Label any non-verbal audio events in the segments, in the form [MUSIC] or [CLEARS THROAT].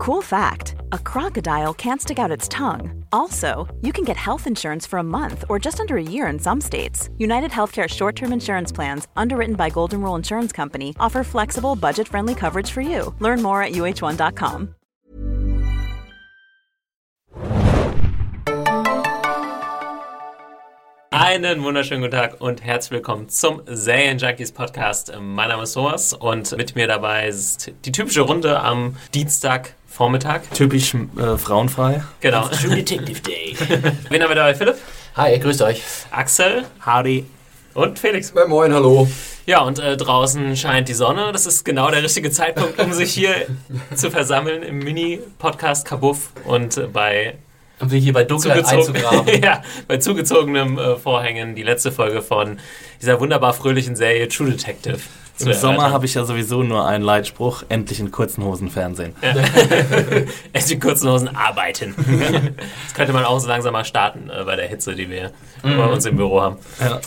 Cool fact a crocodile can't stick out its tongue. Also, you can get health insurance for a month or just under a year in some states. United Healthcare short term insurance plans, underwritten by Golden Rule Insurance Company, offer flexible, budget friendly coverage for you. Learn more at uh1.com. Einen wunderschönen guten Tag und herzlich willkommen zum Serien Junkies Podcast. Mein Name ist Soas und mit mir dabei ist die typische Runde am Dienstagvormittag. Typisch äh, frauenfrei. Genau. True Detective Day. [LAUGHS] Wen haben wir dabei? Philipp, Hi, grüßt euch. Axel Howdy. und Felix. Moin, moin, hallo. Ja, und äh, draußen scheint die Sonne. Das ist genau der richtige Zeitpunkt, um sich hier [LAUGHS] zu versammeln im Mini-Podcast Kabuff und äh, bei Um sich hier bei Dunkelheit einzugraben. [LAUGHS] ja, bei zugezogenem äh, Vorhängen die letzte Folge von dieser wunderbar fröhlichen Serie True Detective. Im Sommer erörtern. habe ich ja sowieso nur einen Leitspruch, endlich in kurzen Hosen Fernsehen. [LAUGHS] Echt in kurzen Hosen arbeiten. [LAUGHS] das könnte man auch so langsam mal starten äh, bei der Hitze, die wir bei uns im Büro haben.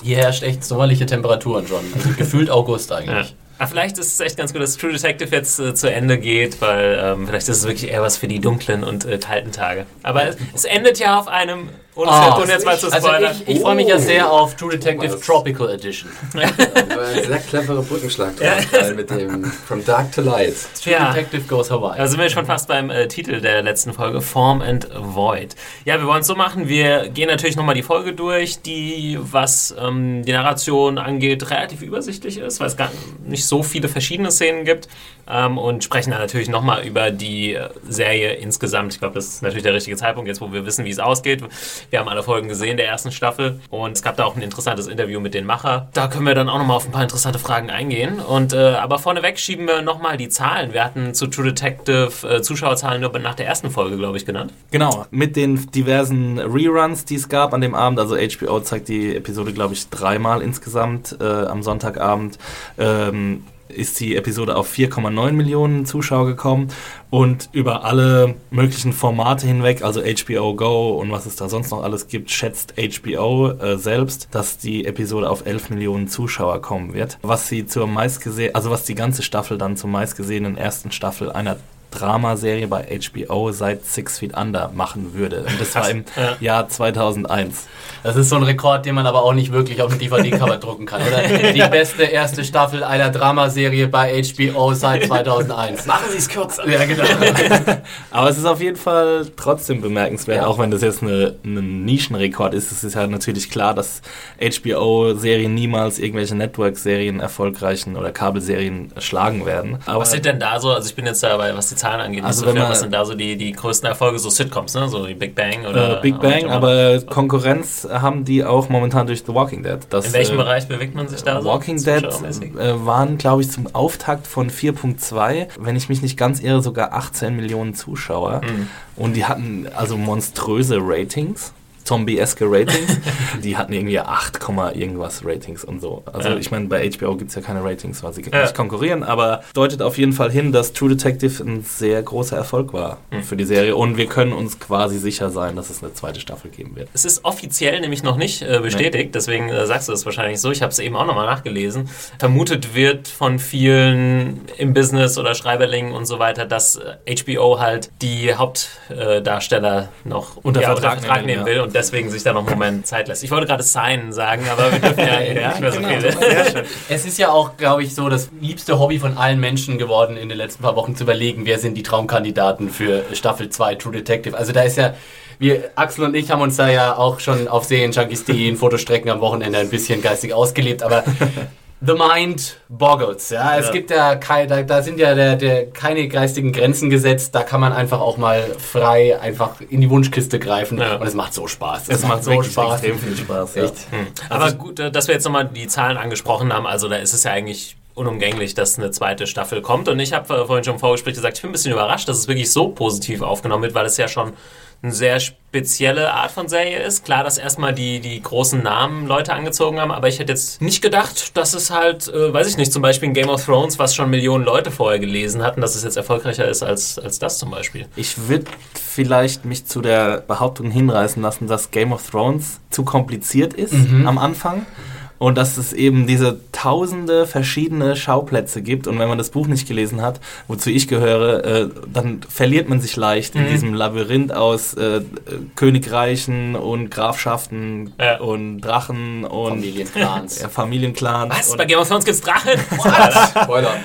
Hier herrscht echt sommerliche Temperaturen schon. Also gefühlt August Ja. eigentlich. Aber vielleicht ist es echt ganz gut, dass True Detective jetzt äh, zu Ende geht, weil ähm, vielleicht ist es wirklich eher was für die dunklen und äh, kalten Tage. Aber es, es endet ja auf einem, ohne, Ah. ohne jetzt mal zu Also spoilern. ich, ich freue mich ja sehr auf True Detective Tropical Edition. [LAUGHS] Sehr cleverer Brückenschlag drauf, mit dem From Dark to Light. True Ja. Detective Goes Hawaii. Da sind wir schon fast beim äh, Titel der letzten Folge, Form and Void. Ja, wir wollen es so machen, wir gehen natürlich nochmal die Folge durch, die, was ähm, die Narration angeht, relativ übersichtlich ist, weil es gar nicht so viele verschiedene Szenen gibt ähm, und sprechen dann natürlich nochmal über die äh, Serie insgesamt. Ich glaube, das ist natürlich der richtige Zeitpunkt, jetzt wo wir wissen, wie es ausgeht. Wir haben alle Folgen gesehen der ersten Staffel und es gab da auch ein interessantes Interview mit den Macher. Da können wir dann auch nochmal auf ein paar interessante Fragen eingehen. Und äh, aber vorneweg schieben wir nochmal die Zahlen. Wir hatten zu True Detective äh, Zuschauerzahlen nur nach der ersten Folge, glaube ich, genannt. Genau, mit den diversen Reruns, die es gab an dem Abend. Also HBO zeigt die Episode, glaube ich, dreimal insgesamt äh, am Sonntagabend. Ähm, ist die Episode auf 4,9 Millionen Zuschauer gekommen und über alle möglichen Formate hinweg, also HBO Go und was es da sonst noch alles gibt, schätzt HBO äh, selbst, dass die Episode auf 11 Millionen Zuschauer kommen wird. Was sie zur meistgesehen, also was die ganze Staffel dann zur meistgesehenen ersten Staffel einer Dramaserie bei HBO seit Six Feet Under machen würde. Und das war im Ja. Jahr 2001. Das ist so ein Rekord, den man aber auch nicht wirklich auf dem DVD-Cover [LAUGHS] drucken kann. Oder die beste erste Staffel einer Dramaserie bei HBO seit 2001. Machen Sie es kürzer. Ja, genau. [LAUGHS] Aber es ist auf jeden Fall trotzdem bemerkenswert, Ja. auch wenn das jetzt eine, ein Nischenrekord ist. Es ist ja natürlich klar, dass HBO-Serien niemals irgendwelche Network-Serien erfolgreichen oder Kabelserien schlagen werden. Aber Was sind denn da so, also ich bin jetzt dabei, was die Zahlen angeht, Also so wenn man- was sind da so die, die größten Erfolge, so Sitcoms, ne? So wie Big Bang oder äh, Big Bang, aber Konkurrenz haben die auch momentan durch The Walking Dead. Das, In welchem äh, Bereich bewegt man sich da so? Walking Dead äh, waren, glaube ich, zum Auftakt von 4.2, wenn ich mich nicht ganz irre, sogar 18 Millionen Zuschauer. Mhm. Und die hatten also monströse Ratings. Zombie-eske Ratings. die hatten irgendwie 8, Komma irgendwas Ratings und so. Also Ja. ich meine, bei HBO gibt es ja keine Ratings, weil sie Ja. nicht konkurrieren, aber deutet auf jeden Fall hin, dass True Detective ein sehr großer Erfolg war Mhm. für die Serie. Und wir können uns quasi sicher sein, dass es eine zweite Staffel geben wird. Es ist offiziell nämlich noch nicht äh, bestätigt, deswegen äh, sagst du es wahrscheinlich so. Ich habe es eben auch nochmal nachgelesen. Vermutet wird von vielen im Business oder Schreiberlingen und so weiter, dass äh, HBO halt die Hauptdarsteller noch Unter ja, Vertrag Vertrag nehmen, will und deswegen sich da noch einen Moment Zeit lässt. Ich wollte gerade Sign sagen, aber wir dürfen ja, ja [LAUGHS] nicht mehr so genau. viel. Es ist ja auch, glaube ich, so das liebste Hobby von allen Menschen geworden, in den letzten paar Wochen zu überlegen, wer sind die Traumkandidaten für Staffel 2 True Detective. Also da ist ja, wir, Axel und ich haben uns da ja auch schon auf Serienjunkies.de in Fotostrecken am Wochenende ein bisschen geistig ausgelebt, aber [LAUGHS] The Mind boggles. Ja, es Ja. gibt ja kein, da, da sind ja der, der, keine geistigen Grenzen gesetzt. Da kann man einfach auch mal frei einfach in die Wunschkiste greifen Ja. und es macht so Spaß. Es macht so wirklich extrem viel Spaß. Ja. Echt. Aber gut, äh, dass wir jetzt nochmal die Zahlen angesprochen haben, also da ist es ja eigentlich unumgänglich, dass eine zweite Staffel kommt. Und ich habe vorhin schon im Vorgespräch gesagt, ich bin ein bisschen überrascht, dass es wirklich so positiv aufgenommen wird, weil es ja schon eine sehr spezielle Art von Serie ist. Klar, dass erstmal die, die großen Namen Leute angezogen haben, aber ich hätte jetzt nicht gedacht, dass es halt, äh, weiß ich nicht, zum Beispiel in Game of Thrones, was schon Millionen Leute vorher gelesen hatten, dass es jetzt erfolgreicher ist als, als das zum Beispiel. Ich würde vielleicht mich zu der Behauptung hinreißen lassen, dass Game of Thrones zu kompliziert ist am Anfang und dass es eben diese tausende verschiedene Schauplätze gibt und wenn man das Buch nicht gelesen hat, wozu ich gehöre, äh, dann verliert man sich leicht in Mhm. diesem Labyrinth aus äh, Königreichen und Grafschaften Ja. und Drachen und Familienclans. [LAUGHS] ja, Familienclans. Was? Und, Bei Game of Thrones gibt's Drachen? [LAUGHS] Spoiler.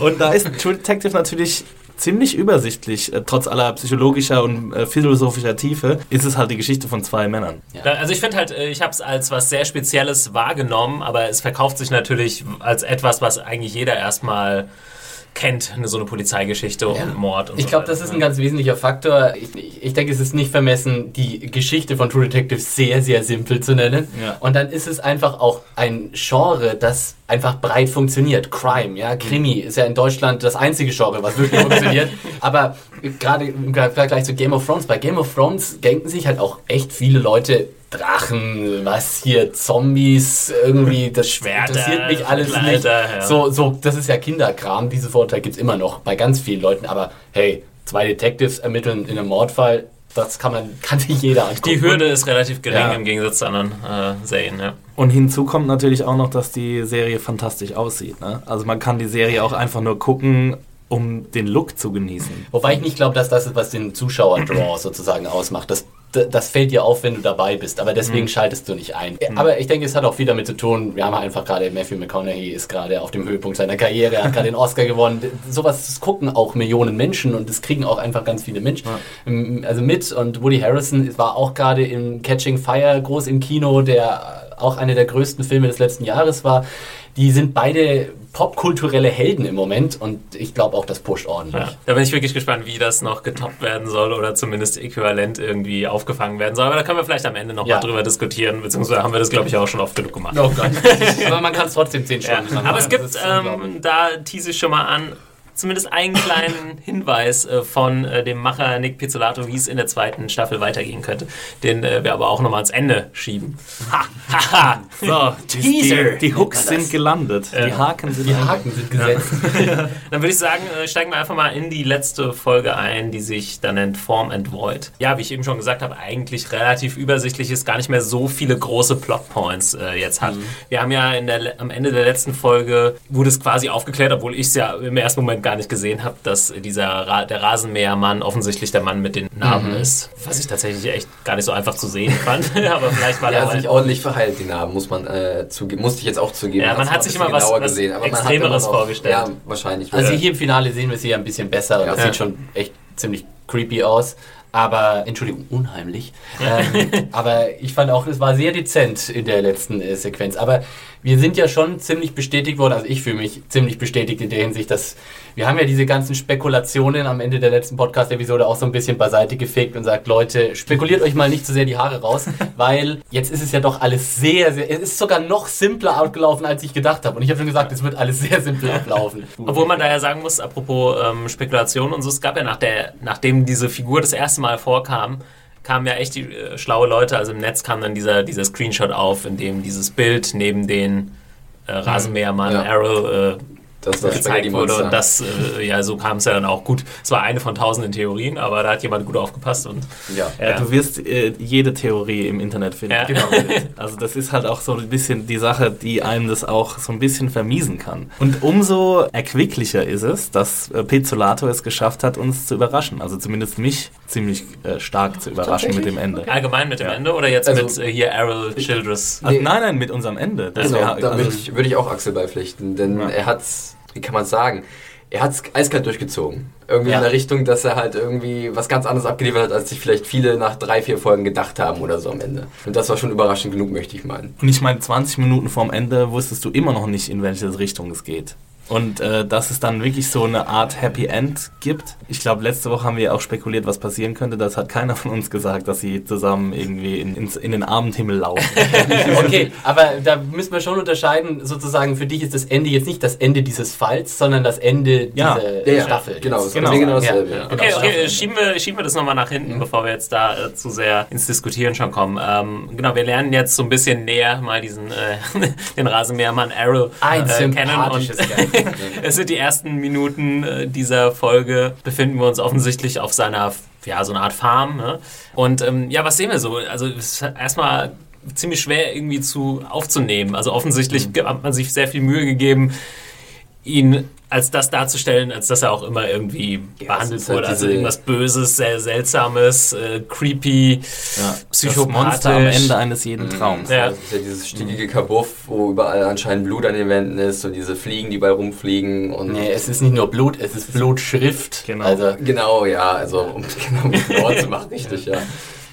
und da ist True Detective natürlich ziemlich übersichtlich, äh, trotz aller psychologischer und äh, philosophischer Tiefe, ist es halt die Geschichte von zwei Männern. Da- Also ich finde halt, äh, ich habe es als was sehr Spezielles wahrgenommen, aber es verkauft sich natürlich als etwas, was eigentlich jeder erstmal kennt, eine- so eine Polizeigeschichte und Mord und Ich so glaube, das ist ein ganz wesentlicher Faktor. Ich, ich- ich denke, es ist nicht vermessen, die Geschichte von True Detective sehr, sehr simpel zu nennen. Ja. Und dann ist es einfach auch ein Genre, das einfach breit funktioniert. Crime, ja, Krimi ist ja in Deutschland das einzige Genre, was wirklich funktioniert. [LAUGHS] Aber gerade im Vergleich zu Game of Thrones, bei Game of Thrones denken sich halt auch echt viele Leute, Drachen, was hier, Zombies, irgendwie, das Schwerter, interessiert mich alles nicht. Mittelalter, ja. So, so, das ist ja Kinderkram. Diese Vorurteile gibt es immer noch bei ganz vielen Leuten. Aber hey, zwei Detectives ermitteln in einem Mordfall, das kann man, [LAUGHS] kann sich jeder angucken. Die Hürde ist relativ gering Ja. im Gegensatz zu anderen äh, Serien. Ja. Und hinzu kommt natürlich auch noch, dass die Serie fantastisch aussieht. Ne? Also man kann die Serie auch einfach nur gucken, um den Look zu genießen. Wobei ich nicht glaube, dass das ist, was den Zuschauer-Draw sozusagen ausmacht. Das, das fällt dir auf, wenn du dabei bist, aber deswegen schaltest du nicht ein. Aber ich denke, es hat auch viel damit zu tun, wir haben einfach gerade, Matthew McConaughey ist gerade auf dem Höhepunkt seiner Karriere, er hat gerade den Oscar gewonnen. Sowas gucken auch Millionen Menschen und das kriegen auch einfach ganz viele Menschen. Ähm, Also mit und Woody Harrison war auch gerade in Catching Fire groß im Kino, der auch einer der größten Filme des letzten Jahres war. Die sind beide popkulturelle Helden im Moment und ich glaube auch, das pusht ordentlich. Ja. Da bin ich wirklich gespannt, wie das noch getoppt werden soll oder zumindest äquivalent irgendwie aufgefangen werden soll. Aber da können wir vielleicht am Ende noch Ja. mal drüber diskutieren, beziehungsweise haben wir das, glaube ich, auch schon oft genug gemacht. Oh Gott. [LAUGHS] Aber man kann es trotzdem zehn Ja. Stunden lang Aber es gibt, ähm, da tease ich schon mal an, zumindest einen kleinen [LAUGHS] Hinweis äh, von äh, dem Macher Nick Pizzolato, wie es in der zweiten Staffel weitergehen könnte, den äh, wir aber auch nochmal ans Ende schieben. Ha, ha, ha. So, [LAUGHS] die, Teaser die, die Hooks sind gelandet. Die Haken sind die Haken sind gesetzt. [LAUGHS] Dann würde ich sagen, äh, steigen wir einfach mal in die letzte Folge ein, die sich dann nennt Form and Void. Ja, wie ich eben schon gesagt habe, eigentlich relativ übersichtlich ist, gar nicht mehr so viele große Plotpoints äh, jetzt hat. Wir haben ja in der, am Ende der letzten Folge wurde es quasi aufgeklärt, obwohl ich es ja im ersten Moment gar nicht gesehen habe, dass dieser Ra der Rasenmähermann offensichtlich der Mann mit den Narben ist. Was ich tatsächlich echt gar nicht so einfach zu sehen fand. [LAUGHS] Aber vielleicht war Er der hat sich ordentlich verheilt, die Narben, muss man äh, zugeben. Musste ich jetzt auch zugeben. Ja, man hat sich immer was- was gesehen, aber man hat Extremeres immer noch- vorgestellt. Ja, wahrscheinlich. Also Ja. hier im Finale sehen wir sie ja ein bisschen besser. Das Ja. sieht schon echt ziemlich creepy aus. Aber, Entschuldigung, unheimlich. ähm, aber ich fand auch, es war sehr dezent in der letzten äh, Sequenz. Aber wir sind ja schon ziemlich bestätigt worden, also ich fühle mich ziemlich bestätigt in der Hinsicht, dass wir haben ja diese ganzen Spekulationen am Ende der letzten Podcast-Episode auch so ein bisschen beiseite gefegt und sagt, Leute, spekuliert euch mal nicht zu sehr die Haare raus, [LAUGHS] weil jetzt ist es ja doch alles sehr, sehr, es ist sogar noch simpler abgelaufen, als ich gedacht habe. Und ich habe schon gesagt, es wird alles sehr simpel ablaufen. [LAUGHS] Obwohl man da ja sagen muss, apropos ähm, Spekulation und so, es gab ja nach der, nachdem diese Figur das erste Mal vorkam, kamen ja echt die äh, schlaue Leute, also im Netz kam dann dieser, dieser Screenshot auf, in dem dieses Bild neben den äh, Rasenmähermann Ja. Arrow äh, Das das gezeigt wurde und das, äh, ja, so kam es ja dann auch gut. Es war eine von tausenden Theorien, aber da hat jemand gut aufgepasst und Ja. Ja, Ja. Du wirst äh, jede Theorie im Internet finden. Ja. Genau. [LAUGHS] Also das ist halt auch so ein bisschen die Sache, die einem das auch so ein bisschen vermiesen kann. Und umso erquicklicher ist es, dass äh, Pizzolato es geschafft hat, uns zu überraschen. Also zumindest mich ziemlich äh, stark zu überraschen mit dem Ende. allgemein mit dem Ende oder jetzt Also- mit äh, hier Errol Childress. Also, Nee. nein, nein, mit unserem Ende. Das Genau, wär- da also- würde ich, würde ich auch Axel beipflichten, denn Ja. er hat's, wie kann man sagen, er hat's eiskalt durchgezogen. Irgendwie Ja. in der Richtung, dass er halt irgendwie was ganz anderes abgeliefert hat, als sich vielleicht viele nach drei, vier Folgen gedacht haben oder so am Ende. Und das war schon überraschend genug, möchte ich meinen. Und ich meine, 20 Minuten vorm Ende wusstest du immer noch nicht, in welche Richtung es geht. Und äh, dass es dann wirklich so eine Art Happy End gibt. Ich glaube, letzte Woche haben wir auch spekuliert, was passieren könnte. Das hat keiner von uns gesagt, dass sie zusammen irgendwie in, ins, in den Abendhimmel laufen. [LAUGHS] Okay, aber da müssen wir schon unterscheiden, sozusagen, für dich ist das Ende jetzt nicht das Ende dieses Falls, sondern das Ende Ja. dieser Ja, ja, Staffel. genau, das Genau. genau Ja. dasselbe. Ja. Ja. Okay, Genau, okay, schieben wir, schieben wir das nochmal nach hinten, bevor wir jetzt da äh, zu sehr ins Diskutieren schon kommen. Ähm, genau, wir lernen jetzt so ein bisschen näher mal diesen, äh, [LAUGHS] den Rasenmähermann Arrow Ein äh, kennen. Und. Es sind die ersten Minuten äh, dieser Folge, befinden wir uns offensichtlich auf seiner, ja, so eine Art Farm. Ne? Und ähm, ja, was sehen wir so? Also erstmal ziemlich schwer irgendwie zu aufzunehmen. Also offensichtlich hat man sich sehr viel Mühe gegeben, ihn als das darzustellen, als dass er auch immer irgendwie Ja, behandelt halt wurde. Also irgendwas Böses, sehr Seltsames, äh, creepy, Ja, psychopathisch. Am Ende eines jeden Traums. Ja. Das ist ja dieses stickige Kabuff, wo überall anscheinend Blut an den Wänden ist und diese Fliegen, die bei rumfliegen und Nee, es ist nicht nur Blut, es ist Blutschrift. Genau. Also, genau, ja, also um [LAUGHS] genau es genauer zu machen, richtig, ja.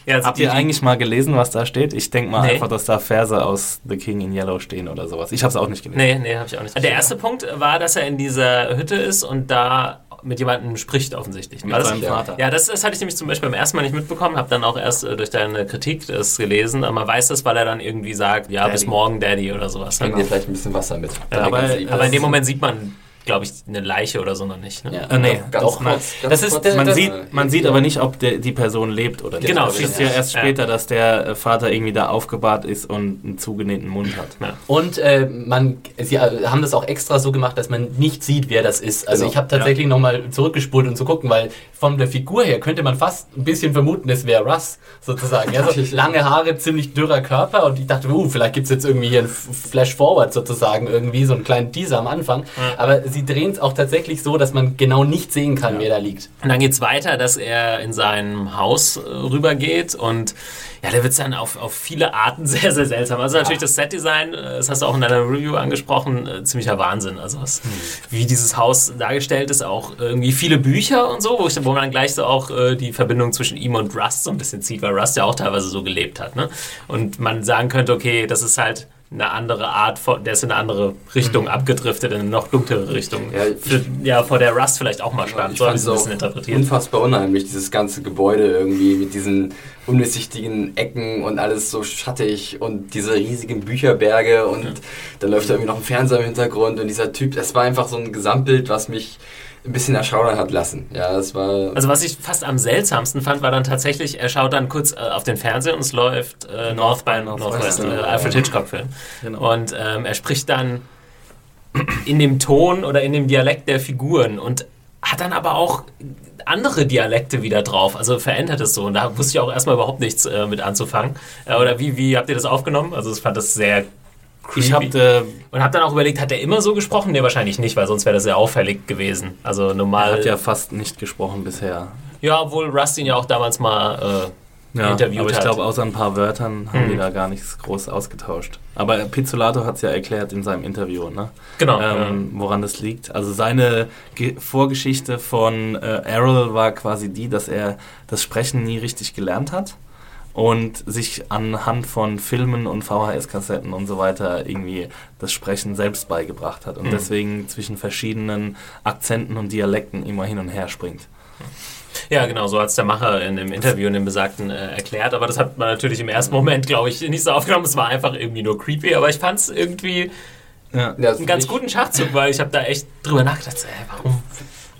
Ja, also Habt ihr eigentlich mal gelesen, was da steht? Ich denke mal Nee. einfach, dass da Verse aus The King in Yellow stehen oder sowas. Ich habe es auch nicht gelesen. Nee, nee, habe ich auch nicht. Der erste Punkt war, dass er in dieser Hütte ist und da mit jemandem spricht offensichtlich. Mit das- seinem ja. Vater. Ja, das, das hatte ich nämlich zum Beispiel beim ersten Mal nicht mitbekommen, habe dann auch erst äh, durch deine Kritik das gelesen. Aber man weiß das, weil er dann irgendwie sagt, ja, bis Daddy. morgen Daddy oder sowas. Bring dir vielleicht ein bisschen Wasser mit. Ja, aber-. Aber in dem Moment sieht man, glaube ich, eine Leiche oder so noch nicht. Ne? ja. Äh, nee, Ganz doch, kurz, ganz das ist kurz. Man, das- sieht, man sieht aber nicht, ob der, die Person lebt oder nicht. Genau, Das ist ja. ja erst Ja. später, dass der äh, Vater irgendwie da aufgebahrt ist und einen zugenähten Mund hat. Ja. Und äh, man, sie äh, haben das auch extra so gemacht, dass man nicht sieht, wer das ist. Also Genau, ich habe tatsächlich nochmal zurückgespult, um zu gucken, weil von der Figur her könnte man fast ein bisschen vermuten, es wäre Russ sozusagen. Ja, so lange Haare, ziemlich dürrer Körper und ich dachte, uh, vielleicht gibt es jetzt irgendwie hier ein Flash-Forward sozusagen, irgendwie so einen kleinen Teaser am Anfang. Aber sie drehen es auch tatsächlich so, dass man genau nicht sehen kann, wer da liegt. Und dann geht's weiter, dass er in sein Haus äh, rübergeht und ja, da wird's dann auf, auf viele Arten [LAUGHS] sehr, sehr seltsam. Also natürlich das Setdesign, äh, das hast du auch in deiner Review angesprochen, äh, ziemlicher Wahnsinn. Also was, wie dieses Haus dargestellt ist, auch irgendwie viele Bücher und so, wo, ich, wo man dann gleich so auch äh, die Verbindung zwischen ihm und Rust so ein bisschen zieht, weil Rust ja auch teilweise so gelebt hat. Ne? Und man sagen könnte, okay, das ist halt eine andere Art, von, der ist in eine andere Richtung abgedriftet, in eine noch dunklere Richtung. Ja, Für, ja, vor der Rust vielleicht auch mal stand. Ich So habe ich ein bisschen interpretiert. unfassbar unheimlich, dieses ganze Gebäude irgendwie mit diesen undurchsichtigen Ecken und alles so schattig und diese riesigen Bücherberge und dann läuft da irgendwie noch ein Fernseher im Hintergrund und dieser Typ, das war einfach so ein Gesamtbild, was mich ein bisschen erschaudern hat lassen. Ja, das war... Also was ich fast am seltsamsten fand, war dann tatsächlich, er schaut dann kurz äh, auf den Fernseher und es läuft äh, North by Northwest, äh, ja. Alfred Hitchcock-Film. Genau. Und ähm, er spricht dann in dem Ton oder in dem Dialekt der Figuren und hat dann aber auch andere Dialekte wieder drauf. Also verändert es so. Und da wusste ich auch erstmal überhaupt nichts äh, mit anzufangen. Äh, oder wie, wie habt ihr das aufgenommen? Also ich fand das sehr Ich creepy. habe Und habe dann auch überlegt, hat er immer so gesprochen? Nee, wahrscheinlich nicht, weil sonst wäre das sehr auffällig gewesen. Also normal. hat ja fast nicht gesprochen bisher. Ja, obwohl Rust ihn ja auch damals mal äh, Ja, interviewt aber ich glaube, außer ein paar Wörtern haben Hm. die da gar nichts groß ausgetauscht. Aber Pizzolato hat es ja erklärt in seinem Interview, ne? Genau. ähm, woran das liegt. Also seine Ge Vorgeschichte von äh, Errol war quasi die, dass er das Sprechen nie richtig gelernt hat und sich anhand von Filmen und VHS-Kassetten und so weiter irgendwie das Sprechen selbst beigebracht hat und Mhm. deswegen zwischen verschiedenen Akzenten und Dialekten immer hin und her springt. ja, genau, so hat es der Macher in dem Interview in dem besagten äh, erklärt. Aber das hat man natürlich im ersten Moment, glaube ich, nicht so aufgenommen. Es war einfach irgendwie nur creepy. Aber ich fand es irgendwie Ja. Einen ganz guten Schachzug, weil ich habe da echt drüber nachgedacht. Äh, warum?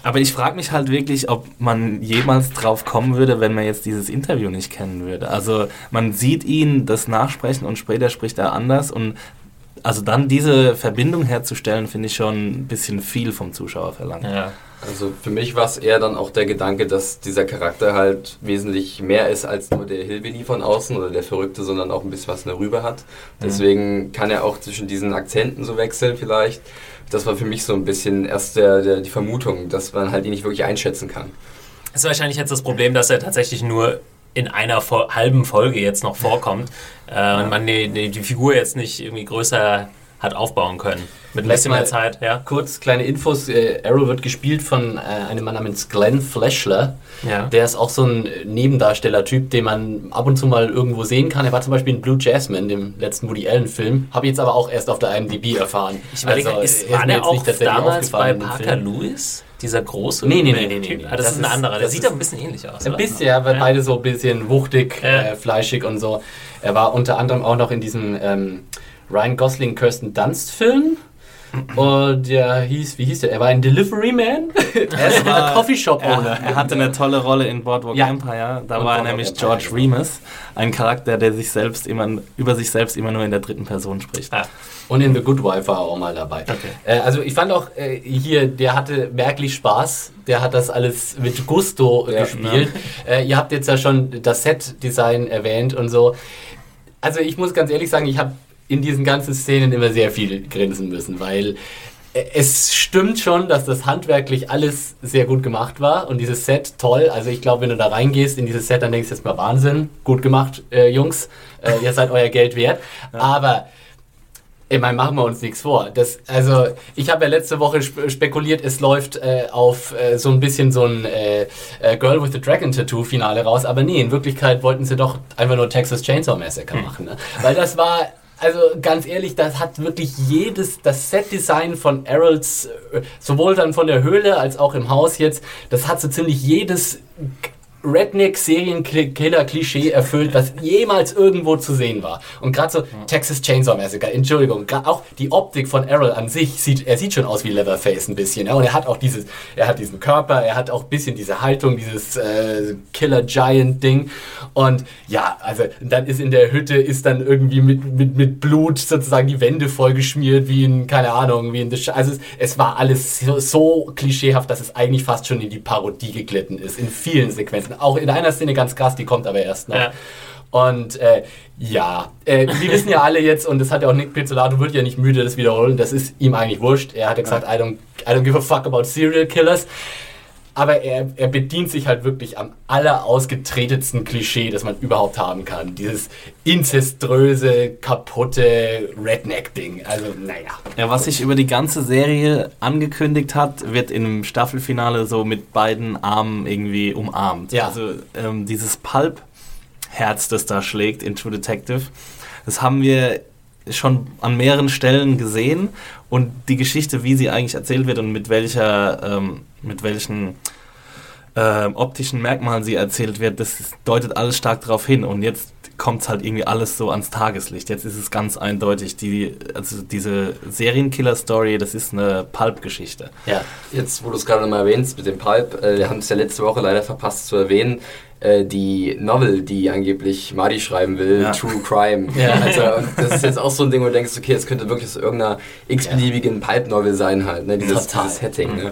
Aber ich frage mich halt wirklich, ob man jemals drauf kommen würde, wenn man jetzt dieses Interview nicht kennen würde. Also man sieht ihn das nachsprechen und später spricht er anders und also dann diese Verbindung herzustellen, finde ich schon ein bisschen viel vom Zuschauer verlangt. Ja. Also für mich war es eher dann auch der Gedanke, dass dieser Charakter halt wesentlich mehr ist als nur der Hillbilly von außen oder der Verrückte, sondern auch ein bisschen was Rübe hat. Deswegen kann er auch zwischen diesen Akzenten so wechseln vielleicht. Das war für mich so ein bisschen erst der, der, die Vermutung, dass man halt ihn nicht wirklich einschätzen kann. Das ist wahrscheinlich jetzt das Problem, dass er tatsächlich nur in einer halben Folge jetzt noch vorkommt äh, und man die, die Figur jetzt nicht irgendwie größer hat aufbauen können. Mit ein bisschen mehr Zeit, ja. Kurz kleine Infos. Äh, Arrow wird gespielt von äh, einem Mann namens Glenn Fleshler. Ja. Der ist auch so ein Nebendarsteller-Typ, den man ab und zu mal irgendwo sehen kann. Er war zum Beispiel in Blue Jasmine, dem letzten Woody Allen-Film. Habe ich jetzt aber auch erst auf der IMDb erfahren. Ich überlege, Also, ist, war der auch damals bei Parker. Lewis? Dieser große Nee, nee, nee, nee, nee, nee. Ah, das, Das ist ein anderer. Der sieht doch ein bisschen ähnlich aus, Ein bisschen, ja, weil Ja. beide so ein bisschen wuchtig, Ja. äh, fleischig und so. Er war unter anderem auch noch in diesem ähm, Ryan Gosling Kirsten Dunst Film. Und der hieß, wie hieß der? Er war ein Delivery Man. er ist [LAUGHS] war- ein Coffee Shop Er, Owner. er hatte eine tolle Rolle in Boardwalk Ja. Empire. Da Und war er nämlich Empire, George. Remus, ein Charakter, der sich selbst immer über sich selbst immer nur in der dritten Person spricht. Ah. Und in The Good Wife war er auch mal dabei. Okay. Äh, also ich fand auch äh, hier, der hatte merklich Spaß. Der hat das alles mit Gusto Ja, gespielt. Äh, ihr habt jetzt ja schon das Set-Design erwähnt und so. also ich muss ganz ehrlich sagen, ich habe in diesen ganzen Szenen immer sehr viel grinsen müssen, weil äh, es stimmt schon, dass das handwerklich alles sehr gut gemacht war und dieses Set toll. Also ich glaube, wenn du da reingehst in dieses Set, dann denkst du jetzt mal Wahnsinn, gut gemacht, äh, Jungs, äh, ihr seid euer Geld wert. Ja. Aber ich meine, machen wir uns nichts vor. Das, also, ich habe ja letzte Woche spe spekuliert, es läuft äh, auf äh, so ein bisschen so ein äh, äh Girl with the Dragon Tattoo Finale raus, aber nee, in Wirklichkeit wollten sie doch einfach nur Texas Chainsaw Massacre hm. machen. Ne? Weil das war, also ganz ehrlich, das hat wirklich jedes, das Set-Design von Errols, äh, sowohl dann von der Höhle als auch im Haus jetzt, das hat so ziemlich jedes Redneck-Serienkiller-Klischee erfüllt, was jemals irgendwo zu sehen war. Und gerade so. Texas Chainsaw Massacre, Entschuldigung, auch die Optik von Errol an sich sieht, er sieht schon aus wie Leatherface ein bisschen. Ja? Und er hat auch dieses, er hat diesen Körper, er hat auch ein bisschen diese Haltung, dieses äh, Killer-Giant-Ding. Und ja, also dann ist in der Hütte, ist dann irgendwie mit, mit, mit Blut sozusagen die Wände vollgeschmiert, wie in, keine Ahnung, wie in The Also es, es war alles so, so klischeehaft, dass es eigentlich fast schon in die Parodie geglitten ist, in vielen Sequenzen auch in einer Szene ganz krass, die kommt aber erst noch. Ja. Und äh, ja, äh, wir wissen ja alle jetzt, und das hat ja auch Nick Pizzolato, wird ja nicht müde, das wiederholen, das ist ihm eigentlich wurscht. Er hat ja gesagt, I, don't, I don't give a fuck about serial killers. Aber er, er bedient sich halt wirklich am allerausgetretetsten Klischee, das man überhaupt haben kann. Dieses inzeströse, kaputte Redneck-Ding. Also, naja. Ja, was sich über die ganze Serie angekündigt hat, wird im Staffelfinale so mit beiden Armen irgendwie umarmt. Ja. Also, ähm, dieses Pulp-Herz, das da schlägt in True Detective, das haben wir schon an mehreren Stellen gesehen und die Geschichte, wie sie eigentlich erzählt wird und mit welcher, ähm, mit welchen äh, optischen Merkmalen sie erzählt wird, das deutet alles stark darauf hin. Und jetzt kommt es halt irgendwie alles so ans Tageslicht. Jetzt ist es ganz eindeutig, die, also diese Serienkiller-Story, das ist eine Pulp-Geschichte. Ja, jetzt wo du es gerade nochmal erwähnst mit dem Pulp, äh, wir haben es ja letzte Woche leider verpasst zu erwähnen, äh, die Novel, die angeblich Marty schreiben will, ja. True Crime. Ja. Also das ist jetzt auch so ein Ding, wo du denkst, okay, es könnte wirklich aus irgendeiner x-beliebigen ja. Pulp-Novel sein halt, ne? dieses, dieses Setting. Ne?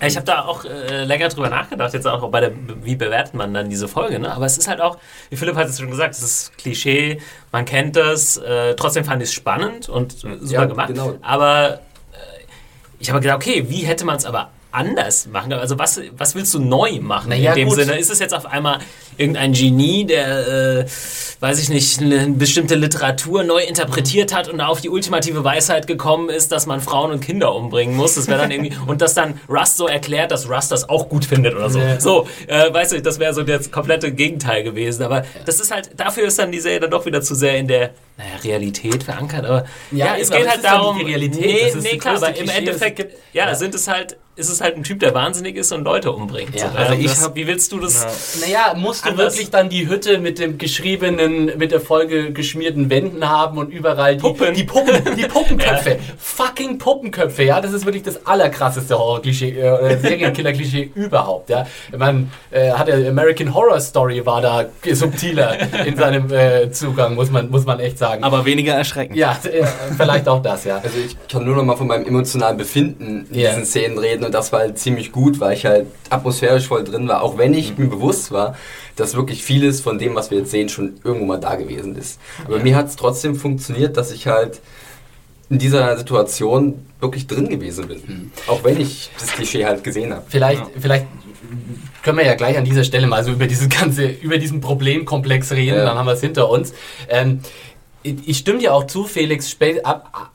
Ich habe da auch äh, länger drüber nachgedacht, jetzt auch bei der, wie bewertet man dann diese Folge, ne? Aber es ist halt auch, wie Philipp hat es schon gesagt, es ist Klischee, man kennt das, äh, trotzdem fand ich es spannend und super ja, gemacht. Genau. Aber äh, ich habe gedacht, okay, wie hätte man es aber anders machen? Also was, was willst du neu machen naja, in dem gut. Sinne? Ist es jetzt auf einmal irgendein Genie, der, äh, weiß ich nicht, eine bestimmte Literatur neu interpretiert hat und auf die ultimative Weisheit gekommen ist, dass man Frauen und Kinder umbringen muss? Das wäre dann irgendwie [LAUGHS] und das dann Rust so erklärt, dass Rust das auch gut findet oder so. Ja. So, äh, weißt du, das wäre so das komplette Gegenteil gewesen. Aber das ist halt, dafür ist dann die Serie dann doch wieder zu sehr in der naja, Realität verankert, aber ja, ja es geht halt darum. Realität, nee, nee klar, aber im Endeffekt, ja, ja, sind es halt ist es halt ein Typ, der wahnsinnig ist und Leute umbringt. Ja, also ich das, hab, wie willst du das? Naja, musst du wirklich dann die Hütte mit dem geschriebenen, mit der Folge geschmierten Wänden haben und überall die Puppen, die, Puppen, die Puppenköpfe, [LAUGHS] ja. fucking Puppenköpfe, ja, das ist wirklich das allerkrasseste Horror-Klischee, äh, Serienkiller-Klischee [LAUGHS] überhaupt, ja. Man äh, hat der American Horror Story war da subtiler in seinem äh, Zugang, muss man, muss man echt sagen. Aber weniger erschreckend. Ja, äh, vielleicht auch das, ja. Also ich kann nur noch mal von meinem emotionalen Befinden in yeah. diesen Szenen reden und das war halt ziemlich gut, weil ich halt atmosphärisch voll drin war, auch wenn ich mhm. mir bewusst war, dass wirklich vieles von dem, was wir jetzt sehen, schon irgendwo mal da gewesen ist. Aber ja. mir hat es trotzdem funktioniert, dass ich halt in dieser Situation wirklich drin gewesen bin. Mhm. Auch wenn ich das Klischee halt gesehen habe. Vielleicht, ja. vielleicht können wir ja gleich an dieser Stelle mal so über dieses ganze, über diesen Problemkomplex reden, ja. dann haben wir es hinter uns. Ähm, ich stimme dir auch zu, Felix.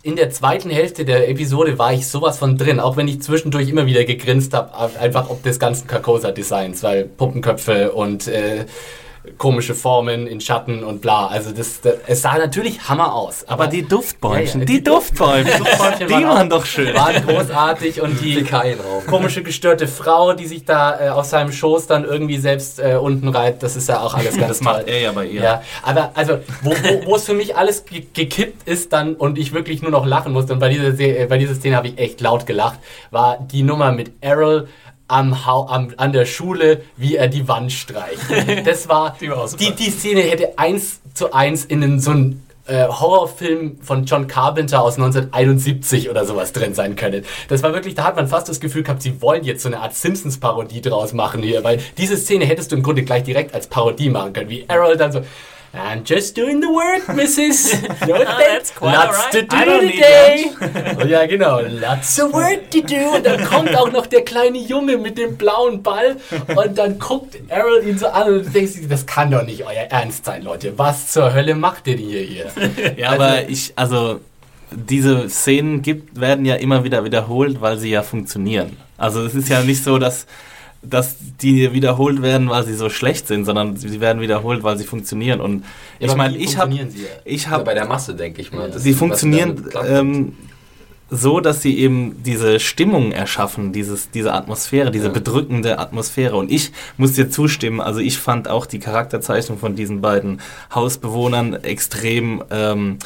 In der zweiten Hälfte der Episode war ich sowas von drin, auch wenn ich zwischendurch immer wieder gegrinst habe, einfach ob des ganzen Carcosa-Designs, weil Puppenköpfe und äh, komische Formen in Schatten und bla. Also das, das es sah natürlich Hammer aus. Aber, aber die Duftbäumchen, ja, ja, die, die, Duftbäumchen, Duftbäumchen die [LAUGHS] waren, waren doch schön. Waren großartig und die komische gestörte Frau, die sich da äh, aus seinem Schoß dann irgendwie selbst äh, unten reibt, das ist ja auch alles [LAUGHS] ganz Das macht er ja bei ihr. Ja, aber also, wo, wo, wo es für mich alles ge gekippt ist dann und ich wirklich nur noch lachen musste und bei dieser, äh, bei dieser Szene habe ich echt laut gelacht, war die Nummer mit Errol am, am, an der Schule, wie er die Wand streicht. [LAUGHS] Das war, die, war die, die Szene hätte eins zu eins in einen, so einen äh, Horrorfilm von John Carpenter aus 1971 oder sowas drin sein können. Das war wirklich, da hat man fast das Gefühl gehabt, sie wollen jetzt so eine Art Simpsons-Parodie draus machen hier, weil diese Szene hättest du im Grunde gleich direkt als Parodie machen können, wie Errol dann so, I'm just doing the work, Mrs. [LAUGHS] No, that's quite Lots alright. to do today. Und ja, genau. Lots of work to do. Und dann kommt auch noch der kleine Junge mit dem blauen Ball. Und dann guckt Errol ihn so an und denkt sich, das kann doch nicht euer Ernst sein, Leute. Was zur Hölle macht denn ihr hier? [LAUGHS] Ja, aber ich, also diese Szenen gibt, werden ja immer wieder wiederholt, weil sie ja funktionieren. Also es ist ja nicht so, dass, dass die wiederholt werden, weil sie so schlecht sind, sondern sie werden wiederholt, weil sie funktionieren. Und ich Aber meine, ich habe ich habe bei der Masse, denke ich mal. Sie funktionieren ähm, so, dass sie eben diese Stimmung erschaffen, dieses, diese Atmosphäre, diese Ja. bedrückende Atmosphäre. Und ich muss dir zustimmen, also ich fand auch die Charakterzeichnung von diesen beiden Hausbewohnern extrem ähm,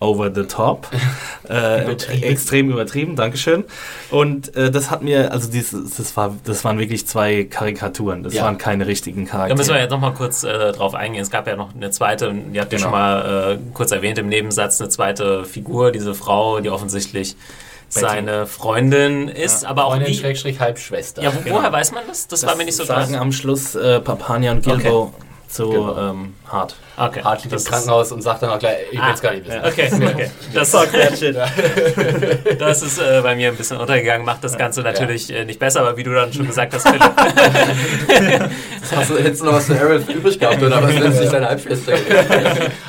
over the top. [LAUGHS] äh, Übertrieben. extrem übertrieben, Dankeschön. Und äh, das hat mir, also dieses, das, war, das waren wirklich zwei Karikaturen, das Ja. waren keine richtigen Da Charaktere. müssen wir jetzt nochmal kurz äh, drauf eingehen. Es gab ja noch eine zweite, und ihr habt ja Genau. schon mal äh, kurz erwähnt im Nebensatz, eine zweite Figur, diese Frau, die offensichtlich seine Freundin ist, aber auch Freundin, wie, Schrägstrich, Halbschwester. Ja, wo, Genau. woher weiß man das? Das, war mir nicht so sagen klar. am Schluss äh, Papania und Gilbo zu Genau. ähm, hart. Okay. Hart liegt im Das ist- Krankenhaus und sagt dann auch gleich, ich will Ah, es gar nicht wissen. Okay, [LAUGHS] okay. Das, [LAUGHS] [LAUGHS] das ist äh, bei mir ein bisschen untergegangen, macht das Ganze natürlich äh, nicht besser, aber wie du dann schon gesagt hast, Philipp, Hast du, hättest du noch was für Errol übrig gehabt oder was nennst sich deine Halbschwester?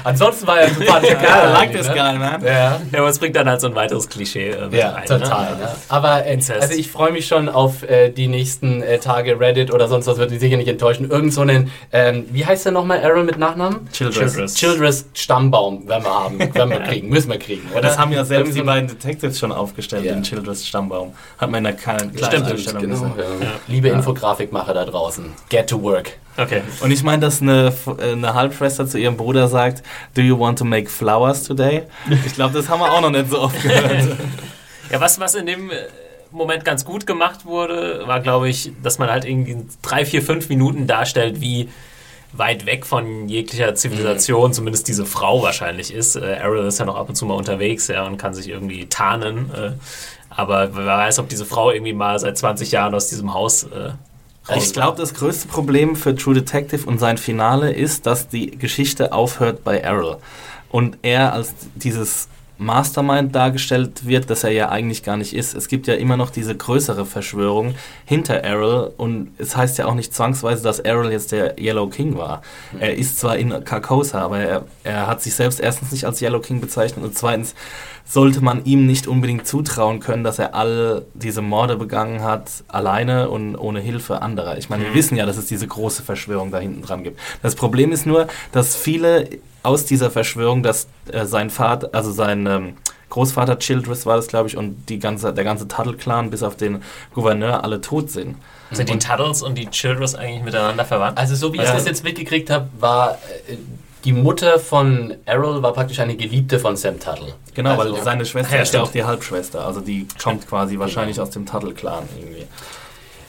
Ansonsten war er ein sympathischer Ja, Kerl. I like this ne? guy, man. Ja. ja, aber es bringt dann halt so ein weiteres Klischee äh, mit Ja, rein. total. Ne? Ne? Aber äh, Inzest. also ich freue mich schon auf äh, die nächsten äh, Tage Reddit oder sonst was wird mich sicher nicht enttäuschen. Irgend so einen, ähm, wie heißt der nochmal, Aaron mit Nachnamen? Childress. Childress. Childress Stammbaum werden wir haben, werden wir [LAUGHS] kriegen, müssen wir kriegen. Oder? Das haben ja selbst die beiden Detectives schon aufgestellt, Ja. den Childress Stammbaum. Hat man in der kleinen Stimmt, Einstellung genau. gesehen. Ja. Liebe Infografik-Macher da draußen, get to work. Okay. Und ich meine, dass eine, äh, eine Halbschwester zu ihrem Bruder sagt, Do you want to make flowers today? Ich glaube, das haben wir auch noch nicht so oft gehört. [LAUGHS] Ja, was, was in dem äh, Moment ganz gut gemacht wurde, war, glaube ich, dass man halt irgendwie in drei, vier, fünf Minuten darstellt, wie weit weg von jeglicher Zivilisation, zumindest diese Frau wahrscheinlich ist. Äh, Errol ist ja noch ab und zu mal unterwegs ja, und kann sich irgendwie tarnen. Äh, aber wer weiß, ob diese Frau irgendwie mal seit 20 Jahren aus diesem Haus äh, Ich glaube, das größte Problem für True Detective und sein Finale ist, dass die Geschichte aufhört bei Errol. Und er als dieses Mastermind dargestellt wird, das er ja eigentlich gar nicht ist. Es gibt ja immer noch diese größere Verschwörung hinter Errol und es heißt ja auch nicht zwangsweise, dass Errol jetzt der Yellow King war. Er ist zwar in Carcosa, aber er, er hat sich selbst erstens nicht als Yellow King bezeichnet und zweitens sollte man ihm nicht unbedingt zutrauen können, dass er all diese Morde begangen hat, alleine und ohne Hilfe anderer. Ich meine, wir wissen ja, dass es diese große Verschwörung da hinten dran gibt. Das Problem ist nur, dass viele aus dieser Verschwörung, dass äh, sein Vater, also sein ähm, Großvater Childress war das, glaube ich, und die ganze, der ganze Tuttle-Clan bis auf den Gouverneur alle tot sind. sind die Tuddles und die Childress eigentlich miteinander verwandt. Also so wie ich Ja. das jetzt mitgekriegt habe, war äh, die Mutter von Errol war praktisch eine Geliebte von Sam Tuttle. Genau, also, weil seine Schwester Ja, ist ja auch die Halbschwester, also die kommt quasi wahrscheinlich aus dem Tuttle-Clan irgendwie.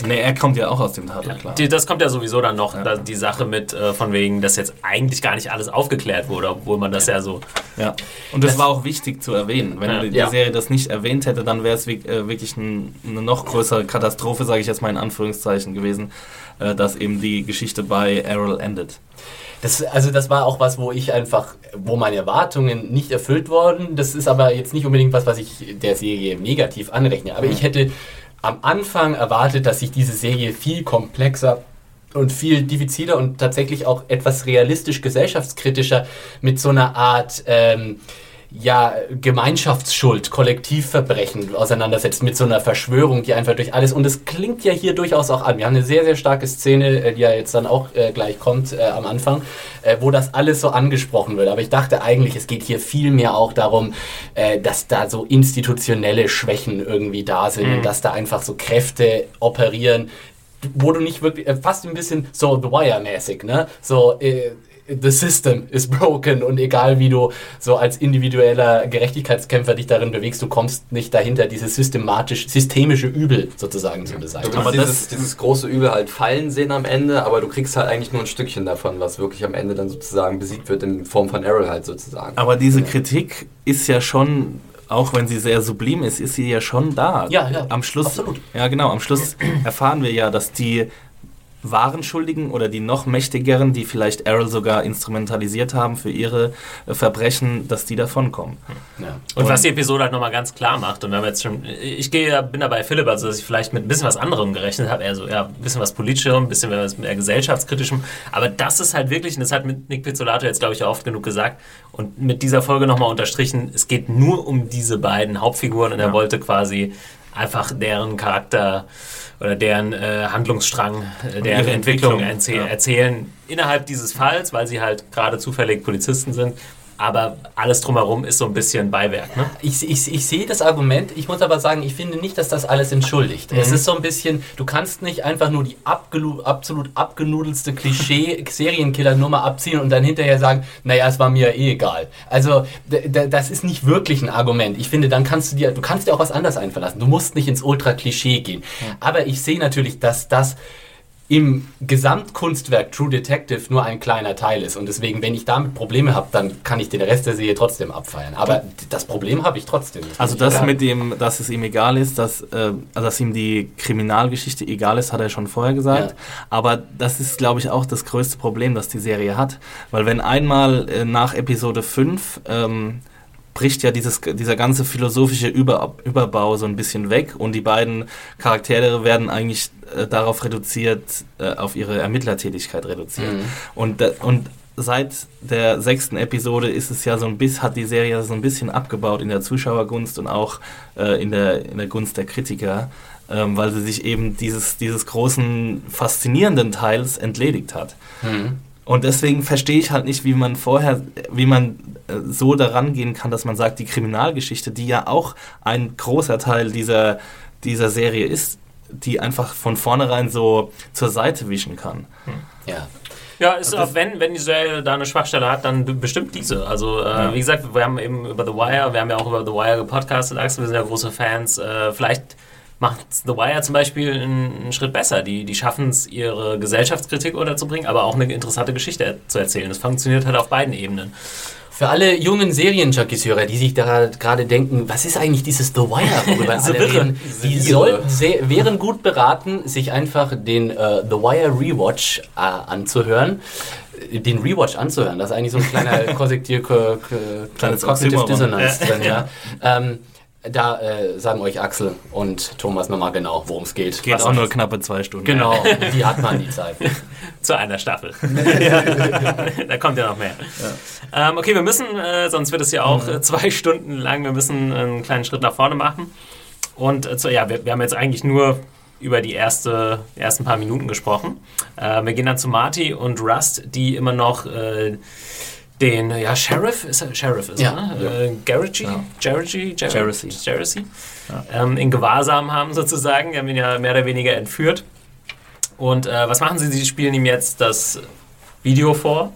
Nee, er kommt ja auch aus dem Tuttle-Clan. Die, das kommt ja sowieso dann noch, Ja. die Sache mit, äh, von wegen, dass jetzt eigentlich gar nicht alles aufgeklärt wurde, obwohl man das ja, so. Ja, und das, war auch wichtig zu erwähnen. Wenn Ja. die Ja. Serie das nicht erwähnt hätte, dann wäre es äh, wirklich ein, eine noch größere Katastrophe, sage ich jetzt mal in Anführungszeichen gewesen, äh, dass eben die Geschichte bei Errol endet. Das, also das war auch was, wo ich einfach, wo meine Erwartungen nicht erfüllt wurden. Das ist aber jetzt nicht unbedingt was, was ich der Serie negativ anrechne. Aber ich hätte am Anfang erwartet, dass sich diese Serie viel komplexer und viel diffiziler und tatsächlich auch etwas realistisch gesellschaftskritischer mit so einer Art ähm, ja, Gemeinschaftsschuld, Kollektivverbrechen auseinandersetzt mit so einer Verschwörung, die einfach durch alles, und es klingt ja hier durchaus auch an. Wir haben eine sehr, sehr starke Szene, äh, die ja jetzt dann auch äh, gleich kommt äh, am Anfang, äh, wo das alles so angesprochen wird. Aber ich dachte eigentlich, es geht hier viel mehr auch darum, äh, dass da so institutionelle Schwächen irgendwie da sind und dass da einfach so Kräfte operieren, wo du nicht wirklich, äh, fast ein bisschen so The Wire-mäßig, ne? So, äh, the system is broken und egal wie du so als individueller Gerechtigkeitskämpfer dich darin bewegst, du kommst nicht dahinter, dieses systematisch, systemische Übel sozusagen zu Du beseitigen. willst Aber dieses, das- dieses große Übel halt fallen sehen am Ende, aber du kriegst halt eigentlich nur ein Stückchen davon, was wirklich am Ende dann sozusagen besiegt wird in Form von Errol halt sozusagen. Aber diese Kritik ist ja schon, auch wenn sie sehr sublim ist, ist sie ja schon da. Ja, ja, Am Schluss, absolut. ja genau, am Schluss [CLEARS THROAT] erfahren wir ja, dass die wahren Schuldigen oder die noch mächtigeren, die vielleicht Errol sogar instrumentalisiert haben für ihre äh, Verbrechen, dass die davonkommen. Ja. Und, was die Episode halt nochmal ganz klar macht, und wir haben jetzt schon, ich gehe, bin da bei Philipp, also dass ich vielleicht mit ein bisschen was anderem gerechnet habe, eher so, ja, ein bisschen was Politischerem, ein bisschen was mehr gesellschaftskritischem, aber das ist halt wirklich, und das hat mit Nick Pizzolato jetzt, glaube ich, auch oft genug gesagt, und mit dieser Folge nochmal unterstrichen, es geht nur um diese beiden Hauptfiguren, und er wollte quasi einfach deren Charakter oder deren äh, Handlungsstrang, äh, deren Entwicklung, Entwicklung, erzäh ja. erzählen innerhalb dieses Falls, weil sie halt gerade zufällig Polizisten sind. Aber alles drumherum ist so ein bisschen Beiwerk. Ne? Ich, ich, ich sehe das Argument, ich muss aber sagen, ich finde nicht, dass das alles entschuldigt. Es ist so ein bisschen, du kannst nicht einfach nur die absolut abgenudelste Klischee-Serienkiller-Nummer [LAUGHS] abziehen und dann hinterher sagen, naja, es war mir eh egal. Also, das ist nicht wirklich ein Argument. Ich finde, dann kannst du dir, du kannst dir auch was anderes einverlassen. Du musst nicht ins Ultra-Klischee gehen. Aber ich sehe natürlich, dass das im Gesamtkunstwerk True Detective nur ein kleiner Teil ist. Und deswegen, wenn ich damit Probleme habe, dann kann ich den Rest der Serie trotzdem abfeiern. Aber das Problem habe ich trotzdem. Also bin ich das egal. mit dem, dass es ihm egal ist, dass, äh, dass ihm die Kriminalgeschichte egal ist, hat er schon vorher gesagt. Ja. Aber das ist, glaube ich, auch das größte Problem, das die Serie hat. Weil wenn einmal äh, nach Episode 5 ähm, bricht ja dieses, dieser ganze philosophische Über, Überbau so ein bisschen weg und die beiden Charaktere werden eigentlich äh, darauf reduziert, äh, auf ihre Ermittlertätigkeit reduziert. Mhm. Und, da- und seit der sechsten Episode ist es ja so ein bisschen, hat die Serie so ein bisschen abgebaut in der Zuschauergunst und auch äh, in, der, in der Gunst der Kritiker, ähm, weil sie sich eben dieses, dieses großen, faszinierenden Teils entledigt hat. Mhm. Und deswegen verstehe ich halt nicht, wie man vorher, wie man äh, so daran gehen kann, dass man sagt, die Kriminalgeschichte, die ja auch ein großer Teil dieser, dieser Serie ist, die einfach von vornherein so zur Seite wischen kann. Ja. Ja, ist auch, wenn, wenn die Serie da eine Schwachstelle hat, dann bestimmt diese. Also, äh, wie gesagt, wir haben eben über The Wire, wir haben ja auch über The Wire gepodcastet, Axel, wir sind ja große Fans. Äh, vielleicht macht The Wire zum Beispiel einen, Schritt besser. Die, die schaffen es, ihre Gesellschaftskritik unterzubringen, aber auch eine interessante Geschichte zu erzählen. Das funktioniert halt auf beiden Ebenen. Für alle jungen Serienjunkies-Hörer, die sich da gerade denken, was ist eigentlich dieses The Wire, worüber [LAUGHS] alle reden, die sollten, wären gut beraten, sich einfach den äh, The Wire Rewatch äh, anzuhören. Den Rewatch anzuhören, das ist eigentlich so ein kleiner [LAUGHS] Kognitiv- Ko- Ko- Kleines Cognitive. Dissonance drin, ja. [LAUGHS] Ähm, da äh, sagen euch Axel und Thomas nochmal genau, worum es geht. Geht Was- auch nur knappe zwei Stunden. Genau, [LAUGHS] die hat man die Zeit. [LAUGHS] Zu einer Staffel. [LAUGHS] da kommt ja noch mehr. Ähm, okay, wir müssen, äh, sonst wird es ja auch äh, zwei Stunden lang, wir müssen einen kleinen Schritt nach vorne machen. Und äh, zu, ja, wir, wir haben jetzt eigentlich nur über die erste, ersten paar Minuten gesprochen. Äh, wir gehen dann zu Marty und Rust, die immer noch äh, den, ja, Sheriff, ist er, Sheriff ist Ja. er, ne? Äh, Garrity, Garrity, Jar- Jeracy. Jeracy, ähm, in Gewahrsam haben sozusagen. Die haben ihn ja mehr oder weniger entführt. Und äh, was machen sie? Sie spielen ihm jetzt das Video vor.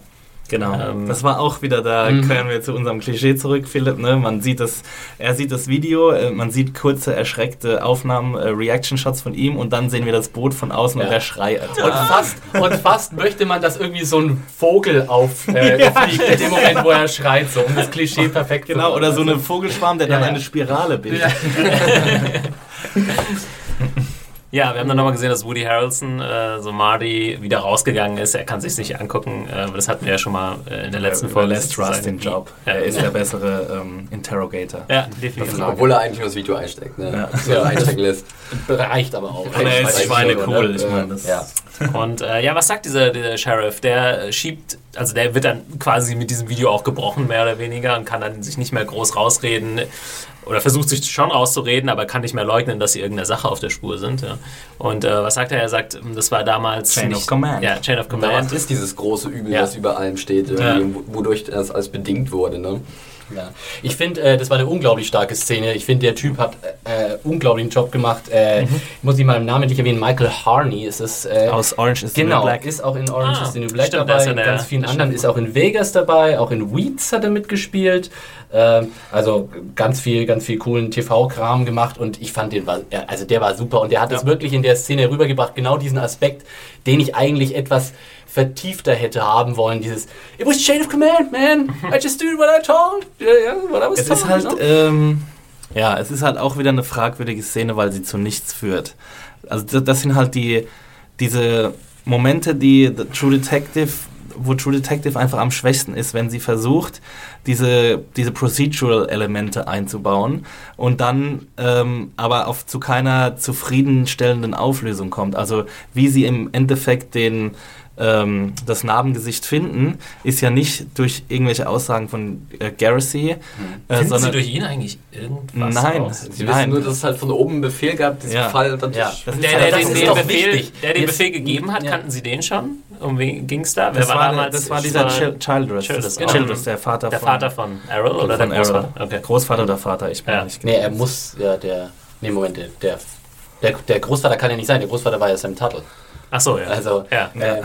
Genau. Ähm, das war auch wieder, da Mhm. kehren wir zu unserem Klischee zurück, Philipp. Ne? Man sieht das, er sieht das Video, äh, man sieht kurze, erschreckte Aufnahmen, äh, Reaction-Shots von ihm und dann sehen wir das Boot von außen Ja. und der Schrei. Und fast, und fast möchte man, dass irgendwie so ein Vogel auffliegt äh, [LAUGHS] fliegt in dem Moment, wo er schreit, so um das Klischee perfekt Genau, oder so eine Vogelschwarm, der dann Ja, ja. eine Spirale bildet. [LAUGHS] Ja. Ja, wir haben dann nochmal gesehen, dass Woody Harrelson, äh, so Marty, wieder rausgegangen ist. Er kann sich nicht angucken. Äh, das hatten wir ja schon mal äh, in der letzten Folge. lässt Russ den Job. Ja, er ist ja. der bessere ähm, Interrogator. Ja, definitiv. Obwohl er eigentlich nur das Video einsteckt, ne? Ja. So einstecken lässt. Reicht aber auch. Und er ist Reicht schweinecool. schon, Ich ne? meine, das Ja. Und äh, ja, was sagt dieser, dieser Sheriff? Der äh, schiebt, also der wird dann quasi mit diesem Video auch gebrochen, mehr oder weniger, und kann dann sich nicht mehr groß rausreden. Oder versucht sich schon rauszureden, aber kann nicht mehr leugnen, dass sie irgendeiner Sache auf der Spur sind. Ja. Und äh, was sagt er? Er sagt, das war damals. Chain nicht, of Command. Ja, Chain of Was Command. ist dieses große Übel, Ja. das über allem steht, wodurch das alles bedingt wurde, ne? Ja. Ich finde, äh, das war eine unglaublich starke Szene. Ich finde, der Typ hat äh, unglaublichen Job gemacht. Äh, Ich muss ihn mal im Namen nicht erwähnen. Michael Harney ist es. Äh, Aus Orange is the New Genau, Black. ist auch in Orange Ah, is the New Black stimmt, dabei, ist in ganz vielen der anderen, ist auch in Vegas dabei, auch in Weeds hat er mitgespielt. Ähm, also ganz viel, ganz viel coolen TV-Kram gemacht und ich fand den war, ja, also der war super und der hat es wirklich in der Szene rübergebracht, genau diesen Aspekt, den ich eigentlich etwas vertiefter hätte haben wollen, dieses It was chain of command, man. I just did what I told. Yeah, yeah, what I was Es told. ist halt, you know? ähm, ja, es ist halt auch wieder eine fragwürdige Szene, weil sie zu nichts führt. Also das, das sind halt die, diese Momente, die The True Detective, wo True Detective einfach am schwächsten ist, wenn sie versucht, diese, diese Procedural-Elemente einzubauen und dann ähm, aber auf, zu keiner zufriedenstellenden Auflösung kommt. Also wie sie im Endeffekt den ähm, das Narbengesicht finden, ist ja nicht durch irgendwelche Aussagen von äh, Garrissy, äh, Finden Sie sondern durch ihn eigentlich irgendwas Nein. raus? Sie Nein. wissen nur, dass es halt von oben einen Befehl gab, diesen Ja. Fall dann Ja. Das ist Der, halt der, das den, ist den Befehl, der den Befehl gegeben hat, ja. kannten Sie den schon? Um wen ging es da? Das Wer war, damals? das war dieser Chil Childress, Childress, das- genau. Childress, der Vater der von, Vater von Errol oder der von Großvater? Errol. Okay. Großvater oder Vater, ich bin Ja. nicht Nee, er muss, ja, der, nee, Moment, der, der, der, der Großvater kann ja nicht sein, der Großvater war ja Sam Tuttle. Ach so, ja. Also, ja. äh,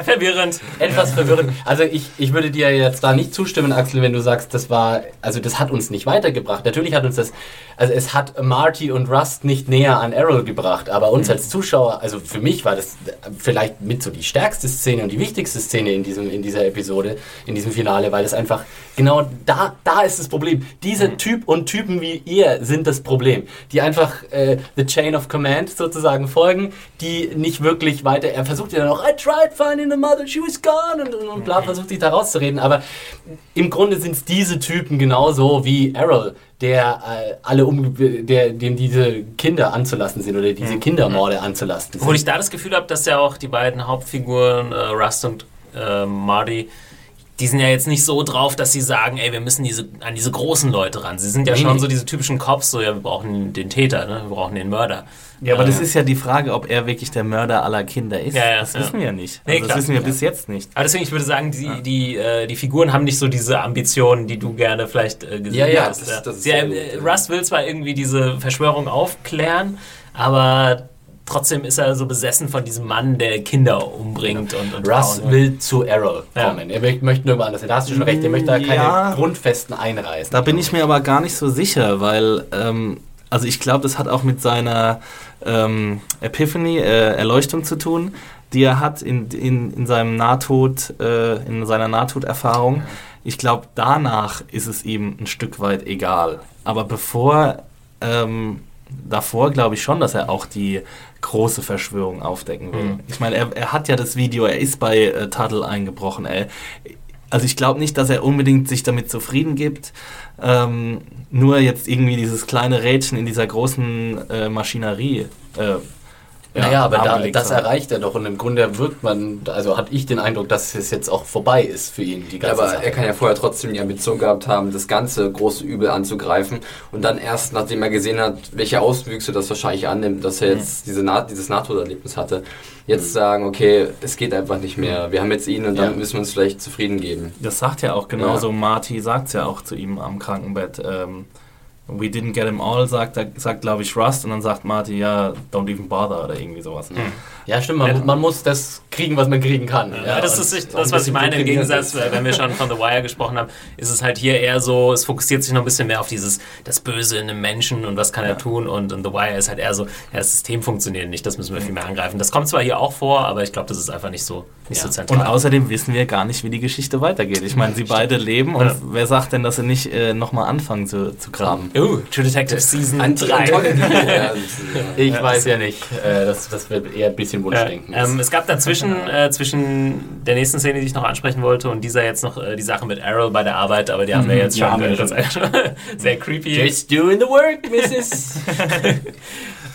[LAUGHS] Verwirrend. etwas verwirrend. Also ich, ich würde dir jetzt da nicht zustimmen, Axel, wenn du sagst, das war, also das hat uns nicht weitergebracht. Natürlich hat uns das, also es hat Marty und Rust nicht näher an Errol gebracht, aber uns als Zuschauer, also für mich war das vielleicht mit so die stärkste Szene und die wichtigste Szene in diesem, in dieser Episode, in diesem Finale, weil es einfach, genau da, da ist das Problem. Dieser Typ und Typen wie ihr sind das Problem, die einfach äh, the chain of command sozusagen folgen, die nicht wirklich weiter, er versucht ja dann auch, I tried finding the mother, she was gone und, und, bla, versucht sich da rauszureden, aber im Grunde sind es diese Typen genauso wie Errol, der äh, alle um, der, dem diese Kinder anzulassen sind oder diese Kindermorde anzulasten sind. Obwohl ich da das Gefühl habe, dass ja auch die beiden Hauptfiguren, äh, Rust und äh, Marty, die sind ja jetzt nicht so drauf, dass sie sagen, ey, wir müssen diese, an diese großen Leute ran. Sie sind ja Nee, schon nee. so diese typischen Cops, so ja, wir brauchen den Täter, ne? wir brauchen den Mörder. Ja, aber Äh, das ist ja die Frage, ob er wirklich der Mörder aller Kinder ist. Ja, ja, das ja. wissen wir ja nicht. Nee, Also klar. das wissen wir Ja. bis jetzt nicht. Aber deswegen, ich würde sagen, die, die, äh, die Figuren haben nicht so diese Ambitionen, die du gerne vielleicht äh, gesehen Ja, ja, hast. das- das ist Sie, sehr äh, ja. Rust will zwar irgendwie diese Verschwörung aufklären, aber trotzdem ist er so besessen von diesem Mann, der Kinder umbringt und, und Russ Frauen. will zu Errol Ja. kommen. Er möchte, möchte nur woanders hin. Da hast du schon recht, er möchte da keine Ja. Grundfesten einreißen. Da bin ich mir aber gar nicht so sicher, weil, ähm, also ich glaube, das hat auch mit seiner ähm, Epiphany, äh, Erleuchtung zu tun, die er hat in, in, in seinem Nahtod, äh, in seiner Nahtoderfahrung. Ich glaube, danach ist es ihm ein Stück weit egal. Aber bevor, ähm, davor glaube ich schon, dass er auch die große Verschwörung aufdecken will. Mhm. Ich meine, er, er hat ja das Video, er ist bei äh, Tuttle eingebrochen. Er, also ich glaube nicht, dass er unbedingt sich damit zufrieden gibt, ähm, nur jetzt irgendwie dieses kleine Rädchen in dieser großen äh, Maschinerie. Äh, naja, aber da, das erreicht er doch und im Grunde wirkt man, also hatte ich den Eindruck, dass es jetzt auch vorbei ist für ihn, die Ja, ganze aber Sache. er kann ja vorher trotzdem die Ambition gehabt haben, das ganze große Übel anzugreifen und dann erst, nachdem er gesehen hat, welche Auswüchse das wahrscheinlich annimmt, dass er jetzt diese Na dieses Nahtoderlebnis hatte, jetzt sagen, okay, es geht einfach nicht mehr, wir haben jetzt ihn und Ja. dann müssen wir uns vielleicht zufrieden geben. Das sagt ja auch genauso, Ja. Marty sagt es ja auch zu ihm am Krankenbett. Ähm, We didn't get him all, sagt, sagt glaube ich Rust und dann sagt Marty, ja, don't even bother oder irgendwie sowas. Ja, stimmt, man, man muss das kriegen, was man kriegen kann. Ja, das und- ist ein das, was ich meine. Im Gegensatz, ist. äh, wenn wir schon von The Wire gesprochen haben, ist es halt hier eher so, es fokussiert sich noch ein bisschen mehr auf dieses, das Böse in einem Menschen und was kann er tun. Und in The Wire ist halt eher so, ja, das System funktioniert nicht, das müssen wir viel mehr angreifen. Das kommt zwar hier auch vor, aber ich glaube, das ist einfach nicht so, nicht so Ja. zentral. Und außerdem wissen wir gar nicht, wie die Geschichte weitergeht. Ich meine, sie beide leben und Ja. wer sagt denn, dass sie nicht äh, nochmal anfangen zu, zu graben? Oh, True Detective Season Ein 3. tolle ja, Ich weiß ja nicht, äh, das, das wird eher ein bisschen Ja, Wunschdenken. ähm, es gab dazwischen, äh, zwischen der nächsten Szene, die ich noch ansprechen wollte, und dieser jetzt noch äh, die Sache mit Errol bei der Arbeit, aber die haben wir jetzt ja, schon, haben wir äh, schon. [LAUGHS] sehr creepy. Just doing the work, Mrs. [LAUGHS]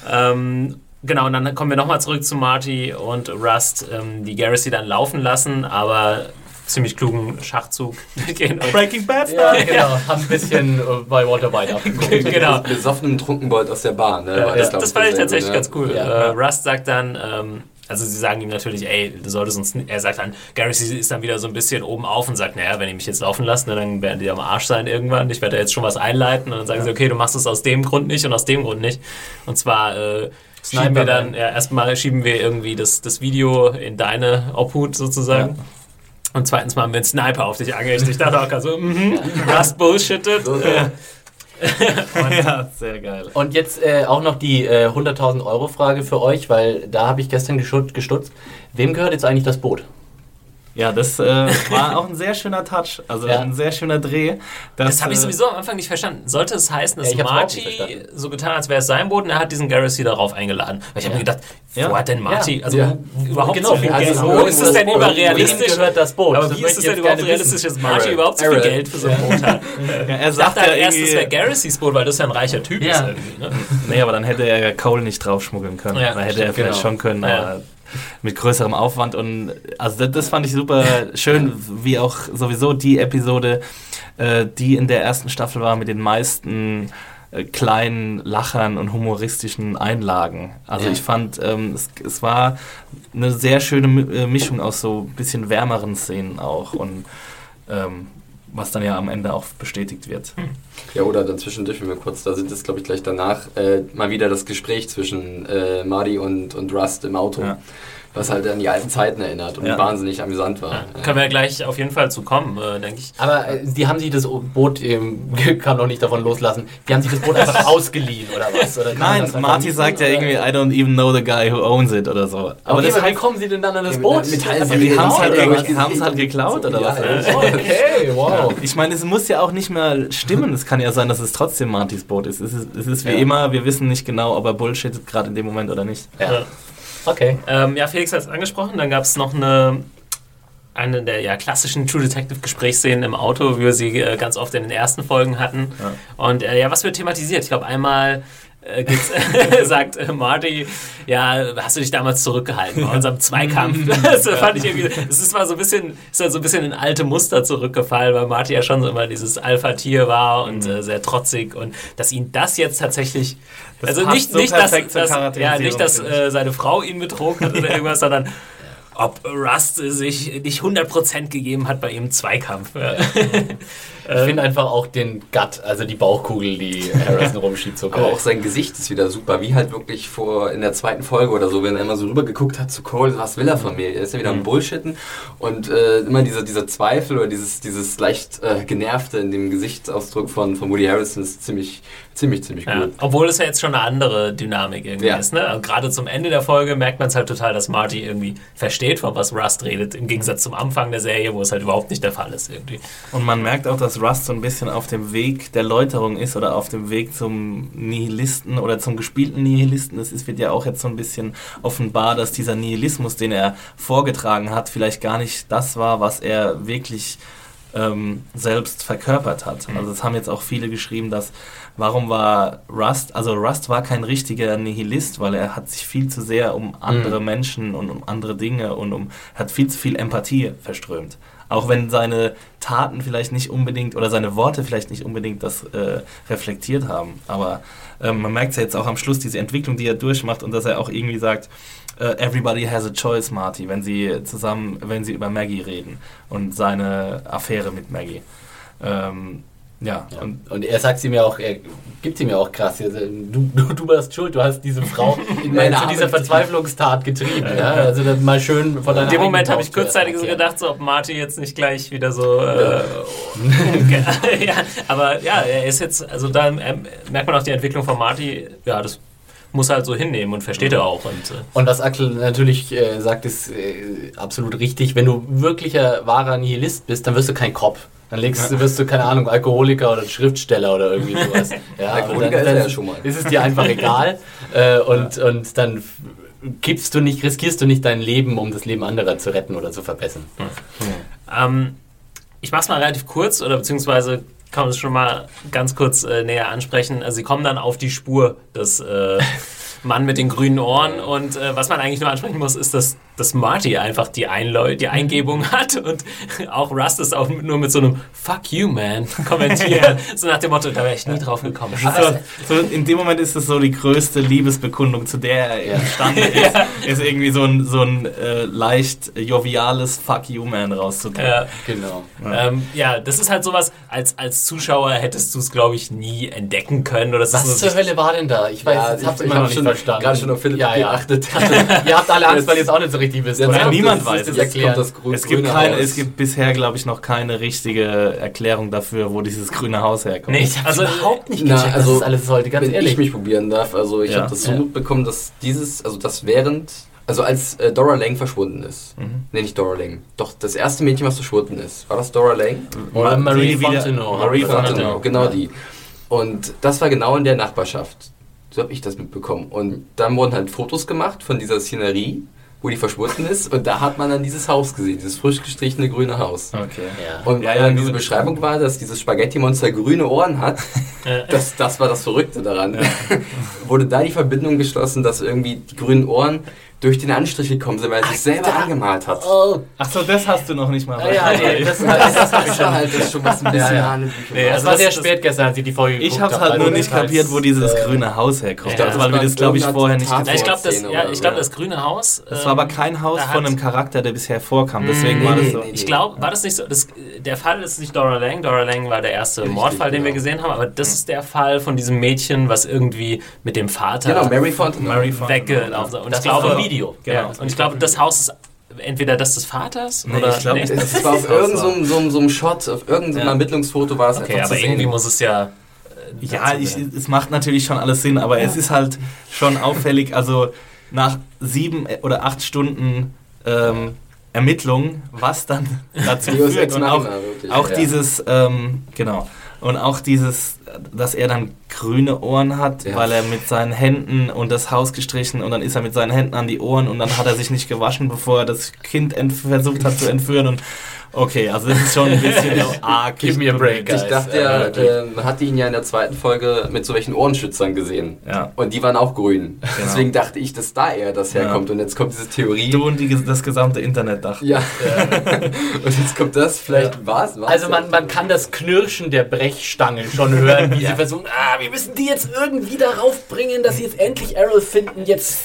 Ähm, genau, und dann kommen wir nochmal zurück zu Marty und Rust, ähm, die Garrissy dann laufen lassen, aber ziemlich klugen Schachzug [LAUGHS] gehen. Breaking Bad ja, genau. Haben ein bisschen äh, bei Walter White [LAUGHS] abgeguckt. genau. besoffenen Trunkenbold aus der Bahn. Ne? Ja, War das, das fand ich tatsächlich ne? ganz cool. Ja. Äh, Rust sagt dann, ähm, also sie sagen ihm natürlich, ey, du solltest uns, er sagt dann, Garrissy ist dann wieder so ein bisschen oben auf und sagt, naja, wenn die mich jetzt laufen lassen, ne, dann werden die am Arsch sein irgendwann. Ich werde da jetzt schon was einleiten und dann sagen sie, okay, du machst es aus dem Grund nicht und aus dem Grund nicht. Und zwar äh, schieben wir dann, ja, erstmal schieben wir irgendwie das, das Video in deine Obhut sozusagen. Und zweitens mal haben wir einen Sniper auf dich angerichtet. Ich dachte auch gerade so, mhm, Rust bullshittet. So, so. Äh, ja, [LAUGHS] sehr geil. Und jetzt äh, auch noch die äh, 100.000 Euro Frage für euch, weil da habe ich gestern gestutzt. Wem gehört jetzt eigentlich das Boot? Ja, das äh, war auch ein sehr schöner Touch, also Ja. ein sehr schöner Dreh. Das habe ich äh, sowieso am Anfang nicht verstanden. Sollte es heißen, dass Ja, Marty so getan, als wäre es sein Boot und er hat diesen Garrissy darauf eingeladen? Weil ich habe mir gedacht, Ja. wo hat denn Marty, Ja. also Ja. überhaupt Genau, so viel also Geld? so Wo ist es denn Boot. überhaupt Wem realistisch? gehört das Boot? Aber Das wie ist es denn überhaupt realistisch, dass. Marty Aaron. überhaupt so viel Aaron. Geld für so ein Boot hat? [LAUGHS] Ja, er sagt dachte ja halt erst, es wäre Garrissys Boot, weil das ja ein reicher Typ Ja. ist irgendwie. Ne? Nee, aber dann hätte er ja Cole nicht draufschmuggeln können. Ja, da hätte er vielleicht genau. schon können, Ja. aber mit größerem Aufwand. Und also das, fand ich super schön, wie auch sowieso die Episode, äh, die in der ersten Staffel war mit den meisten äh, kleinen Lachern und humoristischen Einlagen. Also Ja. ich fand, ähm, es, es war eine sehr schöne äh, Mischung aus so ein bisschen wärmeren Szenen auch und ähm, was dann ja am Ende auch bestätigt wird. Ja, oder dann zwischendurch, wenn wir kurz da sind, ist glaube ich gleich danach äh, mal wieder das Gespräch zwischen äh, Marty und, und Rust im Auto, Ja. Was halt an die alten Zeiten erinnert und Ja. wahnsinnig amüsant war. Ja. Können wir ja gleich auf jeden Fall zu kommen, äh, denke ich. Aber äh, die haben sich das Boot, ähm, [LAUGHS] kann noch nicht davon loslassen, die haben sich das Boot einfach [LAUGHS] ausgeliehen oder was? Oder Nein, Marty sagt ja irgendwie, I don't even know the guy who owns it oder so. Aber Aber okay, halt, wie kommen sie denn dann an das Ja, Boot? Einfach ja, die haben es halt, haben's halt geklaut oder was? Ja, Okay, wow. Ich meine, es muss ja auch nicht mehr stimmen. Es kann ja sein, dass es trotzdem Martys Boot ist. Es ist, es ist wie Ja. immer, wir wissen nicht genau, ob er bullshittet gerade in dem Moment oder nicht. Ja. Okay. Ähm, ja, Felix hat es angesprochen. Dann gab es noch eine, eine der ja, klassischen True Detective Gesprächsszenen im Auto, wie wir sie äh, ganz oft in den ersten Folgen hatten. Und äh, ja, was wird thematisiert? Ich glaube, einmal äh, [LAUGHS] sagt äh, Marty, ja, hast du dich damals zurückgehalten bei unserem Zweikampf? [LAUGHS] [LAUGHS] das fand ich irgendwie, es ist mal so ein bisschen, ist halt so ein bisschen in alte Muster zurückgefallen, weil Marty ja schon so immer dieses Alpha-Tier war und äh, sehr trotzig und dass ihn das jetzt tatsächlich, Das also nicht, so nicht, dass, dass, ja, nicht, dass äh, seine Frau ihn betrog hat oder irgendwas, sondern ob Rust sich nicht 100% gegeben hat bei ihrem Zweikampf. Ja. Ich finde einfach auch den Gut, also die Bauchkugel, die Harrison rumschiebt, so Aber geil. auch sein Gesicht ist wieder super, wie halt wirklich vor in der zweiten Folge oder so, wenn er immer so rüber geguckt hat zu Cole, was will er von mir? Er ist ja wieder am Bullshitten und äh, immer dieser, dieser Zweifel oder dieses, dieses leicht äh, genervte in dem Gesichtsausdruck von, von Woody Harrison ist ziemlich, ziemlich, ziemlich Ja. gut. Obwohl es ja jetzt schon eine andere Dynamik irgendwie Ja. ist. Ne? Gerade zum Ende der Folge merkt man es halt total, dass Marty irgendwie versteht, von was Rust redet, im Gegensatz zum Anfang der Serie, wo es halt überhaupt nicht der Fall ist irgendwie. Und man merkt auch, dass Rust so ein bisschen auf dem Weg der Läuterung ist oder auf dem Weg zum Nihilisten oder zum gespielten Nihilisten. Es ist- wird ja auch jetzt so ein bisschen offenbar, dass dieser Nihilismus, den er vorgetragen hat, vielleicht gar nicht das war, was er wirklich ähm, selbst verkörpert hat. Also es haben jetzt auch viele geschrieben, dass warum war Rust, also Rust war kein richtiger Nihilist, weil er hat sich viel zu sehr um andere Menschen und um andere Dinge und um hat viel zu viel Empathie verströmt. Auch wenn seine Taten vielleicht nicht unbedingt oder seine Worte vielleicht nicht unbedingt das äh, reflektiert haben. Aber ähm, man merkt ja jetzt auch am Schluss diese Entwicklung, die er durchmacht und dass er auch irgendwie sagt, äh, everybody has a choice, Marty, wenn sie zusammen, wenn sie über Maggie reden und seine Affäre mit Maggie. Ähm, ja, Ja. und Und er sagt sie mir auch, er gibt sie mir auch krass. Also, Du, du, [LAUGHS] du warst schuld, du hast diese Frau [LAUGHS] in meine zu dieser. Verzweiflungstat getrieben. Ja? Also mal schön von deiner In dem Moment habe ich kurzzeitig so gedacht, so, ob Marty jetzt nicht gleich wieder so. Äh, [LAUGHS] ja, aber ja, er ist jetzt, also da ähm, merkt man auch die Entwicklung von Marty, ja, das muss er halt so hinnehmen und versteht er auch. Und, äh, Und was Axel natürlich äh, sagt, ist äh, absolut richtig. Wenn du wirklicher wahrer Nihilist bist, dann wirst du kein Cop. Dann legst, du- wirst du, keine Ahnung, Alkoholiker oder Schriftsteller oder irgendwie sowas. [LAUGHS] Ja, Alkoholiker und dann, ist dann ja schon mal. Ist es dir einfach egal. Äh, und, und dann gibst du nicht, riskierst du nicht dein Leben, um das Leben anderer zu retten oder zu verbessern. Ähm, ich mache es mal relativ kurz oder beziehungsweise kann man es schon mal ganz kurz äh, näher ansprechen. Also sie kommen dann auf die Spur des äh, [LAUGHS] Mann mit den grünen Ohren und äh, was man eigentlich nur ansprechen muss, ist, dass, dass Marty einfach die, Einleu die Eingebung hat und auch Rust ist auch nur mit so einem Fuck you, man kommentiert. [LAUGHS] so nach dem Motto, da wäre ich nie drauf gekommen. Also, so in dem Moment ist es so die größte Liebesbekundung, zu der er imstande ist, [LAUGHS] ist irgendwie so ein, so ein äh, leicht joviales Fuck you man rauszukriegen. Ja. Genau. Ähm, ja, das ist halt sowas, als, als Zuschauer hättest du es, glaube ich, nie entdecken können. Oder Was so zur Hölle war denn da? Ich weiß, Ja, ich- ihr ich immer hab noch nicht schon verstanden. gerade schon auf Philipp ja, ja. geachtet. [LAUGHS] ihr habt alle Angst, weil ihr es auch nicht so richtig wisst. Jetzt oder? niemand das- weiß es. Erklären. das grü- Es gibt, grüne keine, es gibt bisher, glaube ich, noch keine richtige Erklärung dafür, wo dieses grüne Haus herkommt. Nee, Ich hab's also überhaupt nicht Na, gecheckt, also, was das alles sollte, ganz wenn ehrlich. ich mich probieren darf, also ich Ja. habe das so Ja. mitbekommen, dass dieses, also das während Also als äh, Dora Lang verschwunden ist. Mhm. Nee, nicht Dora Lang. Doch, das erste Mädchen, was verschwunden ist. War das Dora Lang? Oder Ma- Marie Fontenot. Marie Fontenot, genau die. Und das war genau in der Nachbarschaft. So habe ich das mitbekommen. Und dann wurden halt Fotos gemacht von dieser Szenerie, wo die verschwunden ist. Und da hat man dann dieses Haus gesehen, dieses frisch gestrichene grüne Haus. Okay. Ja. Und Ja, weil ja, dann diese. Beschreibung war, dass dieses Spaghetti-Monster grüne Ohren hat, [LAUGHS] das, das war das Verrückte daran. [LAUGHS] Wurde da die Verbindung geschlossen, dass irgendwie die grünen Ohren durch den Anstrich gekommen sind, weil er sich selber angemalt hat. Oh, Ach so, das hast du noch nicht mal. ja, ja, nee, das, [LAUGHS] das, das hab ich Das war schon. halt das schon was ein bisschen Ja, ja. Nee, war. Das also war das- sehr das- spät gestern, als ich die Folge Ich geguckt hab's hab, halt also nur nicht das kapiert, wo dieses äh, grüne Haus herkommt. Ja, das weil wir war das, glaube ich, vorher nicht ich glaube, das, ja, ich so, glaub, das grüne Haus. Das ähm, war aber kein Haus da von einem Charakter, der bisher vorkam. Deswegen Nee, war das so. nee, nee. Ich glaube, war das nicht so? Das, der Fall ist nicht Dora Lang. Dora Lang war der erste Richtig, Mordfall, den wir genau. gesehen haben, aber das ist der Fall von diesem Mädchen, was irgendwie mit dem Vater Genau, Mary Fontenot. Mary Fontenot. weggelaufen ist. Und Das ich glaube, Video. Ja, Genau. und ich glaube, das Haus ist entweder das des Vaters Nee, oder ich glaub, nee? Es war auf irgendeinem so, einem- so, so einem Shot, auf irgendeinem Ja. Ermittlungsfoto war es Okay, einfach aber zu irgendwie muss es ja. äh, Ja, ich, es macht natürlich schon alles Sinn, aber es ist halt schon auffällig. Also nach sieben oder acht Stunden ähm, Ermittlung, was dann [LAUGHS] dazu führt und auch, wirklich, auch ja. dieses, ähm, genau, und auch dieses, dass er dann grüne Ohren hat, Ja. weil er mit seinen Händen und das Haus gestrichen und dann ist er mit seinen Händen an die Ohren und dann hat er sich nicht gewaschen, bevor er das Kind versucht hat zu entführen und okay, also das ist schon ein bisschen [LAUGHS] arg. Give me a break, Ich guys. dachte Äh, ja, äh, man hatte ihn ja in der zweiten Folge mit so welchen Ohrenschützern gesehen. Ja. Und die waren auch grün. Deswegen dachte ich, dass da eher das Ja. herkommt. Und jetzt kommt diese Theorie. Du und die, das gesamte Internet dachten. Ja. [LAUGHS] und jetzt kommt das, vielleicht war es. Also man, man kann das Knirschen der Brechstange schon hören, wie [LAUGHS] sie versuchen, ah, wir müssen die jetzt irgendwie darauf bringen, dass sie jetzt endlich Errol finden, jetzt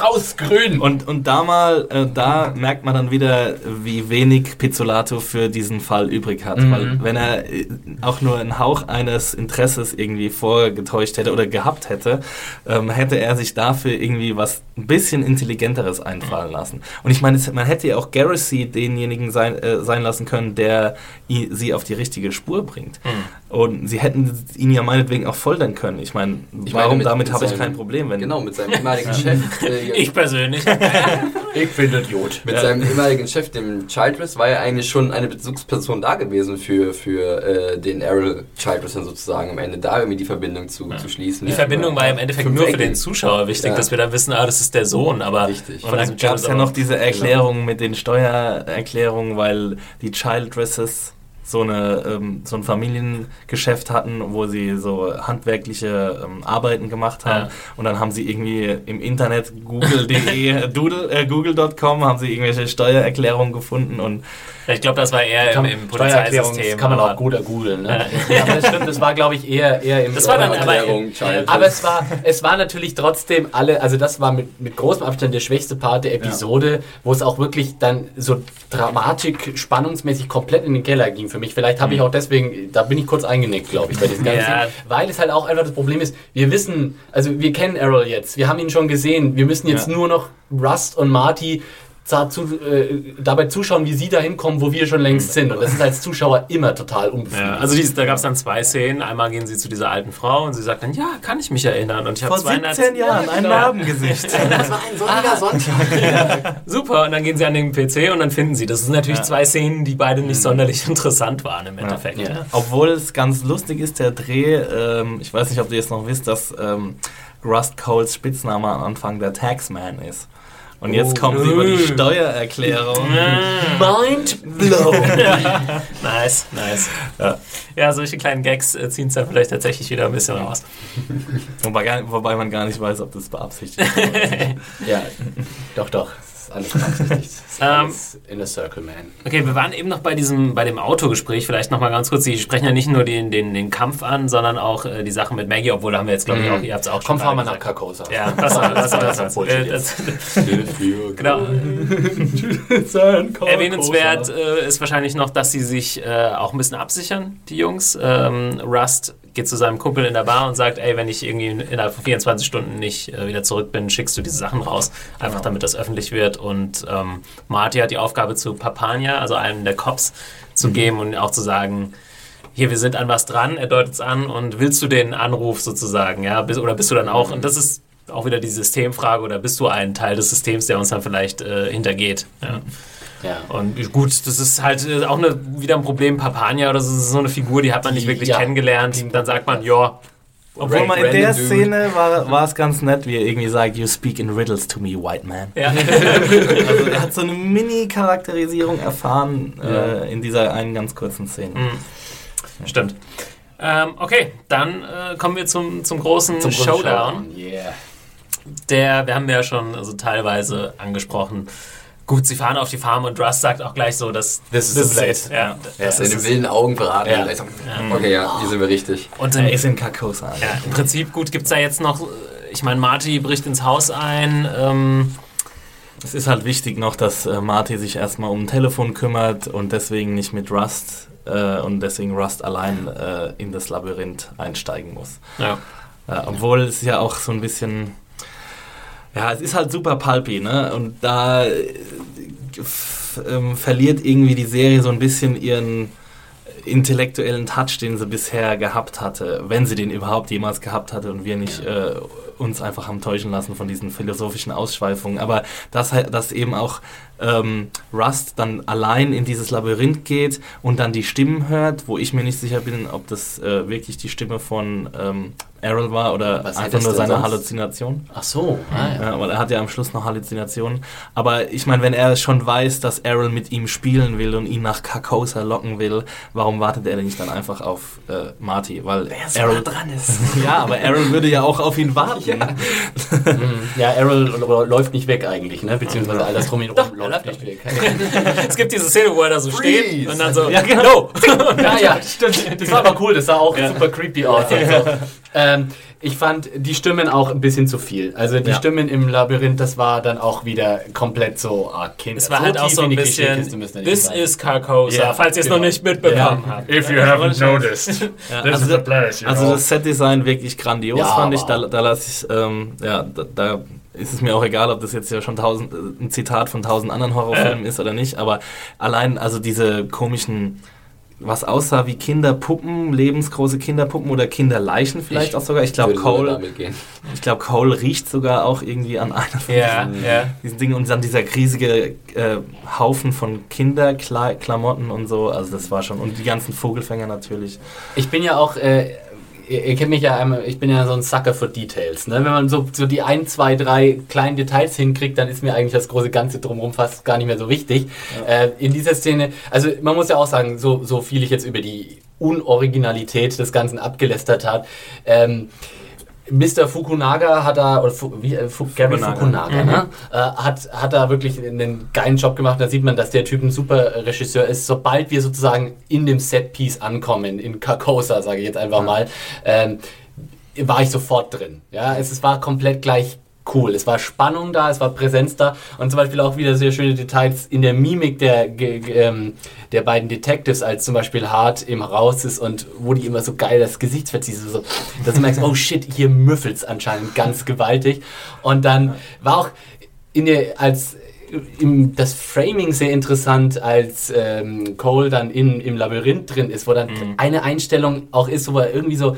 rausgrün. Und, und da mal, äh, da merkt man dann wieder, wie wenig Pizzolato für diesen Fall übrig hat. Mhm. Weil wenn er äh, auch nur einen Hauch eines Interesses irgendwie vorgetäuscht hätte oder gehabt hätte, ähm, hätte er sich dafür irgendwie was ein bisschen intelligenteres einfallen lassen. Und ich meine, man hätte ja auch Garrissy denjenigen sein, äh, sein lassen können, der sie auf die richtige Spur bringt. Und sie hätten ihn ja meinetwegen auch foltern können. Ich meine, Ich meine, warum mit- damit mit habe ich kein Problem, wenn Genau, mit seinem [LAUGHS] ehemaligen Chef. Äh, [LAUGHS] Ich persönlich. [LAUGHS] Ich bin Idiot. Mit seinem ehemaligen Chef, dem Childress, war ja eigentlich schon eine Bezugsperson da gewesen für, für äh, den Errol Childress dann sozusagen am Ende da irgendwie die Verbindung zu, zu schließen. Die Verbindung war ja im Endeffekt nur für den Zuschauer wichtig, Ja. dass wir dann wissen, ah, das ist der Sohn, aber Richtig. Und dann gab es ja noch diese Erklärung mit den Steuererklärungen, weil die Childresses so, eine, ähm, so ein Familiengeschäft hatten, wo sie so handwerkliche ähm, Arbeiten gemacht haben. Ja. Und dann haben sie irgendwie im Internet google.de, [LAUGHS] doodle, äh, google.com, haben sie irgendwelche Steuererklärungen gefunden und Ich glaube, das war eher im, im Steuererklärung, Polizeisystem. das kann man auch gut googeln. Ne? ja, [LAUGHS] aber das stimmt, das war glaube ich eher, eher im Das war dann aber-. Aber es war, es war natürlich trotzdem alle, also das war mit, mit großem Abstand der schwächste Part der Episode, wo es auch wirklich dann so Dramatik, spannungsmäßig komplett in den Keller ging für mich. Vielleicht habe ich auch deswegen, da bin ich kurz eingenickt, glaube ich, bei diesem ganzen Ja. Weil es halt auch einfach das Problem ist, wir wissen, also wir kennen Errol jetzt, wir haben ihn schon gesehen, wir müssen jetzt Ja. nur noch Rust und Marty za- zu, äh, dabei zuschauen, wie sie da hinkommen, wo wir schon längst sind. Und das ist als Zuschauer immer total unbefriedigend. Ja, also dies, da gab es dann zwei Szenen. Einmal gehen sie zu dieser alten Frau und sie sagt dann, ja, kann ich mich erinnern. Und ich habe vor 200 17 Jahren ein genau. Narbengesicht. [LAUGHS] das war ein sonniger [LAUGHS] Sonntag. [LAUGHS] Super, und dann gehen sie an den PC und dann finden sie. Das sind natürlich Ja. zwei Szenen, die beide nicht sonderlich interessant waren im Endeffekt. Ja. Ja. Obwohl es ganz lustig ist, der Dreh, ähm, ich weiß nicht, ob du jetzt noch wisst, dass ähm, Rust Coles Spitzname am Anfang der Taxman ist. Und jetzt kommen sie über die Steuererklärung. Mind blown. [LAUGHS] Nice, nice. Ja. Ja, solche kleinen Gags äh, ziehen es dann vielleicht tatsächlich wieder ein bisschen raus. Wobei, gar- wobei man gar nicht weiß, ob das beabsichtigt ist. [LAUGHS] Ja, doch, doch. Das ist alles beabsichtigt. [LAUGHS] Das ist Ähm, alles in a circle, man. Okay, wir waren eben noch bei diesem, bei dem Autogespräch. Vielleicht noch mal ganz kurz. Sie sprechen ja nicht nur den, den, den Kampf an, sondern auch äh, die Sache mit Maggie, obwohl da haben wir jetzt, glaube ich, auch, ihr habt es auch schon Komm, fahr mal nach. Carcosa. Ja, was soll das? Soll das? Bullshit Äh, das [LAUGHS] Genau. genau. Erwähnenswert äh, ist wahrscheinlich noch, dass sie sich äh, auch ein bisschen absichern, die Jungs. Ähm, Rust geht zu seinem Kumpel in der Bar und sagt, ey, wenn ich irgendwie in- innerhalb von 24 Stunden nicht äh, wieder zurück bin, schickst du diese Sachen raus. Einfach damit das öffentlich wird. Und ähm, Marty hat die Aufgabe zu Papania, also einem der Cops, zu geben und auch zu sagen, hier, wir sind an was dran, er deutet es an und willst du den Anruf sozusagen, ja, Bis- oder bist du dann auch, und das ist auch wieder die Systemfrage oder bist du ein Teil des Systems, der uns dann vielleicht äh, hintergeht. Ja. Ja. Und gut, das ist halt äh, auch eine, wieder ein Problem. Papania oder so, das ist so eine Figur, die hat man nicht wirklich ja. kennengelernt. Dann sagt man, ja, Obwohl man in der Dude. Szene war, war es ganz nett, wie er irgendwie sagt, you speak in riddles to me, white man. ja. [LAUGHS] Also er hat so eine Mini-Charakterisierung erfahren Ja. äh, in dieser einen ganz kurzen Szene. stimmt. Ähm, okay, dann äh, kommen wir zum, zum großen Zum Showdown. Yeah. Der, wir haben ja schon also teilweise angesprochen. Gut, sie fahren auf die Farm und Russ sagt auch gleich so, dass This is the place. Ja, Ja. das Seine ist, wilden Augen verraten. Ja. So, Okay, ja, hier sind wir richtig. und Er im, ist in Carcosa. ja, im Prinzip, gut, gibt es da jetzt noch, äh, ich meine, Marty bricht ins Haus ein. Ähm, Es ist halt wichtig noch, dass äh, Marty sich erstmal um ein Telefon kümmert und deswegen nicht mit Rust äh, und deswegen Rust allein äh, in das Labyrinth einsteigen muss. ja. Ja, obwohl es ja auch so ein bisschen. Ja, es ist halt super pulpy, ne? Und da äh, ähm, verliert irgendwie die Serie so ein bisschen ihren intellektuellen Touch, den sie bisher gehabt hatte, wenn sie den überhaupt jemals gehabt hatte und wir nicht äh, uns einfach haben täuschen lassen von diesen philosophischen Ausschweifungen. Aber dass, halt- dass eben auch ähm, Rust dann allein in dieses Labyrinth geht und dann die Stimmen hört, wo ich mir nicht sicher bin, ob das äh, wirklich die Stimme von ähm, Errol war oder Was einfach nur seine sonst? Halluzination. Ach so. Ah, ja. Ja, weil er hat ja am Schluss noch Halluzinationen. Aber ich meine, wenn er schon weiß, dass Errol mit ihm spielen will und ihn nach Carcosa locken will, warum wartet er denn nicht dann einfach auf äh, Marty? Weil Errol dran ist. [LAUGHS] ja, aber Errol würde ja auch auf ihn warten. ja, [LAUGHS] Errol läuft nicht weg eigentlich, ne? Beziehungsweise alles drum ihn [LAUGHS] rum läuft nicht weg. Es gibt diese Szene, wo er da so steht Freeze. und dann so, Ja, genau. no! ja, ja, stimmt. Das war aber cool, das sah auch super creepy aus. und so. Ähm, ich fand die Stimmen auch ein bisschen zu viel. Also die Ja. Stimmen im Labyrinth, das war dann auch wieder komplett so, ah, Kinder. Es war halt auch so in ein bisschen, this is Carcosa, Ja, falls ihr es genau. noch nicht mitbekommen Ja. habt. If you haven't noticed, [LAUGHS] Ja, this also, is the place, you also know. das Setdesign wirklich grandios, Ja, fand ich. Da, da lasse ich, ähm, ja, da, da ist es mir auch egal, ob das jetzt ja schon tausend, äh, ein Zitat von tausend anderen Horrorfilmen ist oder nicht, aber allein, also diese komischen, was aussah wie Kinderpuppen, lebensgroße Kinderpuppen oder Kinderleichen vielleicht Ich auch sogar. Ich glaube, Cole, ich glaube, Cole riecht sogar auch irgendwie an einer von Ja, ja. diesen Dingen und dann dieser riesige äh, Haufen von Kinderklamotten und so, also das war schon, und die ganzen Vogelfänger natürlich. Ich bin ja auch, äh, ihr, ihr kennt mich ja, einmal, ich bin ja so ein Sucker für Details. Ne? Wenn man so, so die ein, zwei, drei kleinen Details hinkriegt, dann ist mir eigentlich das große Ganze drumherum fast gar nicht mehr so wichtig. Äh, in dieser Szene, also man muss ja auch sagen, so, so viel ich jetzt über die Unoriginalität des Ganzen abgelästert hat, ähm, Mr. Fukunaga hat da, oder Fu, wie, äh, Fu, Gary Fukunaga. Fukunaga, ne? äh, hat, hat da wirklich einen geilen Job gemacht. Da sieht man, dass der Typ ein super Regisseur ist. Sobald wir sozusagen in dem Setpiece ankommen, in Carcosa, sage ich jetzt einfach mal, ähm, war ich sofort drin. Ja, es, es war komplett gleich cool. Es war Spannung da, es war Präsenz da und zum Beispiel auch wieder sehr schöne Details in der Mimik der, ähm, der beiden Detectives, als zum Beispiel Hart im Haus ist und wo die immer so geil das Gesicht verzieht, so, dass du merkst, [LAUGHS] oh shit, hier müffelt's anscheinend ganz gewaltig. Und dann war auch in der, als im, das Framing sehr interessant, als ähm, Cole dann in, im Labyrinth drin ist, wo dann eine Einstellung auch ist, wo er irgendwie so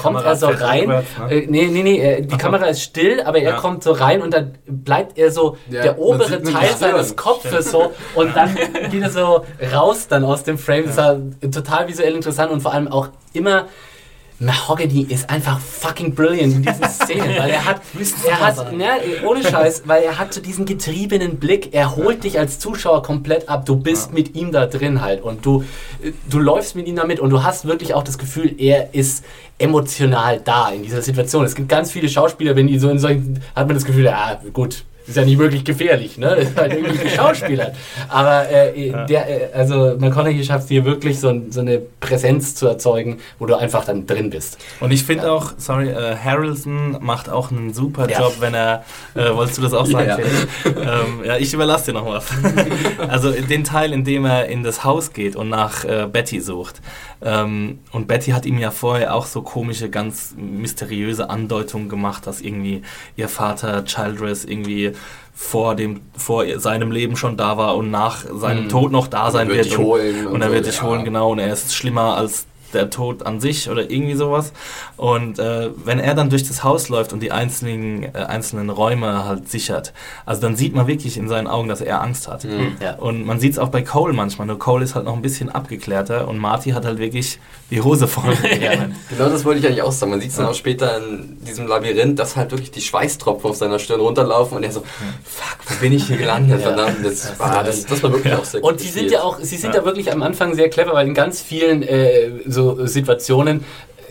kommt Kamera er so rein. rückwärts, ne? Äh, nee, nee, nee, äh, die Kamera ist still, aber er Ja. kommt so rein und dann bleibt er so Ja, der obere Teil seines Kopfes so und dann [LAUGHS] geht er so raus dann aus dem Frame. Das war total visuell interessant und vor allem auch immer Mahogany ist einfach fucking brilliant in diesen Szenen, weil er hat, [LAUGHS] er hat, ne, ohne Scheiß, weil er hat so diesen getriebenen Blick, er holt dich als Zuschauer komplett ab, du bist mit ihm da drin halt und du, du läufst mit ihm damit und du hast wirklich auch das Gefühl, er ist emotional da in dieser Situation. Es gibt ganz viele Schauspieler, wenn die so in solchen, hat man das Gefühl, ja gut, ist ja nicht wirklich gefährlich, ne? Das [LAUGHS] ist halt irgendwie geschauspielert. Aber äh, der, äh, also McConaughey schafft hier wirklich so, ein- so eine Präsenz zu erzeugen, wo du einfach dann drin bist. Und ich finde auch, sorry, äh, Harrelson macht auch einen super Ja. Job, wenn er, äh, wolltest du das auch sagen, Ja. Ähm, ja, ich überlasse dir noch was. [LAUGHS] also den Teil, in dem er in das Haus geht und nach äh, Betty sucht. Ähm, und Betty hat ihm ja vorher auch so komische, ganz mysteriöse Andeutungen gemacht, dass irgendwie ihr Vater Childress irgendwie vor dem vor seinem Leben schon da war und nach seinem Mhm. Tod noch da sein wird wird. und, holen und, und er so, wird dich ja. holen, genau. Und er ist schlimmer als der Tod an sich oder irgendwie sowas. Und äh, wenn er dann durch das Haus läuft und die einzelnen, äh, einzelnen Räume halt sichert, also dann sieht man wirklich in seinen Augen, dass er Angst hat. Mhm. Ja. Und man sieht es auch bei Cole manchmal, nur Cole ist halt noch ein bisschen abgeklärter und Marty hat halt wirklich die Hose voll. [LAUGHS] Genau das wollte ich eigentlich auch sagen. Man sieht es dann auch später in diesem Labyrinth, dass halt wirklich die Schweißtropfen auf seiner Stirn runterlaufen und er so, fuck, wo bin ich hier gelandet? Ja. Verdammt, das, war, das, das war wirklich auch sehr gut Und die sind ja auch, sie sind ja. wirklich am Anfang sehr clever, weil in ganz vielen äh, so Situationen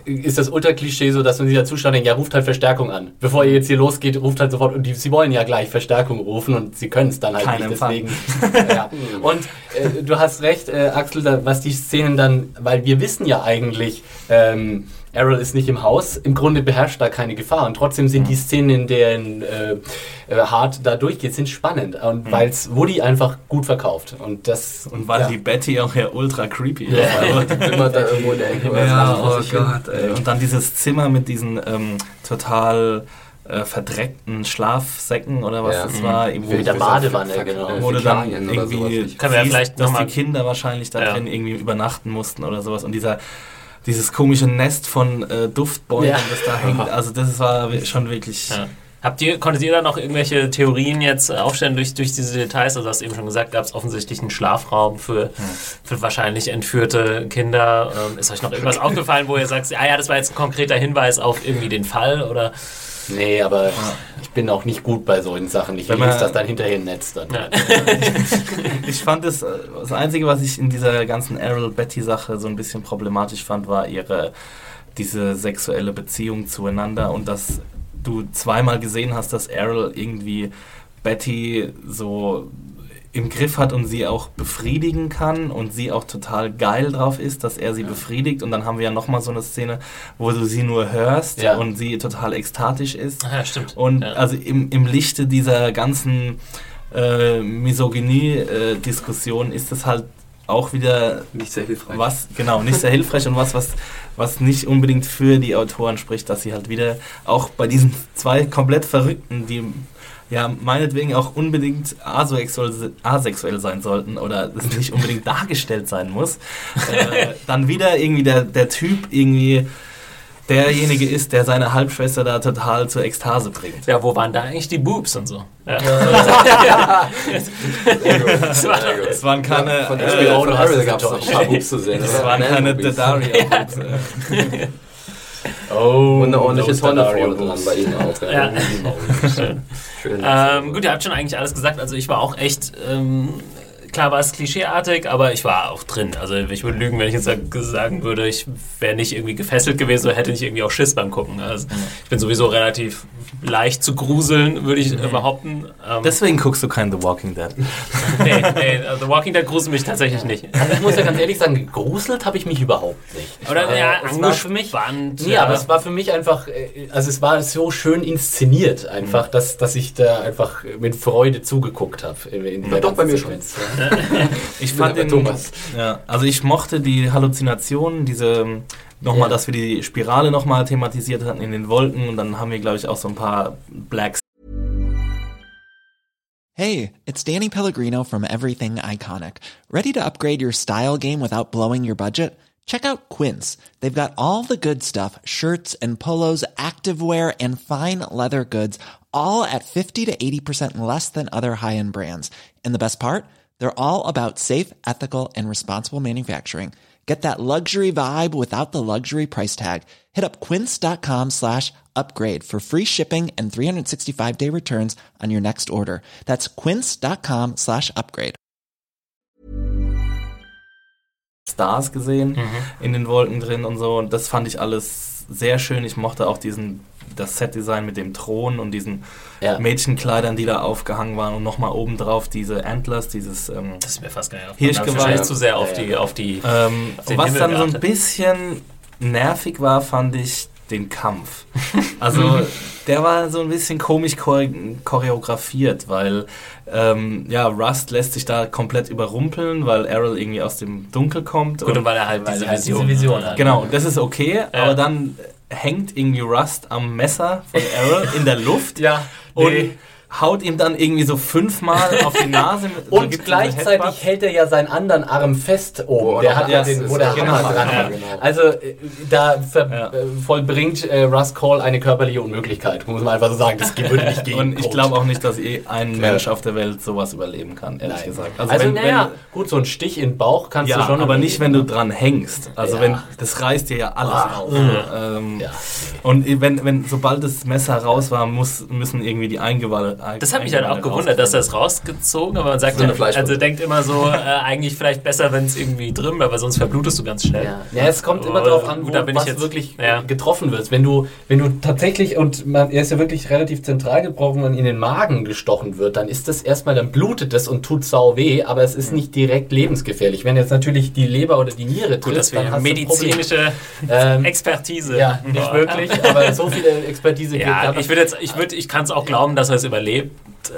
ist das Ultra-Klischee so, dass man sich Zuschauer denkt, ja, ruft halt Verstärkung an. Bevor ihr jetzt hier losgeht, ruft halt sofort, und die, sie wollen ja gleich Verstärkung rufen und sie können es dann halt Kein nicht, Empfang. deswegen. ja. [LAUGHS] Und äh, du hast recht, äh, Axel, da, was die Szenen dann, weil wir wissen ja eigentlich, ähm, Errol ist nicht im Haus, im Grunde beherrscht da keine Gefahr und trotzdem sind die Szenen, in denen äh, äh, Hart da durchgeht, sind spannend und weil es Woody einfach gut verkauft und das Und weil ja. die Betty auch ja ultra creepy ist. Ja. Also, [LAUGHS] immer da irgendwo in der Ecke. Ja, oh. Gott, ey. Und dann dieses Zimmer mit diesen ähm, total äh, verdreckten Schlafsäcken oder was Ja. das war. Mhm. Irgendwo Mit der Badewanne, genau. wo du dann Fäkalien oder sowas irgendwie ja siehst, vielleicht dass die Kinder wahrscheinlich da Ja. drin irgendwie übernachten mussten oder sowas. Und dieser dieses komische Nest von äh, Duftbäumen, Ja. das da hängt. Also das war schon wirklich... Ja. Habt ihr, konntet ihr da noch irgendwelche Theorien jetzt äh, aufstellen durch, durch diese Details? Also hast du eben schon gesagt, gab es offensichtlich einen Schlafraum für, für wahrscheinlich entführte Kinder. Ähm, ist euch noch irgendwas [LAUGHS] aufgefallen, wo ihr sagt, ah ja, das war jetzt ein konkreter Hinweis auf irgendwie den Fall? Oder Nee, aber ich bin auch nicht gut bei solchen Sachen. Ich Wenn man- lese das dann hinterher im Netz dann. Ja. [LAUGHS] Ich fand es, äh, das Einzige, was ich in dieser ganzen Errol-Betty-Sache so ein bisschen problematisch fand, war ihre, diese sexuelle Beziehung zueinander und dass du zweimal gesehen hast, dass Errol irgendwie Betty so im Griff hat und sie auch befriedigen kann und sie auch total geil drauf ist, dass er sie befriedigt und dann haben wir ja nochmal so eine Szene, wo du sie nur hörst Ja. und sie total ekstatisch ist. Ah, ja, stimmt. Und ja. also im, im Lichte dieser ganzen äh, Misogynie-Diskussion ist es halt auch wieder Nicht sehr hilfreich. was, genau, nicht sehr hilfreich und was, was, was nicht unbedingt für die Autoren spricht, dass sie halt wieder auch bei diesen zwei komplett Verrückten, die ja meinetwegen auch unbedingt asexuell, asexuell sein sollten oder es nicht unbedingt dargestellt sein muss, äh, [LAUGHS] dann wieder irgendwie der, der Typ irgendwie derjenige ist, der seine Halbschwester da total zur Ekstase bringt. Ja, wo waren da eigentlich die Boobs und so? Ja. das [LAUGHS] war Sehr gut. Es waren keine, Von äh, Harris es gab es noch ein paar Boobs zu sehen. es oder? waren keine Man-Movies. Oh, Und eine ordentliche those Tonne vorne dran bei ihnen auch. Ja. [LAUGHS] [LAUGHS] Schön. Ähm, gut, ihr habt schon eigentlich alles gesagt. Also ich war auch echt, ähm, klar war es klischeeartig, aber ich war auch drin. Also ich würde lügen, wenn ich jetzt sag- sagen würde, ich wäre nicht irgendwie gefesselt gewesen oder hätte nicht irgendwie auch Schiss beim Gucken. Also ich bin sowieso relativ leicht zu gruseln, würde ich äh, behaupten. Ähm, Deswegen guckst du kein The Walking Dead. [LAUGHS] nee, nee, äh, The Walking Dead gruselt mich tatsächlich nicht. Also ich muss ja ganz ehrlich sagen, gegruselt habe ich mich überhaupt nicht. Oder Äh, ja, es war für mich angespannt. Nee, aber es war für mich einfach, äh, also es war so schön inszeniert einfach, Mhm. dass, dass ich da einfach mit Freude zugeguckt habe. Ja, doch, bei mir schon. [LAUGHS] Ich fand den, Thomas. Ja, also ich mochte die Halluzinationen, diese nochmal, Ja. dass wir die Spirale nochmal thematisiert hatten in den Wolken und dann haben wir, glaube ich, auch so ein paar Black Hey, it's Danny Pellegrino from Everything Iconic. Ready to upgrade your style game without blowing your budget? Check out Quince. They've got all the good stuff shirts and polos, activewear, and fine leather goods, all at 50 to 80% less than other high end brands. And the best part? They're all about safe, ethical, and responsible manufacturing. Get that luxury vibe without the luxury price tag. Hit up quince.com slash upgrade for free shipping and 365 day returns on your next order. That's quince.com slash upgrade. Stars gesehen mhm. in den Wolken drin und so und das fand ich alles sehr schön. Ich mochte auch diesen das Setdesign mit dem Thron und diesen Ja. Mädchenkleidern, die da aufgehangen waren und nochmal obendrauf diese Antlers, dieses ähm, Das ist mir fast gar nicht wahrscheinlich zu sehr auf Ja, die, auf die Ähm, den was Himmel dann so ein geachtet. bisschen nervig war, fand ich den Kampf. [LAUGHS] Also der war so ein bisschen komisch chore choreografiert, weil ähm, ja, Rust lässt sich da komplett überrumpeln, weil Errol irgendwie aus dem Dunkel kommt. Gut, und weil er halt Weil diese er halt Vision, diese Vision hat. Genau, das ist okay, Ja. aber dann hängt irgendwie Rust am Messer von Errol in der Luft. Ja, Und nee. Haut ihm dann irgendwie so fünfmal auf die Nase. Mit, [LAUGHS] so Und diese gleichzeitig hält er ja seinen anderen Arm fest oben. Wo der hat ja den, wo der Genau, Hammer dran ja, genau. Also äh, da Ja. äh, vollbringt äh, Russ Cole eine körperliche Unmöglichkeit, muss man einfach so sagen. Das würde nicht gehen. Und ich glaube auch nicht, dass eh ein Mensch auf der Welt sowas überleben kann, ehrlich Nein. gesagt. Also, wenn- naja, gut, so ein Stich in den Bauch kannst Ja, du schon. aber nicht, wenn du dran hängst. Also Ja. wenn das reißt dir ja alles auf. Ähm, Ja. Und wenn, wenn sobald das Messer raus war, muss, müssen irgendwie die Eingeweide. Das hat mich halt auch gewundert, dass er es rausgezogen, aber man sagt So ja, also denkt immer so, äh, eigentlich vielleicht besser, wenn es irgendwie drin weil sonst verblutest du ganz schnell. Ja. ja, es kommt immer darauf an, wo, was jetzt- wirklich ja. getroffen wird. Wenn du, wenn du tatsächlich, und man, er ist ja wirklich relativ zentral gebrochen, wenn in den Magen gestochen wird, dann ist das erstmal, dann blutet das und tut sau weh, aber es ist nicht direkt lebensgefährlich. Wenn jetzt natürlich die Leber oder die Niere Gut, trifft, dann hast medizinische Ähm, Expertise. Ja, nicht wirklich, aber so viele Expertise Ja, gibt. ich würde jetzt, ich würde, ich kann es auch glauben, dass er es überlebt,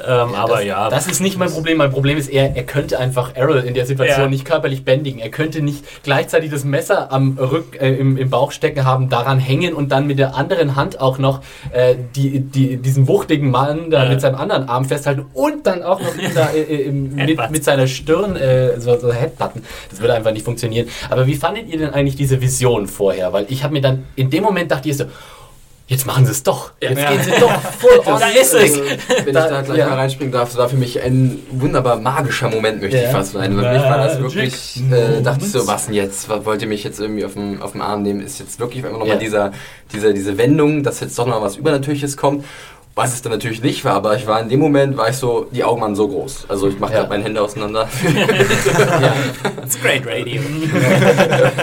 ähm, aber das, ja. Das ist nicht mein Problem. Mein Problem ist eher, er könnte einfach Errol in der Situation Ja. nicht körperlich bändigen. Er könnte nicht gleichzeitig das Messer am Rück, äh, im, im Bauch stecken haben, daran hängen und dann mit der anderen Hand auch noch äh, die, die, diesen wuchtigen Mann da Ja. mit seinem anderen Arm festhalten und dann auch noch da äh, äh, mit, mit seiner Stirn äh, so, so Headbutton. Das würde einfach nicht funktionieren. Aber wie fandet ihr denn eigentlich diese Vision vorher? Weil ich habe mir dann, in dem Moment dachte ich so, jetzt machen sie es doch. Jetzt Ja. gehen sie doch voll [LAUGHS] on. Da ist es. Also, wenn Da- ich da gleich ja. mal reinspringen darf, das war für mich ein wunderbar magischer Moment, möchte Ja. ich fast meinen. Für mich war das wirklich, äh, dachte ich so, was denn jetzt? Was wollt ihr mich jetzt irgendwie auf dem, auf dem Arm nehmen? Ist jetzt wirklich immer noch Ja. mal dieser, dieser, diese Wendung, dass jetzt doch noch was Übernatürliches kommt? Was es dann natürlich nicht war, aber ich war in dem Moment, war ich so, die Augen waren so groß. Also ich mache Ja. gerade meine Hände auseinander. [LAUGHS] Ja. It's great radio. [LAUGHS]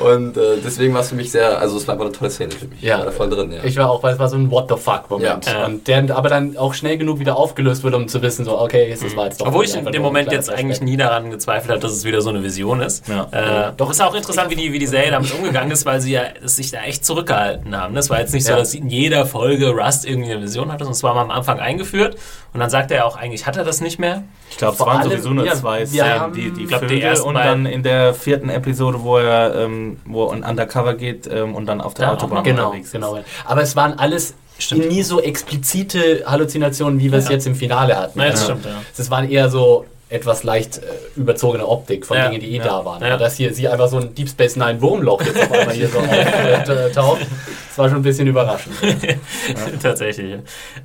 Und äh, deswegen war es für mich sehr, also es war einfach eine tolle Szene für mich. Ja. Ich war da voll drin, ja. Ich war auch, weil es war so ein What the fuck Moment. Ja. Und der aber dann auch schnell genug wieder aufgelöst wird, um zu wissen, so, okay, jetzt, das war jetzt doch. Obwohl ich in dem Moment jetzt eigentlich nie daran gezweifelt habe, dass es wieder so eine Vision ist. Ja. Äh, doch ist auch interessant, wie die, wie die Serie damit umgegangen ist, weil sie ja sich da echt zurückgehalten haben. Das war jetzt nicht so, dass in jeder Folge Rust irgendwie eine Vision hatte, sondern es war mal am Anfang eingeführt und dann sagt er auch eigentlich, hat er das nicht mehr. Ich glaube, es waren allem- sowieso nur ja, zwei Szenen, haben- die, die ich die ersten und dann in der vierten Episode, wo er ähm, wo er undercover geht ähm, und dann auf der auch Autobahn. Genau, unterwegs ist. genau. Aber es waren alles Stimmt. nie so explizite Halluzinationen, wie wir es Ja. jetzt im Finale hatten. Ja, das Also, stimmt, ja. Das waren eher so etwas leicht äh, überzogene Optik von Ja. Dingen, die eh Ja. da waren. Ja. Dass hier sie einfach so ein Deep Space Nine Wurmloch jetzt auf einmal hier so [LAUGHS] auftaucht, das war schon ein bisschen überraschend. [LAUGHS] Tatsächlich.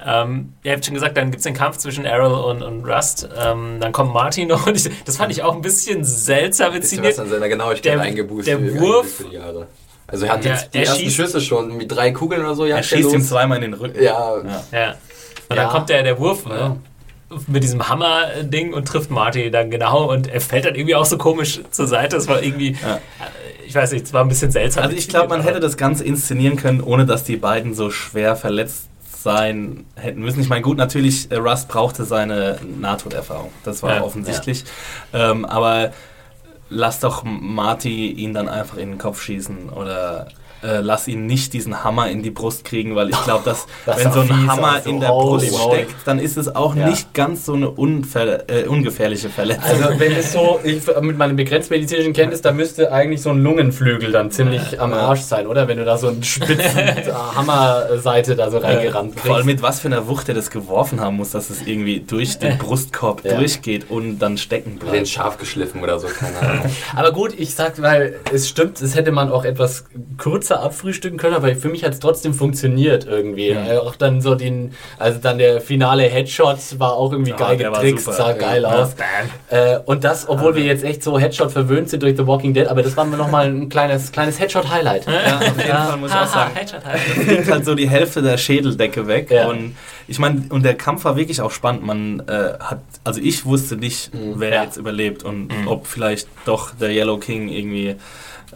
Ähm, ihr habt schon gesagt, dann gibt es den Kampf zwischen Errol und, und Rust. Ähm, dann kommt Martin noch. Und ich, das fand ich auch ein bisschen seltsam bisschen was inszeniert. an seiner Genauigkeit Der- eingeboost. der Wurf-. Also er hat Ja, jetzt die er ersten schießt- Schüsse schon mit drei Kugeln oder so. Er schießt ihm zweimal in den Rücken. Ja, Ja. Ja. Und Ja. dann kommt der, der Wurf Ja. Mit diesem Hammer-Ding und trifft Marty dann genau und er fällt dann irgendwie auch so komisch zur Seite. Das war irgendwie, Ja. äh, ich weiß nicht, es war ein bisschen seltsam. Also ich glaube, man hätte das Ganze inszenieren können, ohne dass die beiden so schwer verletzt sein hätten müssen. Ich meine, gut, natürlich, äh, Rust brauchte seine Nahtoderfahrung. Das war Ja. offensichtlich. Ähm, aber lass doch Marty ihn dann einfach in den Kopf schießen oder äh, lass ihn nicht diesen Hammer in die Brust kriegen, weil ich [LAUGHS] glaube, dass Das wenn so ein Hammer also in der holy Brust moly. steckt, dann ist es auch Ja. nicht ganz so eine unver äh, ungefährliche Verletzung. Also wenn es so, ich, mit meinem begrenzt medizinischen Kenntnis, da müsste eigentlich so ein Lungenflügel dann ziemlich am Arsch sein, oder? Wenn du da so einen spitzen [LAUGHS] Hammerseite da so reingerannt Vor allem kriegst. mit was für einer Wucht er das geworfen haben muss, dass es irgendwie durch den Brustkorb Ja. durchgeht und dann stecken den bleibt. scharf geschliffen oder so, keine Ahnung. [LAUGHS] Aber gut, ich sag, weil es stimmt, es hätte man auch etwas kürzer abfrühstücken können, aber für mich hat es trotzdem funktioniert irgendwie. Äh, Auch dann so den, also dann der finale Headshot war auch irgendwie Ja, geil getrickst, sah geil Ja. aus. Äh, und das, obwohl wir jetzt echt so Headshot verwöhnt sind durch The Walking Dead, aber das war mir nochmal ein kleines, kleines Headshot-Highlight. Ja, auf jeden Fall muss ich auch sagen. Headshot halt. fliegt halt so die Hälfte der Schädeldecke weg. Ja. Und ich meine, und der Kampf war wirklich auch spannend. Man äh, hat, also ich wusste nicht, wer Ja. jetzt überlebt und ob vielleicht doch der Yellow King irgendwie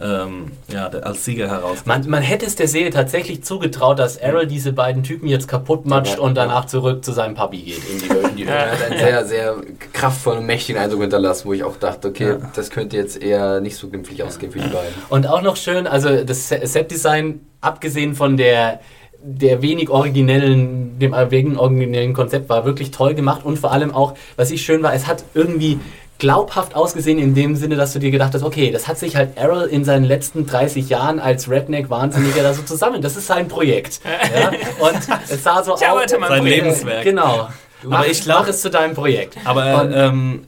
ähm, ja, als Sieger herauskommt. Man, man hätte es der Serie tatsächlich zugetraut, dass Errol diese beiden Typen jetzt kaputt matscht Ja. und danach zurück zu seinem Papi geht in die, in die Höhle. [LAUGHS] Er hat einen sehr, sehr kraftvollen und mächtigen Eindruck hinterlassen, wo ich auch dachte, okay, Ja. das könnte jetzt eher nicht so glimpflich ausgehen für die beiden. Und auch noch schön, also das Se- Setdesign, abgesehen von der, der wenig originellen, dem wegen originellen Konzept, war wirklich toll gemacht und vor allem auch, was ich schön war, es hat irgendwie glaubhaft ausgesehen in dem Sinne, dass du dir gedacht hast, okay, das hat sich halt Errol in seinen letzten 30 Jahren als Redneck-Wahnsinniger da so zusammen. Das ist sein Projekt. Ja? Und es sah so aus. Sein Projekt. Lebenswerk. Genau. Aber Mach- ich glaub- mach es zu deinem Projekt. Aber Und- ähm,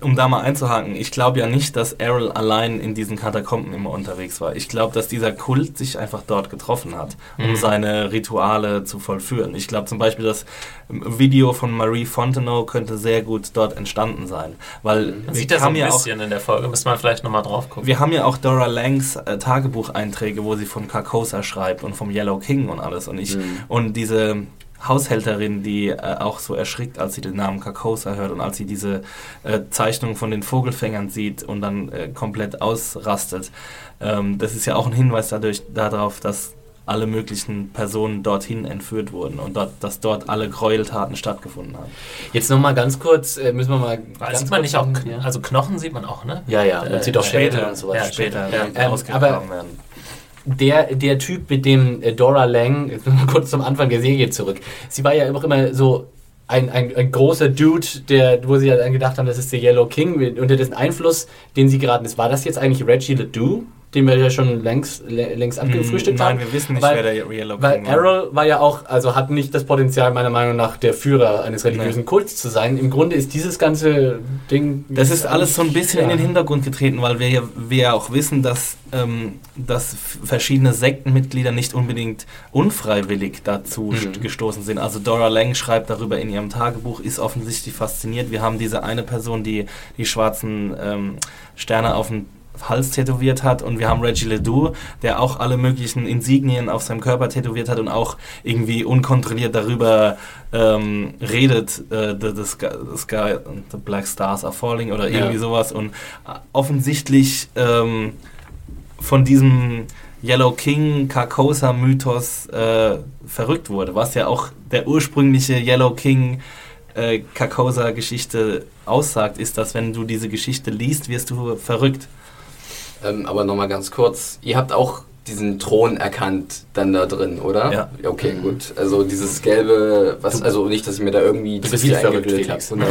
um da mal einzuhaken, ich glaube ja nicht, dass Errol allein in diesen Katakomben immer unterwegs war. Ich glaube, dass dieser Kult sich einfach dort getroffen hat, um Mhm. seine Rituale zu vollführen. Ich glaube zum Beispiel, das Video von Marie Fontenot könnte sehr gut dort entstanden sein. Weil Man wir sieht das ein ja auch bisschen in der Folge. Müssen wir vielleicht nochmal drauf gucken. wir haben ja auch Dora Langs äh, Tagebucheinträge, wo sie von Carcosa schreibt und vom Yellow King und alles. Und ich und diese Haushälterin, die äh, auch so erschrickt, als sie den Namen Carcosa hört und als sie diese äh, Zeichnung von den Vogelfängern sieht und dann äh, komplett ausrastet. Ähm, das ist ja auch ein Hinweis dadurch, darauf, dass alle möglichen Personen dorthin entführt wurden und dort, dass dort alle Gräueltaten stattgefunden haben. Jetzt nochmal ganz kurz, äh, müssen wir mal. Ganz sieht man nicht auch, ja. also Knochen sieht man auch, ne? Ja, ja, man Äh, sieht auch später. Schädel und sowas. Ja, Später Ja. Ähm, ausgegraben werden. Der, der Typ mit dem äh, Dora Lang, [LAUGHS] kurz zum Anfang der Serie zurück. Sie war ja auch immer so ein, ein, ein großer Dude, der, wo sie dann gedacht haben, das ist der Yellow King, unter dessen Einfluss, den sie geraten ist. War das jetzt eigentlich Reggie Ledoux, den wir ja schon längst, lä- längst abgefrühstückt Nein, haben? wir wissen nicht, weil, wer der Yellow Weil war. Errol war ja auch, also hat nicht das Potenzial, meiner Meinung nach, der Führer eines religiösen Nee. Kults zu sein. Im Grunde ist dieses ganze Ding. Das ist alles so ein bisschen in Ja. den Hintergrund getreten, weil wir ja, wir ja auch wissen, dass, ähm, dass verschiedene Sektenmitglieder nicht unbedingt unfreiwillig dazu Mhm. st- gestoßen sind. Also Dora Lang schreibt darüber in ihrem Tagebuch, ist offensichtlich fasziniert. Wir haben diese eine Person, die die schwarzen ähm, Sterne auf dem Hals tätowiert hat und wir haben Reggie Ledoux, der auch alle möglichen Insignien auf seinem Körper tätowiert hat und auch irgendwie unkontrolliert darüber ähm, redet, äh, the, the, sky, the, sky, the Black Stars are falling oder Ja. irgendwie sowas und äh, offensichtlich ähm, von diesem Yellow King Carcosa Mythos äh, verrückt wurde, was ja auch der ursprüngliche Yellow King äh, Carcosa Geschichte aussagt, ist, dass wenn du diese Geschichte liest, wirst du verrückt. Ähm, aber nochmal ganz kurz, ihr habt auch diesen Thron erkannt dann da drin, oder? Ja. Okay, gut. Also dieses gelbe, was, also nicht, dass ich mir da irgendwie Du zu bist viel eingebildet habe. [LAUGHS]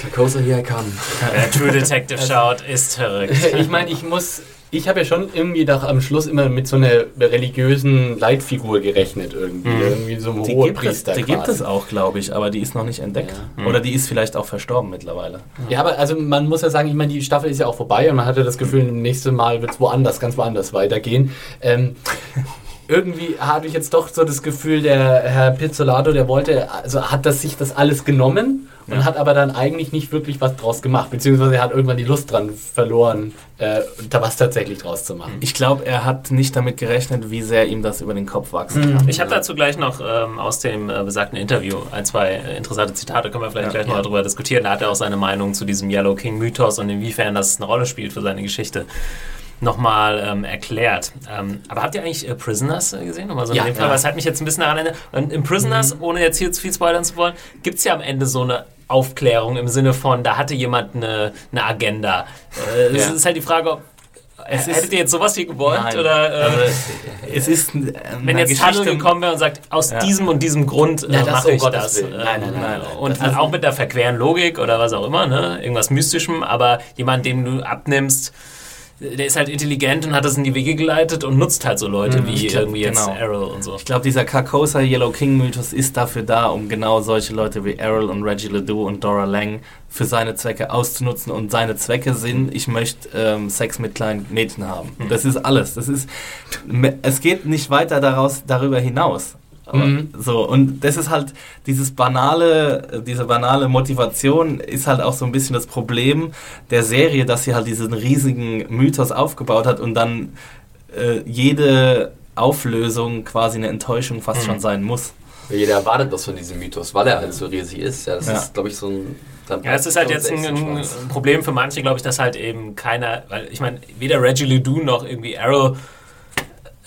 Carcosa hier kam. Wer True Detective schaut, ist verrückt. [LAUGHS] Ich meine, ich muss. Ich habe ja schon irgendwie doch am Schluss immer mit so einer religiösen Leitfigur gerechnet, irgendwie. Irgendwie so einem Die gibt, es, Hohepriester. die gibt quasi. es auch, glaube ich, aber die ist noch nicht entdeckt. Oder die ist vielleicht auch verstorben mittlerweile. Ja, aber also man muss ja sagen, ich meine, die Staffel ist ja auch vorbei und man hatte das Gefühl, nächstes Mal wird es woanders, ganz woanders weitergehen. Ähm, [LAUGHS] irgendwie habe ich jetzt doch so das Gefühl, der Herr Pizzolato, der wollte, also hat das sich das alles genommen und Ja. hat aber dann eigentlich nicht wirklich was draus gemacht, beziehungsweise er hat irgendwann die Lust dran verloren, äh, da was tatsächlich draus zu machen. Ich glaube, er hat nicht damit gerechnet, wie sehr ihm das über den Kopf wachsen kann. Ich habe dazu gleich noch ähm, aus dem äh, besagten Interview ein, zwei äh, interessante Zitate, können wir vielleicht Ja. gleich noch darüber diskutieren. Da hat er auch seine Meinung zu diesem Yellow King Mythos und inwiefern das eine Rolle spielt für seine Geschichte nochmal ähm, erklärt. Ähm, aber habt ihr eigentlich äh, Prisoners äh, gesehen? Nochmal so Ja, in dem Fall, ja. Mhm. was hat mich jetzt ein bisschen daran erinnert. Und in Prisoners, ohne jetzt hier zu viel spoilern zu wollen, gibt es ja am Ende so eine Aufklärung im Sinne von, da hatte jemand eine, eine Agenda. Äh, Es Ja. ist halt die Frage, ob Es ist- Hättet ihr jetzt sowas hier gewollt? Nein. Oder, äh, Also, es ist äh, wenn eine jetzt Tunnel gekommen wäre und sagt, aus Ja. diesem und diesem Grund äh, Ja, das mache um ich Gottes das. Willen. Nein, nein, nein, Äh, nein. Und Das- auch mit der verqueren Logik oder was auch immer, ne? irgendwas Mystischem, aber jemand, dem du abnimmst, der ist halt intelligent und hat das in die Wege geleitet und nutzt halt so Leute wie glaub, irgendwie jetzt genau. Errol und so. Ich glaube, dieser Carcosa Yellow King Mythos ist dafür da, um genau solche Leute wie Errol und Reggie Ledoux und Dora Lang für seine Zwecke auszunutzen. Und seine Zwecke sind, ich möchte ähm, Sex mit kleinen Mädchen haben. Das ist alles. Das ist, es geht nicht weiter daraus, darüber hinaus. Aber Mhm. So, und das ist halt dieses banale, diese banale Motivation ist halt auch so ein bisschen das Problem der Serie, dass sie halt diesen riesigen Mythos aufgebaut hat und dann äh, jede Auflösung quasi eine Enttäuschung fast schon sein muss. Jeder erwartet das von diesem Mythos, weil er halt so riesig ist. Ja, das Ja. ist, glaube ich, so ein. Ja, es ist halt jetzt ein, ein. Problem für manche, glaube ich, dass halt eben keiner, weil ich meine, weder Reggie Ledoux noch irgendwie Arrow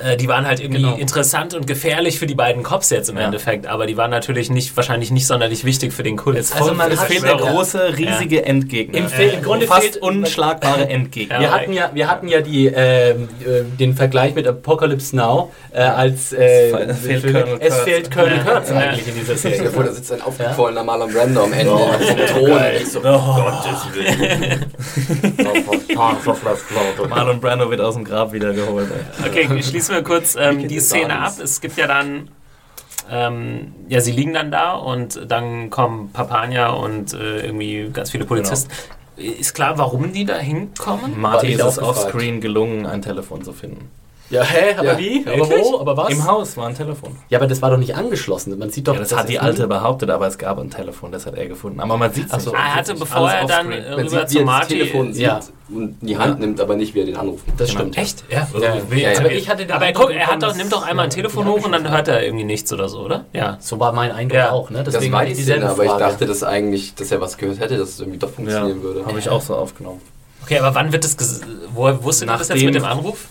äh, die waren halt irgendwie Genau. interessant und gefährlich für die beiden Cops jetzt im Ja. Endeffekt, aber die waren natürlich nicht, wahrscheinlich nicht sonderlich wichtig für den Kult. Es, Also man es fehlt der große, riesige Endgegner. Im Fe- im Grunde Fast fehlt- unschlagbare [LAUGHS] Endgegner. Ja. Wir hatten ja, wir hatten ja die, ähm, äh, den Vergleich mit Apocalypse Now äh, als äh, Es fehlt Colonel es Kurtz. fehlt Colonel Ja. Kurtz eigentlich in dieser Serie. vor, da sitzt ein aufgequollener Marlon Brando am Ende auf dem Thron. Und ich so, Gottes [LAUGHS] Willen. Marlon Brando wird aus dem Grab wieder geholt. ey. Okay, schließen wir kurz ähm, die Szene ab. Es gibt ja dann, ähm, ja, sie liegen dann da und dann kommen Papania und äh, irgendwie ganz viele Polizisten. Ist klar, warum die da hinkommen? Marty ich ist es offscreen gelungen, ein Telefon zu finden. Ja, hä? Aber Ja. wie? Aber Wirklich? wo? Aber was? Im Haus war ein Telefon. Ja, aber das war doch nicht angeschlossen. Man sieht doch, Ja, das dass hat die Alte behauptet, aber es gab ein Telefon, das hat er gefunden. Aber man sieht es Ach so. nicht. Ah, er hatte, bevor er dann Man rüber sieht, zu das Marty. Telefon sieht Ja. und in die Hand nimmt, aber nicht, wie er den anruft. Das Genau. stimmt. Echt? Ja. Ja. Wie- Ja, ja. Aber ich hatte den Aber er, guck, er hat doch, nimmt doch einmal ein Telefon ja, hoch und dann hört er irgendwie nichts oder so, oder? Ja. So war mein Eindruck Ja. auch, ne? Das Deswegen war hatte die ich Szene, aber ich dachte, dass eigentlich, dass er was gehört hätte, dass es irgendwie doch funktionieren würde. habe ich auch so aufgenommen. Okay, aber wann wird das, woher wusste er das jetzt Nachdem- mit dem Anruf?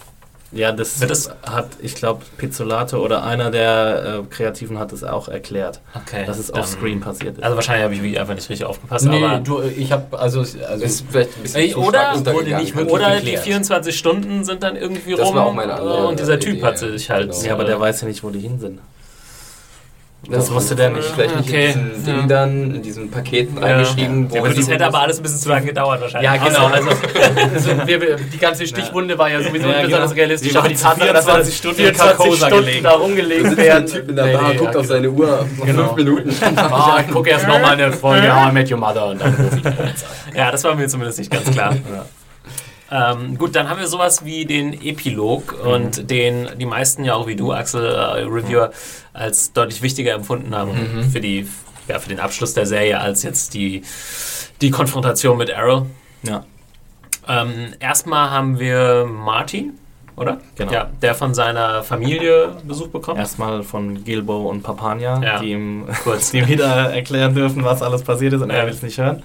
Ja, das, das- hat, ich glaube, Pizzolato oder einer der äh, Kreativen hat es auch erklärt, Okay. dass es offscreen passiert ist. Also wahrscheinlich habe ich einfach nicht richtig aufgepasst, Nee, aber... du, ich habe also, also ist vielleicht ein bisschen Ey, oder wurde nicht wirklich Oder die geklärt. 24 Stunden sind dann irgendwie Das rum war auch meine andere und dieser Typ Idee, hat ja. sich halt... Genau. ja, aber der äh, weiß ja nicht, wo die hin sind. Das wusste der nicht. Vielleicht nicht Okay. in diesem Ja. Ding dann, in diesen Paketen reingeschrieben, Ja, gut, das hätte aber alles ein bisschen zu lange gedauert wahrscheinlich. Ja, genau. Also, [LAUGHS] Also, wir, die ganze Stichwunde war ja sowieso Ja, nicht besonders genau. realistisch, Die aber die Tatsache, dass er 24 Stunden 24 Carcosa Stunden gelegen. da rumgelegen sitzt werden. der Typ in der Nee, Bar, nee, guckt ja, auf seine Uhr, Genau. fünf Minuten. [LAUGHS] Ah, ich gucke erst nochmal eine Folge How I Met Your Mother und dann rufe ich ja, das war mir zumindest nicht ganz klar. [LAUGHS] Ähm, gut, dann haben wir sowas wie den Epilog Mhm. und den die meisten ja auch wie du, Axel, äh, Reviewer, als deutlich wichtiger empfunden haben Mhm. für, die, ja, für den Abschluss der Serie als jetzt die, die Konfrontation mit Arrow. Ja. Ähm, erstmal haben wir Marty, oder? Genau. Ja, der von seiner Familie Besuch bekommt. Erstmal von Gilbo und Papania, Ja. die ihm Kurz. [LAUGHS] die ihm wieder erklären dürfen, was alles passiert ist und Ja. er will es nicht hören.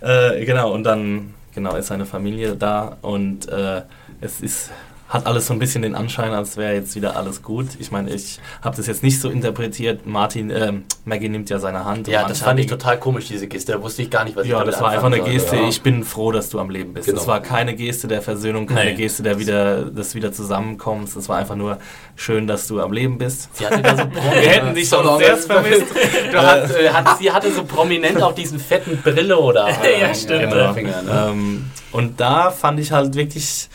Äh, genau, und dann genau ist seine Familie da und äh, es ist hat alles so ein bisschen den Anschein, als wäre jetzt wieder alles gut. Ich meine, ich habe das jetzt nicht so interpretiert. Martin, ähm, Maggie nimmt ja seine Hand. Ja, das fand ich total komisch, diese Geste. Da wusste ich gar nicht, was ich Ja, damit das war einfach eine Geste. sollte. Ich bin froh, dass du am Leben bist. Genau. Das war keine Geste der Versöhnung, keine Nee. Geste der wieder, des wieder Zusammenkommens. Es war einfach nur schön, dass du am Leben bist. Sie hatte da so [LAUGHS] Wir hätten dich lange- sehr vermisst. du hat, äh, hat, sie hatte so prominent auch diesen fetten Brillo da. [LAUGHS] Ja, stimmt. Genau. Finger, ne? Ähm, und da fand ich halt wirklich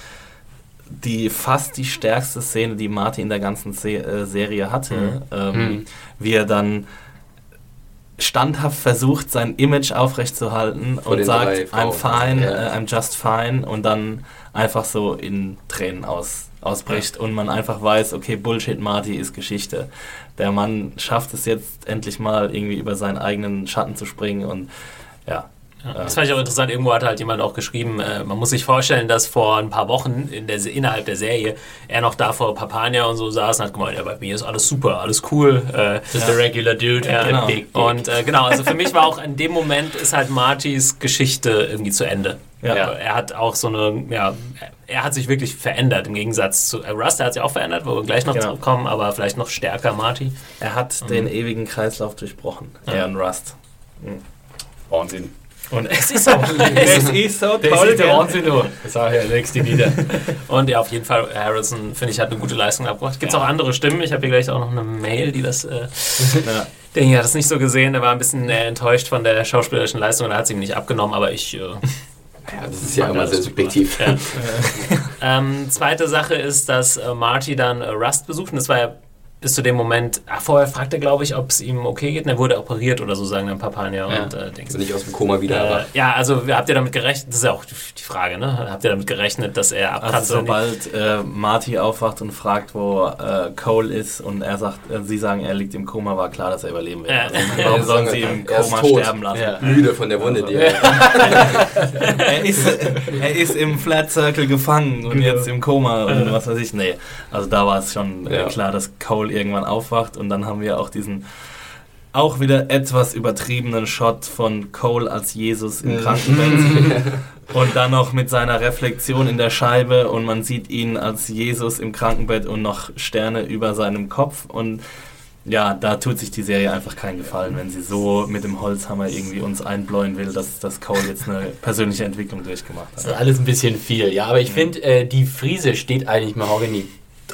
die fast die stärkste Szene, die Marty in der ganzen Se äh, Serie hatte, ähm, Mhm. wie er dann standhaft versucht, sein Image aufrechtzuerhalten und sagt, I'm fine, Ja. äh, I'm just fine und dann einfach so in Tränen aus, ausbricht und man einfach weiß, okay, Bullshit Marty ist Geschichte. Der Mann schafft es jetzt endlich mal irgendwie über seinen eigenen Schatten zu springen und ja, Ja, das fand ich auch interessant. Irgendwo hat halt jemand auch geschrieben, äh, man muss sich vorstellen, dass vor ein paar Wochen in der, innerhalb der Serie er noch da vor Papania und so saß und hat gemeint, ja, bei mir ist alles super, alles cool. Äh, Just a regular dude. ja, genau. big dick. Und äh, genau, also für mich war auch in dem Moment ist halt Martys Geschichte irgendwie zu Ende. Ja. Er hat auch so eine, ja, er hat sich wirklich verändert im Gegensatz zu äh, Rust, der hat sich auch verändert, wo wir gleich noch Genau. zurückkommen, aber vielleicht noch stärker Marty. er hat den ewigen Kreislauf durchbrochen. Er und Rust. Wahnsinn. Und [LAUGHS] Es ist so. [LAUGHS] es ist so Der toll, ist der? Wahnsinn, du. Das sag ich ja nächste wieder. Und ja, auf jeden Fall, Harrison, finde ich, hat eine gute Leistung abgebracht. Gibt es auch andere Stimmen? Ich habe hier gleich auch noch eine Mail, die das. Äh, [LAUGHS] Ja. Denke, hat das nicht so gesehen. Er war ein bisschen äh, enttäuscht von der schauspielerischen Leistung und er hat sie ihm nicht abgenommen, aber ich. Äh, Ja, das ist ja immer sehr subjektiv. Ja. ähm, zweite Sache ist, dass äh, Marty dann äh, Rust besucht und das war ja bis zu dem Moment, ach, vorher fragt er, glaube ich, ob es ihm okay geht und er wurde operiert oder so, sagen dann Papania Ja. und äh, denkst Also nicht aus dem Koma wieder, äh, aber ja, also habt ihr damit gerechnet, das ist ja auch die Frage, ne? Habt ihr damit gerechnet, dass er abkratzt? Also oder nicht? sobald äh, Marty aufwacht und fragt, wo äh, Cole ist und er sagt, äh, sie sagen, er liegt im Koma, war klar, dass er überleben wird. Ja. Also, [LAUGHS] warum sollen sie im er ist Koma tot. sterben lassen? Ja. müde von der Wunde, die er [LAUGHS] Er, ist, er ist im Flat Circle gefangen und jetzt im Koma und was weiß ich. Nee, also da war es schon äh, klar, dass Cole irgendwann aufwacht und dann haben wir auch diesen auch wieder etwas übertriebenen Shot von Cole als Jesus im Krankenbett. [LAUGHS] und dann noch mit seiner Reflexion in der Scheibe und man sieht ihn als Jesus im Krankenbett und noch Sterne über seinem Kopf. Und ja, da tut sich die Serie einfach keinen Gefallen, wenn sie so mit dem Holzhammer irgendwie uns einbläuen will, dass, dass Cole jetzt eine persönliche Entwicklung durchgemacht Das hat. ist alles ein bisschen viel, ja. Aber ich finde, äh, die Friese steht eigentlich Mahogany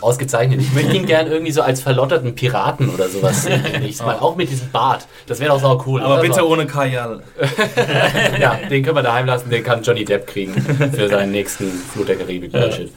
ausgezeichnet. Ich möchte ihn gern irgendwie so als verlotterten Piraten oder sowas [LAUGHS] sehen. Mal. Auch mit diesem Bart. Das wäre doch sau cool. Aber oder? bitte So. ohne Kajal. [LAUGHS] Ja, den können wir daheim lassen, den kann Johnny Depp kriegen für seinen nächsten Flut der Karibik Bullshit.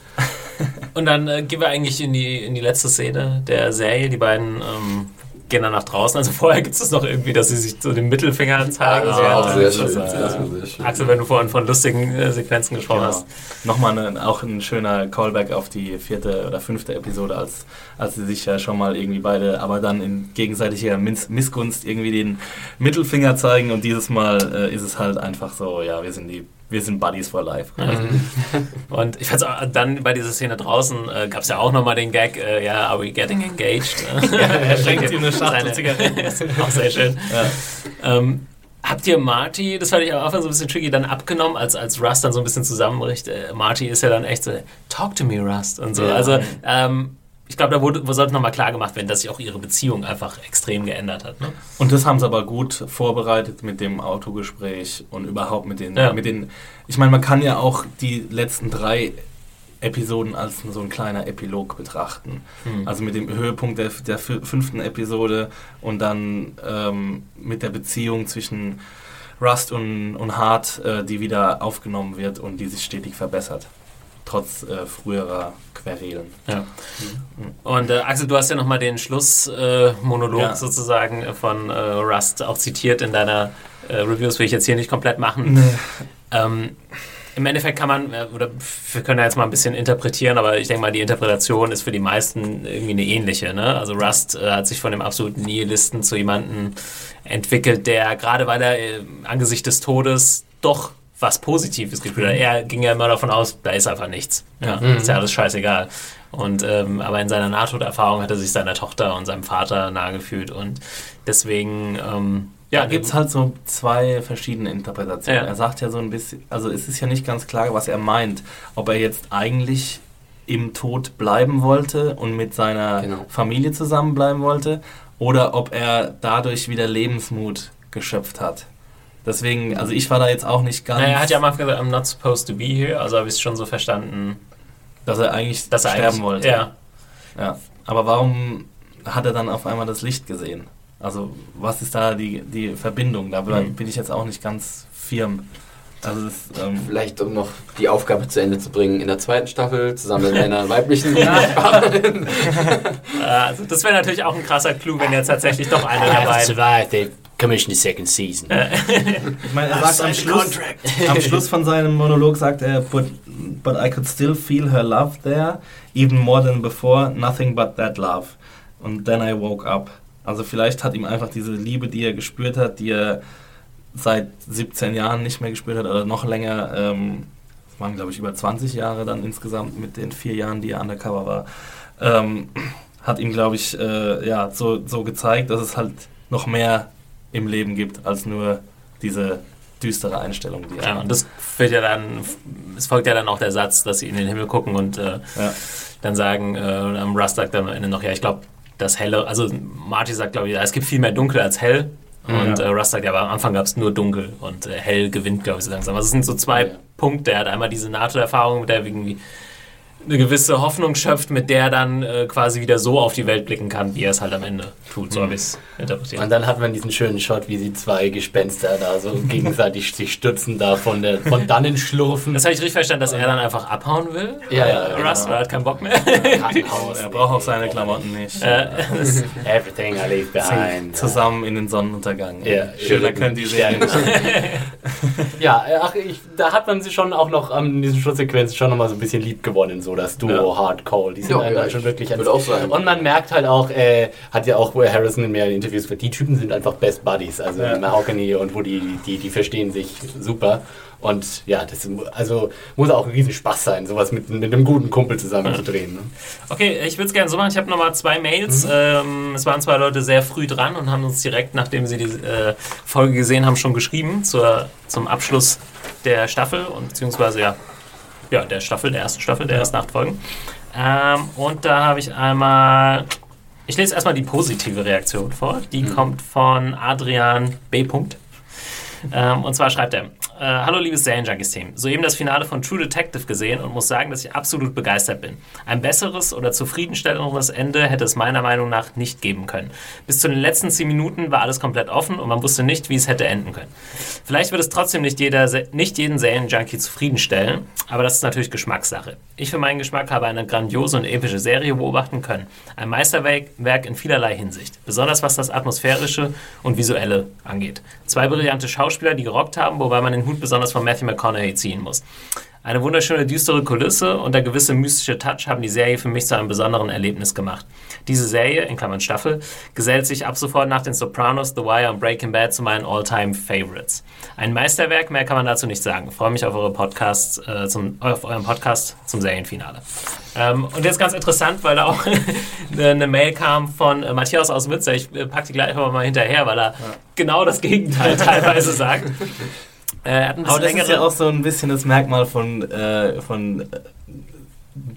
Und dann äh, gehen wir eigentlich in die, in die letzte Szene der Serie. Die beiden ähm, gehen dann nach draußen. Also vorher gibt es noch irgendwie, dass sie sich so den Mittelfinger zeigen. Das war auch sehr Das schön. ist, Das äh, sehr schön. Axel, wenn du vorhin von lustigen äh, Sequenzen gesprochen Genau. hast. Nochmal eine, auch ein schöner Callback auf die vierte oder fünfte Episode, als, als sie sich ja schon mal irgendwie beide, aber dann in gegenseitiger Miss Missgunst irgendwie den Mittelfinger zeigen und dieses Mal äh, ist es halt einfach so, ja, wir sind die, wir sind Buddies for Life. [LAUGHS] Und ich fand's auch, dann bei dieser Szene draußen äh, gab es ja auch nochmal den Gag, äh, ja, are we getting engaged? [LAUGHS] er [LAUGHS] schenkt ihm eine Schachtel Zigaretten. auch sehr schön. Ja. Ähm, habt ihr Marty, das fand ich am Anfang so ein bisschen tricky, dann abgenommen, als, als Rust dann so ein bisschen zusammenbricht? Äh, Marty ist ja dann echt so, talk to me, Rust und so. Ja. Also, ähm, ich glaube, da wurde, sollte nochmal klar gemacht werden, dass sich auch ihre Beziehung einfach extrem geändert hat. Ne? Und das haben sie aber gut vorbereitet mit dem Autogespräch und überhaupt mit den, Ja. mit den. Ich meine, man kann ja auch die letzten drei Episoden als so ein kleiner Epilog betrachten. Hm. Also mit dem Höhepunkt der, der fü- fünften Episode und dann ähm, mit der Beziehung zwischen Rust und, und Hart, äh, die wieder aufgenommen wird und die sich stetig verbessert. Trotz äh, früherer Querelen. Ja. Und äh, Axel, du hast ja nochmal den Schlussmonolog äh, Ja. sozusagen äh, von äh, Rust auch zitiert in deiner äh, Reviews, will ich jetzt hier nicht komplett machen. Ähm, Im Endeffekt kann man, oder wir können ja jetzt mal ein bisschen interpretieren, aber ich denke mal, die Interpretation ist für die meisten irgendwie eine ähnliche. Ne? Also Rust äh, hat sich von dem absoluten Nihilisten zu jemandem entwickelt, der gerade weil er äh, angesichts des Todes doch was Positives gefühlt hat. Er ging ja immer davon aus, da ist einfach nichts. Ja, Ist ja alles scheißegal. Und ähm, aber in seiner Nahtoderfahrung hat er sich seiner Tochter und seinem Vater nahe gefühlt und deswegen ähm, Ja, gibt es halt so zwei verschiedene Interpretationen. Ja. Er sagt ja so ein bisschen, also es ist ja nicht ganz klar, was er meint. Ob er jetzt eigentlich im Tod bleiben wollte und mit seiner Genau. Familie zusammenbleiben wollte oder ob er dadurch wieder Lebensmut geschöpft hat. Deswegen, also ich war da jetzt auch nicht ganz, Naja, er hat ja am Anfang gesagt, I'm not supposed to be here, also habe ich es schon so verstanden, dass er eigentlich dass er sterben eigentlich, wollte. Ja, Ja. Aber warum hat er dann auf einmal das Licht gesehen? Also was ist da die, die Verbindung? Da Mhm. bin ich jetzt auch nicht ganz firm. Also das, ähm, Vielleicht, um noch die Aufgabe zu Ende zu bringen, in der zweiten Staffel zusammen mit einer weiblichen. [LAUGHS] Äh, also das wäre natürlich auch ein krasser Clou, wenn jetzt tatsächlich doch einer der beiden. Commission the second season. Ich meine, er sagt am Schluss, am Schluss von seinem Monolog sagt er, but, but I could still feel her love there, even more than before, nothing but that love. Und then I woke up. Also vielleicht hat ihm einfach diese Liebe, die er gespürt hat, die er seit 17 Jahren nicht mehr gespürt hat oder noch länger, ähm, das waren glaube ich über 20 Jahre dann insgesamt mit den vier Jahren, die er undercover war, ähm, hat ihm glaube ich äh, ja, so, so gezeigt, dass es halt noch mehr im Leben gibt als nur diese düstere Einstellung, die er Ja, und das wird ja dann, es folgt ja dann auch der Satz, dass sie in den Himmel gucken und äh, Ja. dann sagen, äh, am Rust sagt dann am Ende noch, ja, ich glaube, das Helle, also Marty sagt, glaube ich, ja, es gibt viel mehr Dunkel als hell. Und Ja. äh, Rust sagt, ja, aber am Anfang gab es nur dunkel und äh, hell gewinnt, glaube ich, so langsam. Also es sind so zwei. Punkte. Er hat einmal diese NATO-Erfahrung, mit der er irgendwie eine gewisse Hoffnung schöpft, mit der er dann äh, quasi wieder so auf die Welt blicken kann, wie er es halt am Ende tut. So habe ich es interpretiert. Und dann hat man diesen schönen Shot, wie sie zwei Gespenster da so [LAUGHS] gegenseitig sich stützen da von, der, von dannen schlurfen. Das habe ich richtig verstanden, dass er dann einfach abhauen will. Ja, ja, Äh, genau. weil er hat keinen Bock mehr. Krankenhaus. Er braucht auch seine Klamotten nicht. Äh, [LAUGHS] Everything I leave behind. Zusammen in den Sonnenuntergang. Ja, Schöner könnt ihr sehen. Ja, äh, ach, ich, da hat man sie schon auch noch an diesen Schlusssequenzen schon noch mal so ein bisschen lieb gewonnen. So das Duo Ja. Hard Cole. Die sind Ja, ja, schon ich wirklich sagen. Und man merkt halt auch, äh, hat ja auch Harrison in mehreren Interviews gesagt, die Typen sind einfach Best Buddies. Also Ja. Mahogany und Woody, die, die verstehen sich super. Und ja, das also muss auch ein Riesenspaß sein, sowas mit, mit einem guten Kumpel zusammen zu drehen. Ne? Okay, ich würde es gerne so machen. Ich habe nochmal zwei Mails. Ähm, es waren zwei Leute sehr früh dran und haben uns direkt, nachdem sie die äh, Folge gesehen haben, schon geschrieben zur, zum Abschluss der Staffel und beziehungsweise ja, ja der Staffel, der ersten Staffel, der ersten acht Folgen. Ähm, und da habe ich einmal. Ich lese erstmal die positive Reaktion vor. Die kommt von Adrian B. Punkt. Ähm, und zwar schreibt er: äh, Hallo, liebes Serienjunkies-Team. Soeben das Finale von True Detective gesehen und muss sagen, dass ich absolut begeistert bin. Ein besseres oder zufriedenstellenderes Ende hätte es meiner Meinung nach nicht geben können. Bis zu den letzten 10 Minuten war alles komplett offen und man wusste nicht, wie es hätte enden können. Vielleicht wird es trotzdem nicht, jeder, nicht jeden Serienjunkie zufriedenstellen, aber das ist natürlich Geschmackssache. Ich für meinen Geschmack habe eine grandiose und epische Serie beobachten können. Ein Meisterwerk Werk in vielerlei Hinsicht, besonders was das Atmosphärische und Visuelle angeht. Zwei brillante Schauspieler, die gerockt haben, wobei man den Hut besonders von Matthew McConaughey ziehen muss. Eine wunderschöne, düstere Kulisse und der gewisse mystische Touch haben die Serie für mich zu einem besonderen Erlebnis gemacht. Diese Serie, in Klammern Staffel, gesellt sich ab sofort nach den Sopranos, The Wire und Breaking Bad zu meinen All-Time-Favorites. Ein Meisterwerk, mehr kann man dazu nicht sagen. Ich freue mich auf, eure Podcasts, äh, zum, auf euren Podcast zum Serienfinale. Ähm, und jetzt ganz interessant, weil da auch [LAUGHS] eine, Mail kam von äh, Matthias aus Münster. Ich äh, packe die gleich mal hinterher, weil er genau das Gegenteil [LAUGHS] teilweise sagt. Äh, er hat ein Aber bisschen das ist längere ja auch so ein bisschen das Merkmal von, äh, von äh,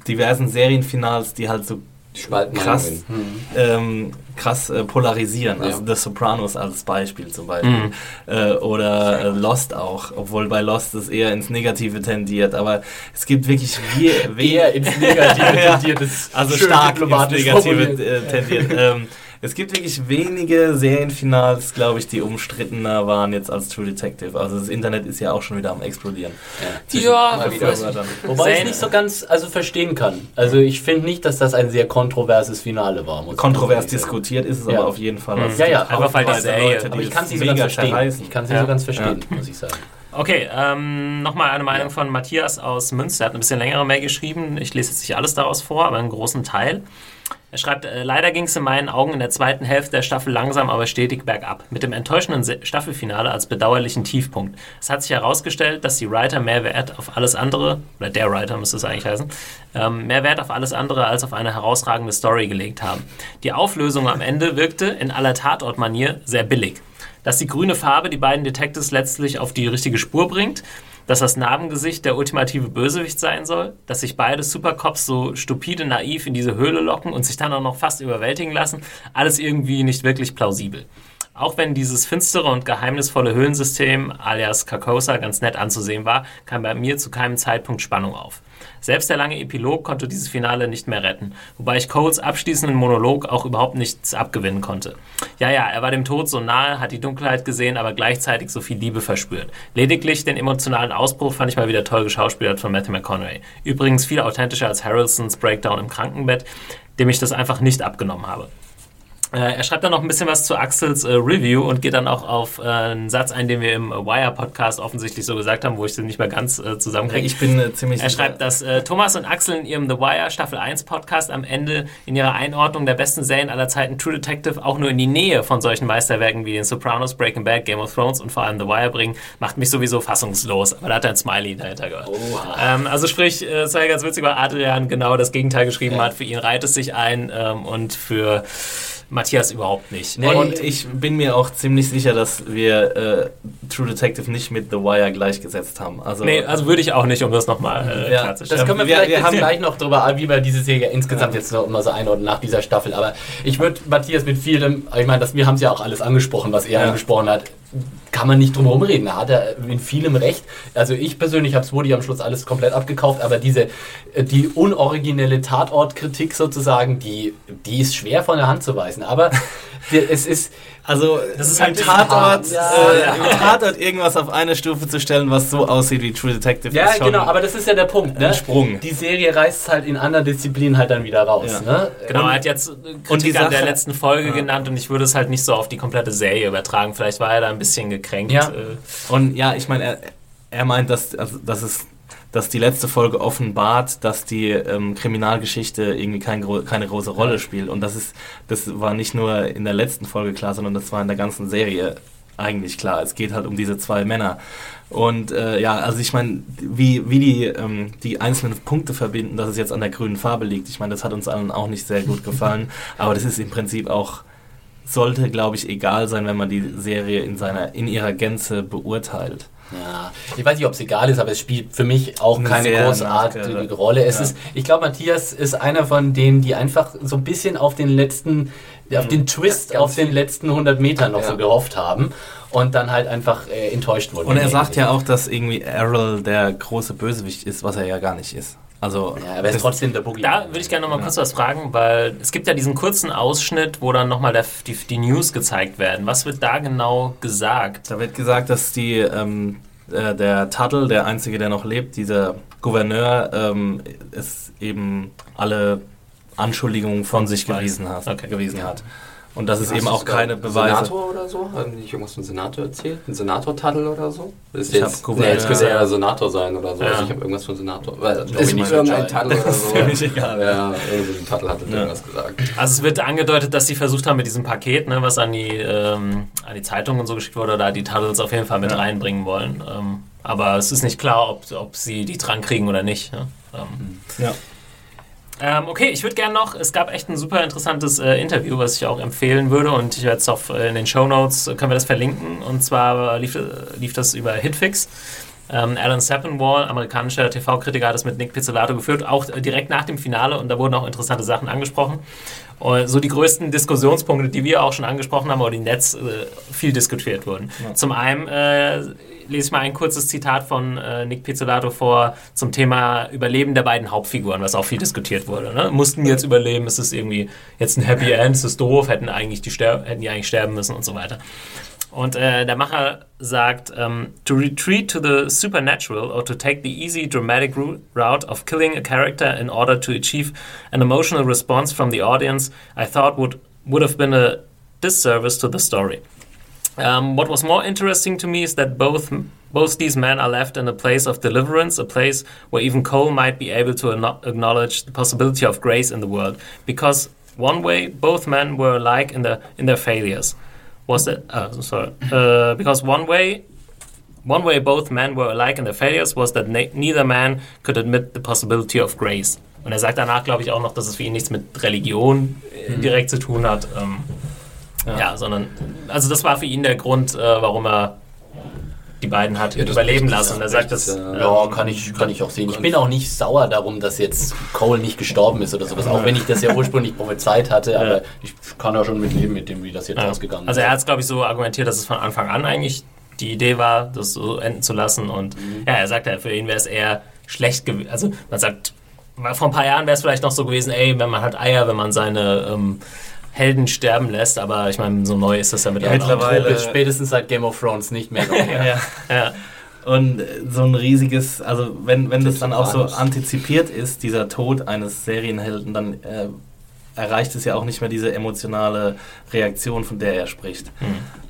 diversen Serienfinals, die halt so Spalten krass, Meinungen. ähm, krass äh, polarisieren. Also Ja. The Sopranos als Beispiel zum Beispiel. Äh, oder äh, Lost auch, obwohl bei Lost es eher ins Negative tendiert. Aber es gibt wirklich [LAUGHS] Eher ins Negative [LAUGHS] tendiert, also stark ins Negative äh, tendiert. ähm, es gibt wirklich wenige Serienfinals, glaube ich, die umstrittener waren jetzt als True Detective. Also das Internet ist ja auch schon wieder am explodieren. Ja, Mal wieder. Wobei ich nicht so ganz also verstehen kann. Also ich finde nicht, dass das ein sehr kontroverses Finale war. Kontrovers diskutiert ist es Ja. aber auf jeden Fall. Also es Ja, ja, einfach weil die Leute, Serie- die Aber ich kann es nicht so mega ganz verstehen. zerreißen. Ich kann es nicht Ja. so ganz verstehen, muss ich sagen. Okay, ähm, nochmal eine Meinung von Matthias aus Münster. Er hat ein bisschen längere Mail geschrieben. Ich lese jetzt nicht alles daraus vor, aber einen großen Teil. Er schreibt, äh, leider ging es in meinen Augen in der zweiten Hälfte der Staffel langsam, aber stetig bergab. Mit dem enttäuschenden Staffelfinale als bedauerlichen Tiefpunkt. Es hat sich herausgestellt, dass die Writer mehr Wert auf alles andere, oder der Writer müsste es eigentlich heißen, ähm, mehr Wert auf alles andere als auf eine herausragende Story gelegt haben. Die Auflösung am Ende wirkte in aller Tatortmanier sehr billig. Dass die grüne Farbe die beiden Detectives letztlich auf die richtige Spur bringt, dass das Narbengesicht der ultimative Bösewicht sein soll, dass sich beide Supercops so stupide naiv in diese Höhle locken und sich dann auch noch fast überwältigen lassen, alles irgendwie nicht wirklich plausibel. Auch wenn dieses finstere und geheimnisvolle Höhlensystem alias Carcosa ganz nett anzusehen war, kam bei mir zu keinem Zeitpunkt Spannung auf. Selbst der lange Epilog konnte dieses Finale nicht mehr retten, wobei ich Coles abschließenden Monolog auch überhaupt nichts abgewinnen konnte. Ja, ja, er war dem Tod so nahe, hat die Dunkelheit gesehen, aber gleichzeitig so viel Liebe verspürt. Lediglich den emotionalen Ausbruch fand ich mal wieder toll geschauspielert von Matthew McConaughey. Übrigens viel authentischer als Harrelsons Breakdown im Krankenbett, dem ich das einfach nicht abgenommen habe. Äh, er schreibt dann noch ein bisschen was zu Axels äh, Review und geht dann auch auf äh, einen Satz ein, den wir im Wire-Podcast offensichtlich so gesagt haben, wo ich den nicht mehr ganz äh, zusammenkriege. Ich bin äh, ziemlich Er schreibt, dass äh, Thomas und Axel in ihrem The Wire Staffel 1 Podcast am Ende in ihrer Einordnung der besten Serien aller Zeiten True Detective auch nur in die Nähe von solchen Meisterwerken wie den Sopranos, Breaking Bad, Game of Thrones und vor allem The Wire bringen, macht mich sowieso fassungslos. Aber da hat er ein Smiley dahinter gehört. Ähm, also sprich, es war ja ganz witzig, weil Adrian genau das Gegenteil geschrieben hat. Für ihn reiht es sich ein ähm, und für Matthias überhaupt nicht. und ich bin mir auch ziemlich sicher, dass wir äh, True Detective nicht mit The Wire gleichgesetzt haben. Also, Nee, also würde ich auch nicht, um das nochmal äh, Ja, klarzustellen. Das können wir, Wir- vielleicht wir haben- gleich noch drüber, wie wir diese Serie insgesamt jetzt noch mal so einordnen nach dieser Staffel. Aber ich würde Matthias mit vielem, ich meine, wir haben es ja auch alles angesprochen, was er Ja. angesprochen hat. Kann man nicht drum herum reden. Da hat er in vielem recht. Also ich persönlich habe Woody am Schluss alles komplett abgekauft, aber diese äh, die unoriginelle Tatortkritik sozusagen, die, die ist schwer von der Hand zu weisen. Aber [LAUGHS] es ist Also, Das ist im halt Tatort. Ja, äh, ja. Tatort irgendwas auf eine Stufe zu stellen, was so aussieht wie True Detective. Ja, ist schon genau, aber das ist ja der Punkt. Ne? ein Sprung. Die Serie reißt es halt in anderen Disziplinen halt dann wieder raus. Ja. Ne? Genau, er hat jetzt äh, Und die Kritik an der Sache- letzten Folge genannt und ich würde es halt nicht so auf die komplette Serie übertragen. Vielleicht war er da ein bisschen gekränkt. Ja. Äh, Und ja, ich meine, er, er meint, dass, also, dass es dass die letzte Folge offenbart, dass die ähm, Kriminalgeschichte irgendwie kein, keine große Rolle spielt. Und das ist, das war nicht nur in der letzten Folge klar, sondern das war in der ganzen Serie eigentlich klar. Es geht halt um diese zwei Männer. Und äh, ja, also ich meine, wie, wie die, ähm, die einzelnen Punkte verbinden, dass es jetzt an der grünen Farbe liegt, ich meine, das hat uns allen auch nicht sehr gut [LAUGHS] gefallen. aber das ist im Prinzip auch sollte, glaube ich, egal sein, wenn man die Serie in, seiner, in ihrer Gänze beurteilt. Ja, ich weiß nicht, ob es egal ist, aber es spielt für mich auch Eine keine großartige Rolle. Es Ja. ist, ich glaube, Matthias ist einer von denen, die einfach so ein bisschen auf den letzten, auf den Twist auf den letzten 100 Metern noch Ja. so gehofft haben und dann halt einfach äh, enttäuscht wurden. Und er sagt ja auch, dass irgendwie Errol der große Bösewicht ist, was er ja gar nicht ist. Also, Ja, aber er ist trotzdem der Boogie. Da würde ich gerne noch mal kurz was fragen, weil es gibt ja diesen kurzen Ausschnitt, wo dann nochmal die, die News gezeigt werden. Was wird da genau gesagt? Da wird gesagt, dass die, ähm, äh, der Tuttle, der Einzige, der noch lebt, dieser Gouverneur, ähm, es eben alle Anschuldigungen von sich gewiesen hat. Okay. Gewiesen hat. Und dass es Hast eben auch keine Beweise... Senator oder so? Haben die nicht irgendwas von Senator erzählt? Ein Senator-Taddel oder so? Ist Ich jetzt, nee, jetzt könnte er ja Senator sein oder so. Ja. Also ich habe irgendwas von Senator. Weil, ich ist nicht. irgendein Taddel oder so. völlig egal. Ja, irgendwie ein Taddel hat Ja. irgendwas gesagt. Also es wird angedeutet, dass sie versucht haben mit diesem Paket, ne, was an die, ähm, an die Zeitung und so geschickt wurde, da die Tuddles auf jeden Fall mit Ja. reinbringen wollen. Ähm, aber es ist nicht klar, ob, ob sie die dran kriegen oder nicht. Ne? Ähm, Ja. Ähm, okay, ich würde gerne noch, es gab echt ein super interessantes äh, Interview, was ich auch empfehlen würde und ich werde es auch äh, in den Show Notes, äh, können wir das verlinken und zwar lief, äh, lief das über Hitfix. Ähm, Alan Sappenwall, amerikanischer TV-Kritiker, hat es mit Nick Pizzolatto geführt, auch direkt nach dem Finale und da wurden auch interessante Sachen angesprochen. So die größten Diskussionspunkte, die wir auch schon angesprochen haben, oder die im Netz äh, viel diskutiert wurden. Zum einen äh, lese ich mal ein kurzes Zitat von äh, Nick Pizzolatto vor zum Thema Überleben der beiden Hauptfiguren, was auch viel diskutiert wurde. Ne? Mussten die jetzt überleben? Ist es irgendwie jetzt ein Happy End? Ist es doof? Hätten, eigentlich die hätten die eigentlich sterben müssen und so weiter. Und äh, der Macher sagt, ähm, to retreat to the supernatural or to take the easy dramatic route of killing a character in order to achieve an emotional response from the audience, I thought would would have been a disservice to the story. Um, what was more interesting to me is that both both these men are left in a place of deliverance, a place where even Cole might be able to acknowledge the possibility of grace in the world. Because one way, both men were alike in their in their failures. Was that? Uh, sorry. Uh, because one way, one way both men were alike in their failures was that ne neither man could admit the possibility of grace. Und er sagt danach, glaube ich, auch noch, dass es für ihn nichts mit Religion äh, direkt zu tun hat. Ähm, ja. sondern, also das war für ihn der Grund, äh, warum er die beiden hat Ja, überleben lassen. Und er sagt, das, es, Ja, kann ich, kann ich auch sehen. Ich bin auch nicht sauer darum, dass jetzt Cole nicht gestorben ist oder sowas, auch wenn ich das ja ursprünglich prophezeit hatte, aber ich kann ja schon mitleben mit dem, wie das jetzt Ja. ausgegangen Also ist. er hat es, glaube ich, so argumentiert, dass es von Anfang an eigentlich die Idee war, das so enden zu lassen. Und Mhm. ja, er sagt ja, für ihn wäre es eher schlecht gewesen. Also man sagt, vor ein paar Jahren wäre es vielleicht noch so gewesen, ey, wenn man hat Eier, wenn man seine ähm, Helden sterben lässt. Aber ich meine, so neu ist das ja mittlerweile. auch. mittlerweile- spätestens seit Game of Thrones nicht mehr. [LAUGHS] Ja. Ja. Und äh, so ein riesiges, also wenn, wenn das dann auch so antizipiert ist, dieser Tod eines Serienhelden, dann äh, erreicht es ja auch nicht mehr diese emotionale Reaktion, von der er spricht.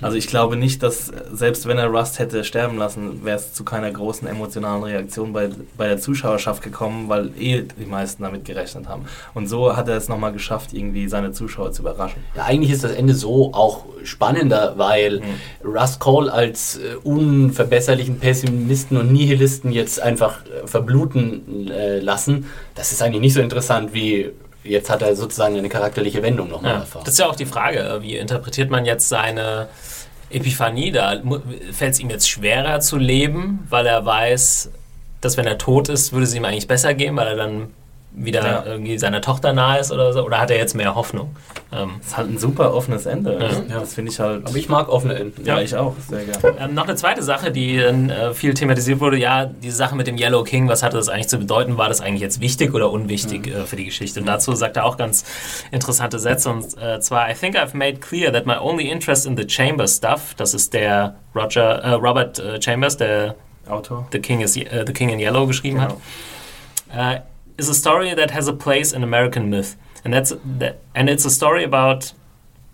Also ich glaube nicht, dass selbst wenn er Rust hätte sterben lassen, wäre es zu keiner großen emotionalen Reaktion bei, bei der Zuschauerschaft gekommen, weil eh die meisten damit gerechnet haben. Und so hat er es nochmal geschafft, irgendwie seine Zuschauer zu überraschen. Ja, eigentlich ist das Ende so auch spannender, weil Russ Cole als äh, unverbesserlichen Pessimisten und Nihilisten jetzt einfach äh, verbluten äh, lassen, das ist eigentlich nicht so interessant wie jetzt hat er sozusagen eine charakterliche Wendung nochmal Ja. erfahren. Das ist ja auch die Frage, äh, wie interpretiert man jetzt seine Epiphanie da? Fällt es ihm jetzt schwerer zu leben, weil er weiß, dass wenn er tot ist, würde es ihm eigentlich besser gehen, weil er dann wieder Ja. irgendwie seiner Tochter nahe ist oder so? Oder hat er jetzt mehr Hoffnung? Ähm, Das ist halt ein super offenes Ende. Ja. Das finde ich halt. Aber ich mag offene Enden. ja, ich auch, sehr gerne. Ähm, noch eine zweite Sache, die dann äh, viel thematisiert wurde, ja, diese Sache mit dem Yellow King, was hatte das eigentlich zu bedeuten? War das eigentlich jetzt wichtig oder unwichtig äh, für die Geschichte? Und dazu sagt er auch ganz interessante Sätze, und äh, zwar, I think I've made clear that my only interest in the Chambers stuff, das ist der Roger, äh, Robert äh, Chambers, der Autor. The King, is, äh, The King in Yellow geschrieben hat, uh, is a story that has a place in American myth, and that's that, and it's a story about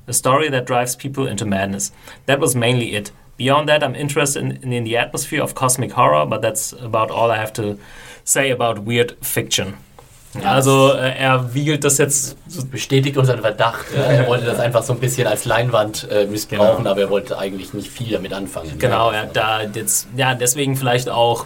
a story that drives people into madness. That was mainly it. Beyond that, I'm interested in, in the atmosphere of cosmic horror, but that's about all I have to say about weird fiction. Also äh, er wiegelt das jetzt Das bestätigt unseren Verdacht. Ja. Er wollte das einfach so ein bisschen als Leinwand äh, missbrauchen, Genau. aber er wollte eigentlich nicht viel damit anfangen. Genau, ja. ja, da jetzt, ja, deswegen vielleicht auch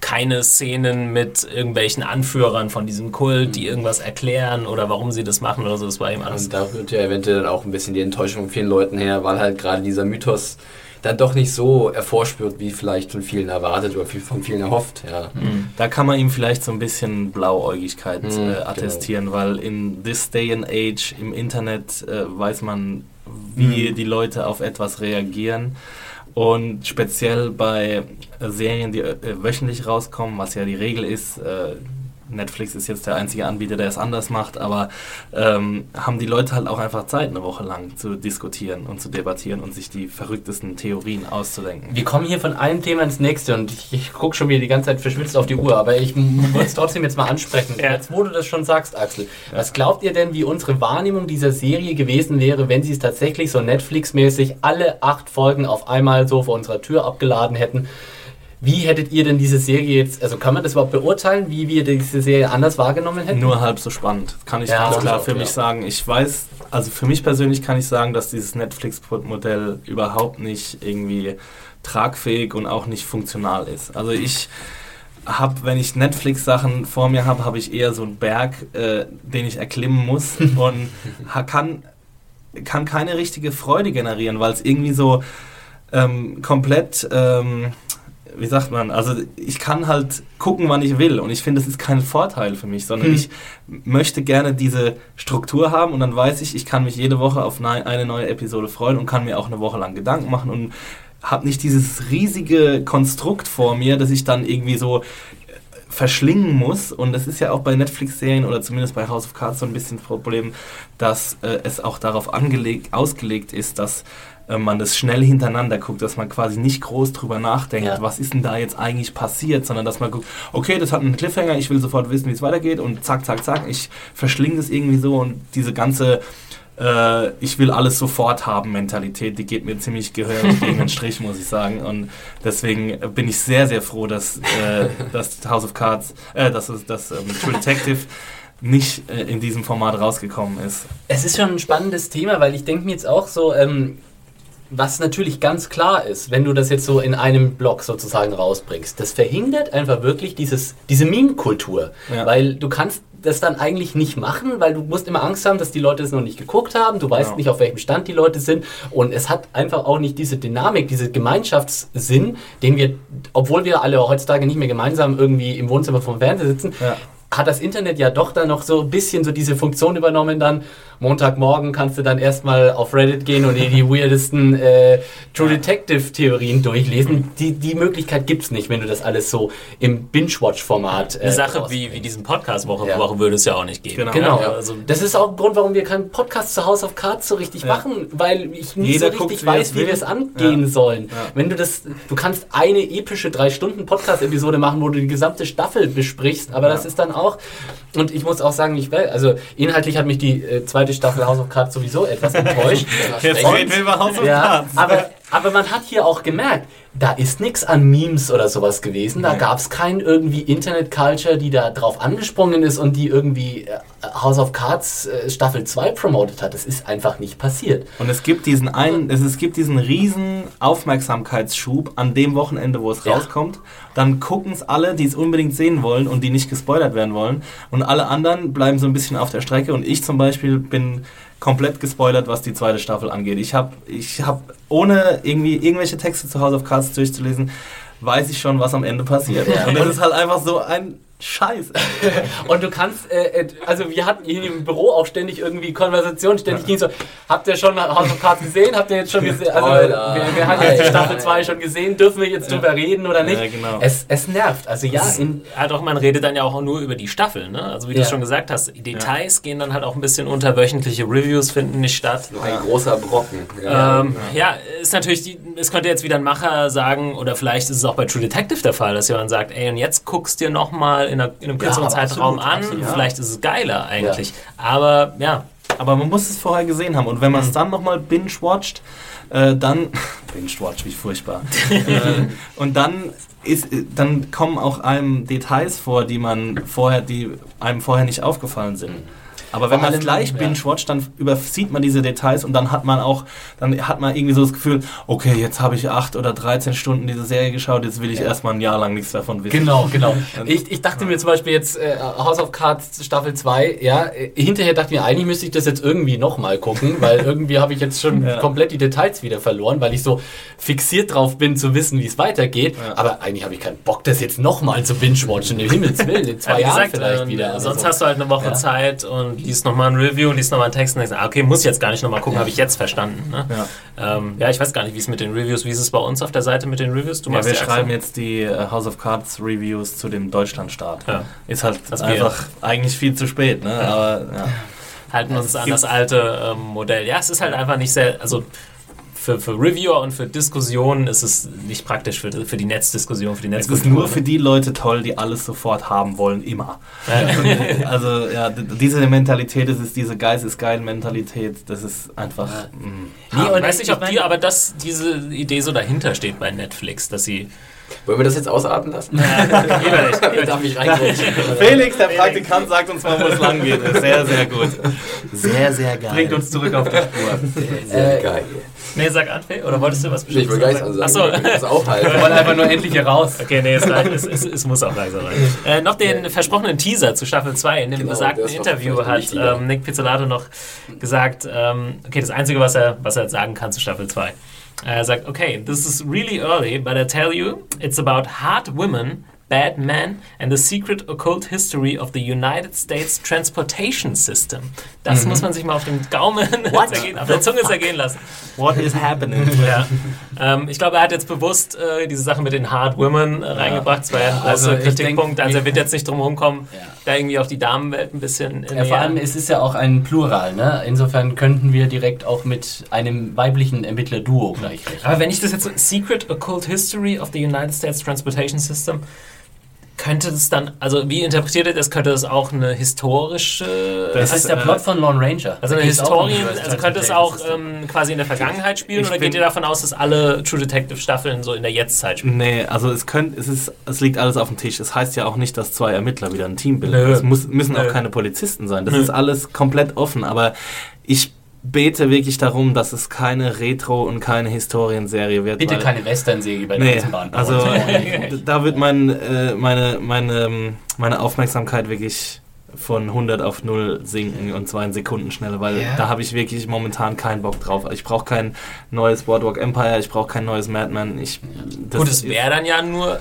keine Szenen mit irgendwelchen Anführern von diesem Kult, die irgendwas erklären oder warum sie das machen oder so. Das war ihm alles. Und da rührt ja eventuell dann auch ein bisschen die Enttäuschung von vielen Leuten her, weil halt gerade dieser Mythos dann doch nicht so hervorspürt, wie vielleicht von vielen erwartet oder von vielen erhofft. Ja. Da kann man ihm vielleicht so ein bisschen Blauäugigkeit Mhm, äh, genau. attestieren, weil in this day and age im Internet äh, weiß man, wie die Leute auf etwas reagieren. Und speziell bei Serien, die äh, wöchentlich rauskommen, was ja die Regel ist, äh, Netflix ist jetzt der einzige Anbieter, der es anders macht, aber ähm, haben die Leute halt auch einfach Zeit, eine Woche lang zu diskutieren und zu debattieren und sich die verrücktesten Theorien auszudenken. Wir kommen hier von einem Thema ins nächste und ich, ich gucke schon wieder die ganze Zeit verschwitzt auf die Uhr, aber ich wollte es trotzdem jetzt mal ansprechen. Ja. Jetzt, wo du das schon sagst, Axel, was glaubt ihr denn, wie unsere Wahrnehmung dieser Serie gewesen wäre, wenn sie es tatsächlich so Netflix-mäßig alle acht Folgen auf einmal so vor unserer Tür abgeladen hätten? Wie hättet ihr denn diese Serie jetzt, also kann man das überhaupt beurteilen, wie wir diese Serie anders wahrgenommen hätten? Nur halb so spannend. Kann ich Ja, ganz klar auch, für ja. mich sagen. Ich weiß, also für mich persönlich kann ich sagen, dass dieses Netflix-Modell überhaupt nicht irgendwie tragfähig und auch nicht funktional ist. Also ich habe, wenn ich Netflix-Sachen vor mir habe, habe ich eher so einen Berg, äh, den ich erklimmen muss [LAUGHS] und kann, kann keine richtige Freude generieren, weil es irgendwie so ähm, komplett, ähm, wie sagt man, also ich kann halt gucken, wann ich will und ich finde, das ist kein Vorteil für mich, sondern Hm. ich möchte gerne diese Struktur haben und dann weiß ich, ich kann mich jede Woche auf ne- eine neue Episode freuen und kann mir auch eine Woche lang Gedanken machen und habe nicht dieses riesige Konstrukt vor mir, dass ich dann irgendwie so äh, verschlingen muss. Und das ist ja auch bei Netflix-Serien oder zumindest bei House of Cards so ein bisschen das Problem, dass äh, es auch darauf angelegt, ausgelegt ist, dass äh, man das schnell hintereinander guckt, dass man quasi nicht groß drüber nachdenkt, Ja. was ist denn da jetzt eigentlich passiert, sondern dass man guckt, okay, das hat einen Cliffhanger, ich will sofort wissen, wie es weitergeht und zack, zack, zack, ich verschlinge das irgendwie so und diese ganze äh, ich will alles sofort haben Mentalität, die geht mir ziemlich gehörig [LAUGHS] gegen den Strich, muss ich sagen. Und deswegen bin ich sehr, sehr froh, dass, äh, dass House of Cards, äh, dass, dass ähm, True Detective nicht äh, in diesem Format rausgekommen ist. Es ist schon ein spannendes Thema, weil ich denke mir jetzt auch so, ähm, was natürlich ganz klar ist, wenn du das jetzt so in einem Blog sozusagen rausbringst, das verhindert einfach wirklich dieses, diese Meme-Kultur. Ja. Weil du kannst das dann eigentlich nicht machen, weil du musst immer Angst haben, dass die Leute es noch nicht geguckt haben, du weißt Genau. nicht, auf welchem Stand die Leute sind und es hat einfach auch nicht diese Dynamik, diese Gemeinschaftssinn, den wir, obwohl wir alle heutzutage nicht mehr gemeinsam irgendwie im Wohnzimmer vom Fernseher sitzen, Ja. hat das Internet ja doch dann noch so ein bisschen so diese Funktion übernommen dann. Montagmorgen kannst du dann erstmal auf Reddit gehen und dir die [LAUGHS] weirdesten äh, True Detective Theorien durchlesen. Die, die Möglichkeit gibt's nicht, wenn du das alles so im Binge-Watch-Format äh, Eine Sache wie, wie diesen Podcast Woche Ja. Woche würde es ja auch nicht geben. Genau. Genau. Ja, also, das ist auch ein Grund, warum wir keinen Podcast zu House of Cards so richtig Ja. machen, weil ich nicht Jeder so guckt, richtig er weiß, es wie will. wir es angehen sollen. Wenn du das, du kannst eine epische drei Stunden Podcast-Episode machen, wo du die gesamte Staffel besprichst, aber das ist dann auch, und ich muss auch sagen, ich, also inhaltlich hat mich die äh, zweite Staffel House of Cards sowieso etwas [LAUGHS] enttäuscht. Jetzt reden wir über House of ja, Cards. aber, aber man hat hier auch gemerkt, da ist nichts an Memes oder sowas gewesen. Da gab es kein irgendwie Internet-Culture, die da drauf angesprungen ist und die irgendwie äh, House of Cards äh, Staffel 2 promotet hat. Das ist einfach nicht passiert. Und es gibt diesen einen, es, es gibt diesen riesen Aufmerksamkeitsschub an dem Wochenende, wo es Ja. rauskommt. Dann gucken es alle, die es unbedingt sehen wollen und die nicht gespoilert werden wollen. Und alle anderen bleiben so ein bisschen auf der Strecke. Und ich zum Beispiel bin komplett gespoilert, was die zweite Staffel angeht. Ich habe, ich hab, ohne irgendwie irgendwelche Texte zu House of Cards durchzulesen, weiß ich schon, was am Ende passiert. Ja. Und das ist halt einfach so ein Scheiß. [LAUGHS] Und du kannst, äh, äh, also wir hatten hier im Büro auch ständig irgendwie Konversationen, ständig ging so, habt ihr schon House of Cards gesehen? Habt ihr jetzt schon gesehen? Also wir, wir haben jetzt die Staffel 2 schon gesehen, dürfen wir jetzt drüber reden oder nicht? Ja, genau. Es, es nervt. Also ja, in, ja, doch, man redet dann ja auch nur über die Staffel, ne? Also wie Ja. du schon gesagt hast, die Details gehen dann halt auch ein bisschen unter, wöchentliche Reviews finden nicht statt. Noch ein großer Brocken. Ja. Ähm, ja, ist natürlich, die, es könnte jetzt wieder ein Macher sagen, oder vielleicht ist es auch bei True Detective der Fall, dass jemand sagt, ey, und jetzt guckst dir nochmal in, einer- in einem kürzeren aber Zeitraum absolut, an, absolut, ja. vielleicht ist es geiler eigentlich. Aber ja, aber man muss es vorher gesehen haben. Und wenn man es dann nochmal binge-watcht, äh, dann. [LAUGHS] binge-watch, wie furchtbar. [LAUGHS] äh, und dann. Ist, dann kommen auch einem Details vor, die man vorher, die einem vorher nicht aufgefallen sind. Aber wenn man es gleich ja. binge-watcht, dann übersieht man diese Details und dann hat man auch, dann hat man irgendwie so das Gefühl, okay, jetzt habe ich acht oder 13 Stunden diese Serie geschaut, jetzt will ich erstmal ein Jahr lang nichts davon wissen. Genau, [LAUGHS] genau. Ich, ich dachte mir zum Beispiel jetzt äh, House of Cards Staffel 2, ja, äh, hinterher dachte ich mir, eigentlich müsste ich das jetzt irgendwie nochmal gucken, weil irgendwie habe ich jetzt schon [LAUGHS] Ja. komplett die Details wieder verloren, weil ich so fixiert drauf bin zu wissen, wie es weitergeht. Aber eigentlich habe ich keinen Bock, das jetzt nochmal zu binge-watchen. Im Himmels Willen, in zwei [LAUGHS] Ja, Jahren gesagt, vielleicht ähm, wieder. Also sonst so. hast du halt eine Woche Ja. Zeit und liest nochmal ein Review, liest nochmal einen Text und denkst, ah, okay, muss ich jetzt gar nicht nochmal gucken, habe ich jetzt verstanden. Ne? Ja. Ähm, ja, ich weiß gar nicht, wie es mit den Reviews, wie ist es bei uns auf der Seite mit den Reviews? Du Ja, wir schreiben jetzt die äh, House of Cards Reviews zu dem Deutschlandstart. Ja. Ist halt Das einfach eigentlich viel zu spät, ne? Aber ja. halten uns an das alte ähm, Modell. Ja, es ist halt einfach nicht sehr, also für, für Reviewer und für Diskussionen ist es nicht praktisch für, für die Netzdiskussion, für die Es ist Netzkultur. nur für die Leute toll, die alles sofort haben wollen, immer. [LAUGHS] also ja, diese Mentalität, das ist diese Geist ist geil Mentalität, das ist einfach. mm. Nee, und weiß nicht, ich ob die, meine- aber dass diese Idee so dahinter steht bei Netflix, dass sie. Wollen wir das jetzt ausarten lassen? [LAUGHS] Nicht. Darf ich? [LAUGHS] Felix, der Praktikant, sagt uns mal, wo es lang geht. Sehr, sehr gut. Sehr, sehr geil. Bringt uns zurück auf die Spur. Sehr Äh, geil. Nee, sag Anfe, oder wolltest du was Ich will gar nichts ansagen. Achso. Ich will das [LAUGHS] aufhalten. Wir wollen einfach nur endlich hier raus. Okay, nee, es, es, es, es muss auch langsam rein. Äh, noch den versprochenen Teaser zu Staffel 2. In dem Genau, besagten Interview hat ähm, Nick Pizzolatto noch gesagt, ähm, okay, das Einzige, was er, was er jetzt sagen kann zu Staffel 2. Er sagt, okay, this is really early, but I tell you, it's about hard women, bad men and the secret occult history of the United States Transportation System. Das muss man sich mal auf dem Gaumen [LAUGHS] zergehen, auf der Zunge zergehen lassen. What is happening? [LAUGHS] Ja. Ähm, ich glaube, er hat jetzt bewusst äh, diese Sache mit den Hard Women äh, reingebracht. Das war ja ein großer also Kritikpunkt. denk, also er wird jetzt nicht drum rumkommen, Ja. da irgendwie auch die Damenwelt ein bisschen Ja, vor allem, es ist ja auch ein Plural, ne? Insofern könnten wir direkt auch mit einem weiblichen Ermittler-Duo gleich rechnen. Aber wenn ich das jetzt so Secret Occult History of the United States Transportation System könnte das dann, also wie interpretiert ihr das? Könnte das auch eine historische. Das ist der Plot von Lone Ranger. also eine US also könnte es auch ähm, quasi in der Vergangenheit spielen Ich oder geht ihr davon aus, dass alle True Detective Staffeln so in der Jetztzeit spielen? Nee, also es könnte, es ist, es liegt alles auf dem Tisch. Es heißt ja auch nicht, dass zwei Ermittler wieder ein Team bilden. Nö. Es muss, müssen Nö. auch keine Polizisten sein. Das ist alles komplett offen. Aber ich bete wirklich darum, dass es keine Retro- und keine Historienserie wird. Bitte keine Western-Serie bei der Nee, Eisenbahn. also [LAUGHS] da wird mein, äh, meine, meine, ähm, meine Aufmerksamkeit wirklich von 100 auf 0 sinken und zwar in Sekunden schneller, weil Ja. da habe ich wirklich momentan keinen Bock drauf. Ich brauche kein neues Boardwalk Empire, ich brauche kein neues Madman. Ich, das Gut, es wäre dann ja nur äh,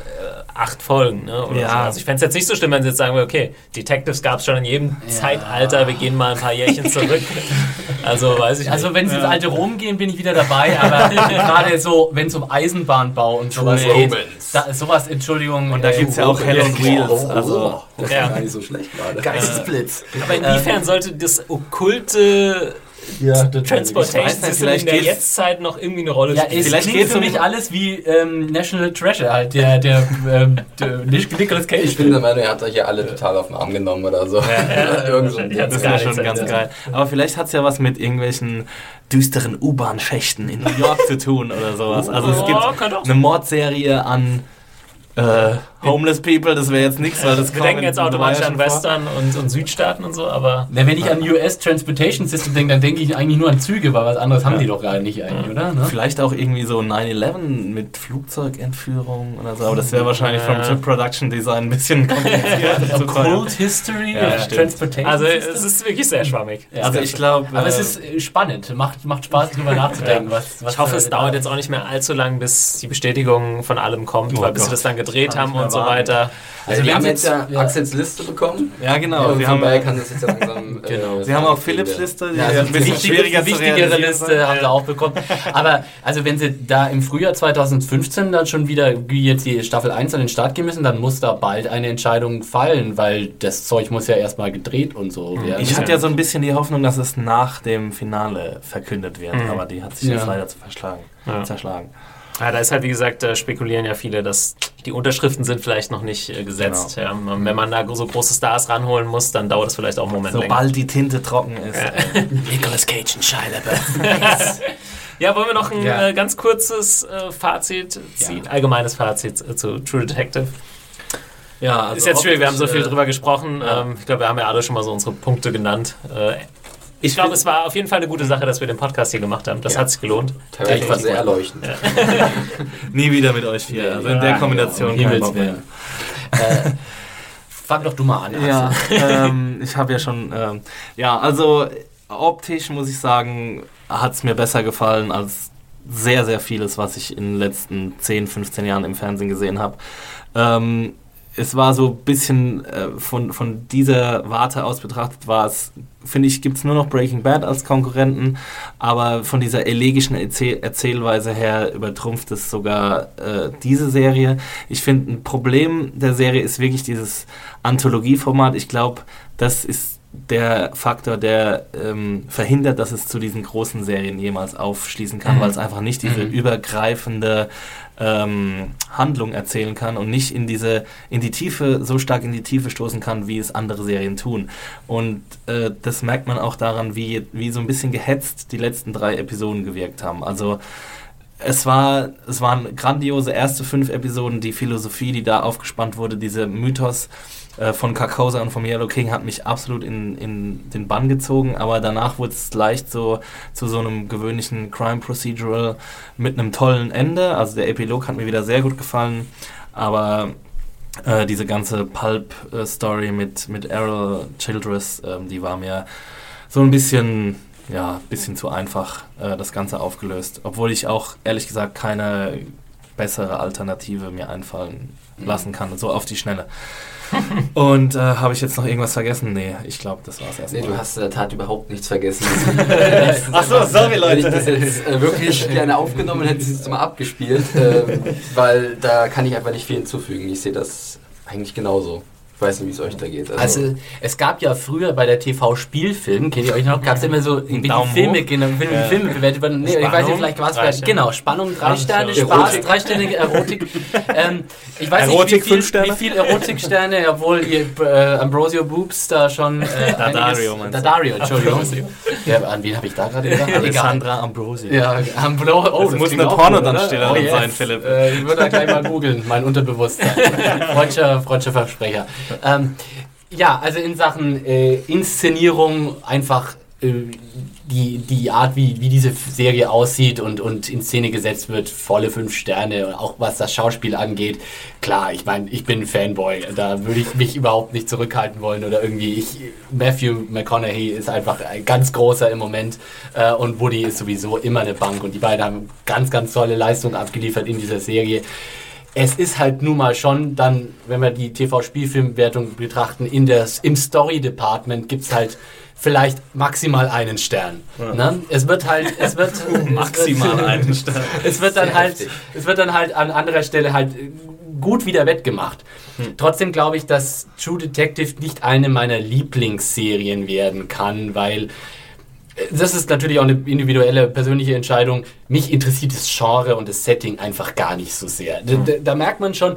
acht Folgen. Ne? Oder Ja. so. Also ich fände es jetzt nicht so schlimm, wenn sie jetzt sagen, okay, Detectives gab es schon in jedem Zeitalter, wir gehen mal ein paar Jährchen zurück. [LAUGHS] also weiß ich Also nicht. wenn sie ins alte Rom gehen, bin ich wieder dabei, aber [LAUGHS] gerade so, wenn es um Eisenbahnbau und sowas True geht, da ist sowas, Entschuldigung. Und da äh, gibt es ja auch Hell on Wheels. Also, das Ja. war gar nicht so schlecht gerade. Geistesblitz. Aber inwiefern sollte das okkulte Ja, Transportation weiß System vielleicht in der Jetztzeit noch irgendwie eine Rolle Ja, spielen? es Vielleicht geht's für mich alles wie ähm, National Treasure, halt der, der, ähm, der [LAUGHS] Nicolas Cage. Ich bin der Meinung, er hat euch hier alle total auf den Arm genommen oder so. [LAUGHS] Irgend so ein Ja, Ding. das wäre schon ganz geil. Aber vielleicht hat es ja was mit irgendwelchen düsteren U-Bahn-Schächten in New York zu tun oder sowas. Also es Oh, gibt eine Mordserie an äh, Homeless People, das wäre jetzt nichts, weil das wir denken jetzt automatisch an. Western und, und Südstaaten und so, aber Na, wenn ich an US Transportation System denke, dann denke ich eigentlich nur an Züge, weil was anderes haben die doch gar nicht eigentlich, oder? Ne? Vielleicht auch irgendwie so 9-11 mit Flugzeugentführung oder so, aber das wäre wahrscheinlich vom Chip Production Design ein bisschen [LAUGHS] kompliziert. [LAUGHS] teuer. History Ja, of. Transportation also es ist wirklich sehr schwammig. Ja. Also ich glaube, Aber es ist äh, spannend, macht, macht Spaß drüber nachzudenken. Was, was Ich hoffe, es dauert jetzt auch nicht mehr allzu lang, bis die Bestätigung von allem kommt, Oh weil bis sie Gott. das dann gedreht Kann haben und so weiter. Also wenn wir haben jetzt ja ja. Axels Liste bekommen. ja genau. Ja, wir haben, daher kann das jetzt ja langsam. [LAUGHS] Genau. äh, Sie haben auch Philips. Liste, die Ja, ja, also zu wichtigere realisieren Liste haben sie auch bekommen. Aber also wenn sie da im Frühjahr 2015 dann schon wieder wie jetzt die Staffel 1 an den Start gehen müssen, dann muss da bald eine Entscheidung fallen, weil das Zeug muss ja erstmal gedreht und so werden. Ich hatte ja so ein bisschen die Hoffnung, dass es nach dem Finale verkündet wird, aber die hat sich jetzt Ja. leider zu verschlagen, Ja. zerschlagen. Ja, da ist halt, wie gesagt, da spekulieren ja viele, dass die Unterschriften sind vielleicht noch nicht äh, gesetzt. Ja. Wenn man da so große Stars ranholen muss, dann dauert es vielleicht auch einen Moment länger. Sobald die Tinte trocken ist. [LAUGHS] Nicolas Cage und Shia LaBeouf. [LAUGHS] Ja, wollen wir noch ein Ja. äh, ganz kurzes äh, Fazit ziehen, Ja. allgemeines Fazit äh, zu True Detective? Ja, also ist jetzt schwierig, wir haben so viel äh, drüber gesprochen. Ähm, ich glaube, wir haben ja alle schon mal so unsere Punkte genannt. Äh, ich glaube, es war auf jeden Fall eine gute Sache, dass wir den Podcast hier gemacht haben. Das Ja. hat sich gelohnt. Teilweise Ja, war ich- sehr erleuchtend. Nie wieder mit euch vier. Also in der Ja, Kombination um kein Bock mehr. Äh, fang doch du mal an. Ja, [LAUGHS] ähm, ich habe ja schon, ähm, ja, also optisch muss ich sagen, hat es mir besser gefallen als sehr, sehr vieles, was ich in den letzten 10, 15 Jahren im Fernsehen gesehen habe. Ähm, es war so ein bisschen äh, von, von dieser Warte aus betrachtet, war es, finde ich, gibt es nur noch Breaking Bad als Konkurrenten, aber von dieser elegischen Erzähl Erzählweise her übertrumpft es sogar äh, diese Serie. Ich finde, ein Problem der Serie ist wirklich dieses Anthologieformat. Ich glaube, das ist der Faktor, der ähm, verhindert, dass es zu diesen großen Serien jemals aufschließen kann, Mhm. weil es einfach nicht diese Mhm. übergreifende ähm, Handlung erzählen kann und nicht in diese in die Tiefe so stark in die Tiefe stoßen kann, wie es andere Serien tun. Und äh, das merkt man auch daran, wie wie so ein bisschen gehetzt die letzten drei Episoden gewirkt haben. Also es war, es waren grandiose erste fünf Episoden. Die Philosophie, die da aufgespannt wurde, dieser Mythos äh, von Carcosa und vom Yellow King hat mich absolut in, in den Bann gezogen. Aber danach wurde es leicht so zu so einem gewöhnlichen Crime Procedural mit einem tollen Ende. Also der Epilog hat mir wieder sehr gut gefallen. Aber äh, diese ganze Pulp-Story mit, mit Errol Childress, ähm, die war mir so ein bisschen, ja, bisschen zu einfach äh, das Ganze aufgelöst. Obwohl ich auch ehrlich gesagt keine bessere Alternative mir einfallen lassen kann, so auf die Schnelle. [LAUGHS] Und äh, habe ich jetzt noch irgendwas vergessen? Nee, ich glaube, das war es Nee, erstmal. du hast in der Tat überhaupt nichts vergessen. [LAUGHS] [LAUGHS] Ach so, sorry Wenn ich das jetzt äh, wirklich gerne aufgenommen hätte, ich es mal abgespielt, ähm, weil da kann ich einfach nicht viel hinzufügen. Ich sehe das eigentlich genauso. Ich weiß nicht, wie es euch da geht. Also es gab ja früher bei der TV-Spielfilm, kennt ihr euch noch, gab es immer so irgendwie Daumen Filme, genau, Filme, Ja. Filme bewertet worden. Nee, ich weiß Spannung, nicht, vielleicht war es drei bei, Sterne. genau, Spannung, drei Sterne, so. Spaß, Erotik. dreisternige Erotik. [LAUGHS] ähm, ich weiß Erotik, nicht, wie viel, fünf Sterne? wie viel Erotiksterne, obwohl ihr äh, Ambrosio Boobs da schon äh, [LAUGHS] Daddario, einiges- meinst du? Daddario, Entschuldigung. ja, an wen habe ich da gerade gedacht? [LAUGHS] Egal. Alessandra Ambrosi. Ja, Ambro oh, Das muss klingt eine Pornodarstellerin gut, oder? sein, Philipp. Äh, ich würde da gleich mal googeln, mein Unterbewusstsein. Freudscher, Freudscher Versprecher. Ähm, ja, also in Sachen äh, Inszenierung einfach äh, die, die Art, wie, wie diese Serie aussieht und, und in Szene gesetzt wird, volle fünf Sterne. Auch was das Schauspiel angeht. Klar, ich meine, ich bin ein Fanboy. Da würde ich mich überhaupt nicht zurückhalten wollen oder irgendwie. Ich, Matthew McConaughey ist einfach ein ganz großer im Moment äh, und Woody ist sowieso immer eine Bank und die beiden haben ganz, ganz tolle Leistungen abgeliefert in dieser Serie. Es ist halt nun mal schon dann, wenn wir die TV-Spielfilmwertung betrachten, in das, im Story-Department gibt es halt vielleicht maximal einen Stern. Ne? Es wird halt, es wird Maximal [LAUGHS] es wird, [LAUGHS] einen Stern. Es wird dann Sehr halt, heftig. es wird dann halt an anderer Stelle halt gut wieder wettgemacht. Trotzdem glaube ich, dass True Detective nicht eine meiner Lieblingsserien werden kann, weil das ist natürlich auch eine individuelle, persönliche Entscheidung. Mich interessiert das Genre und das Setting einfach gar nicht so sehr. Da, da, da merkt man schon,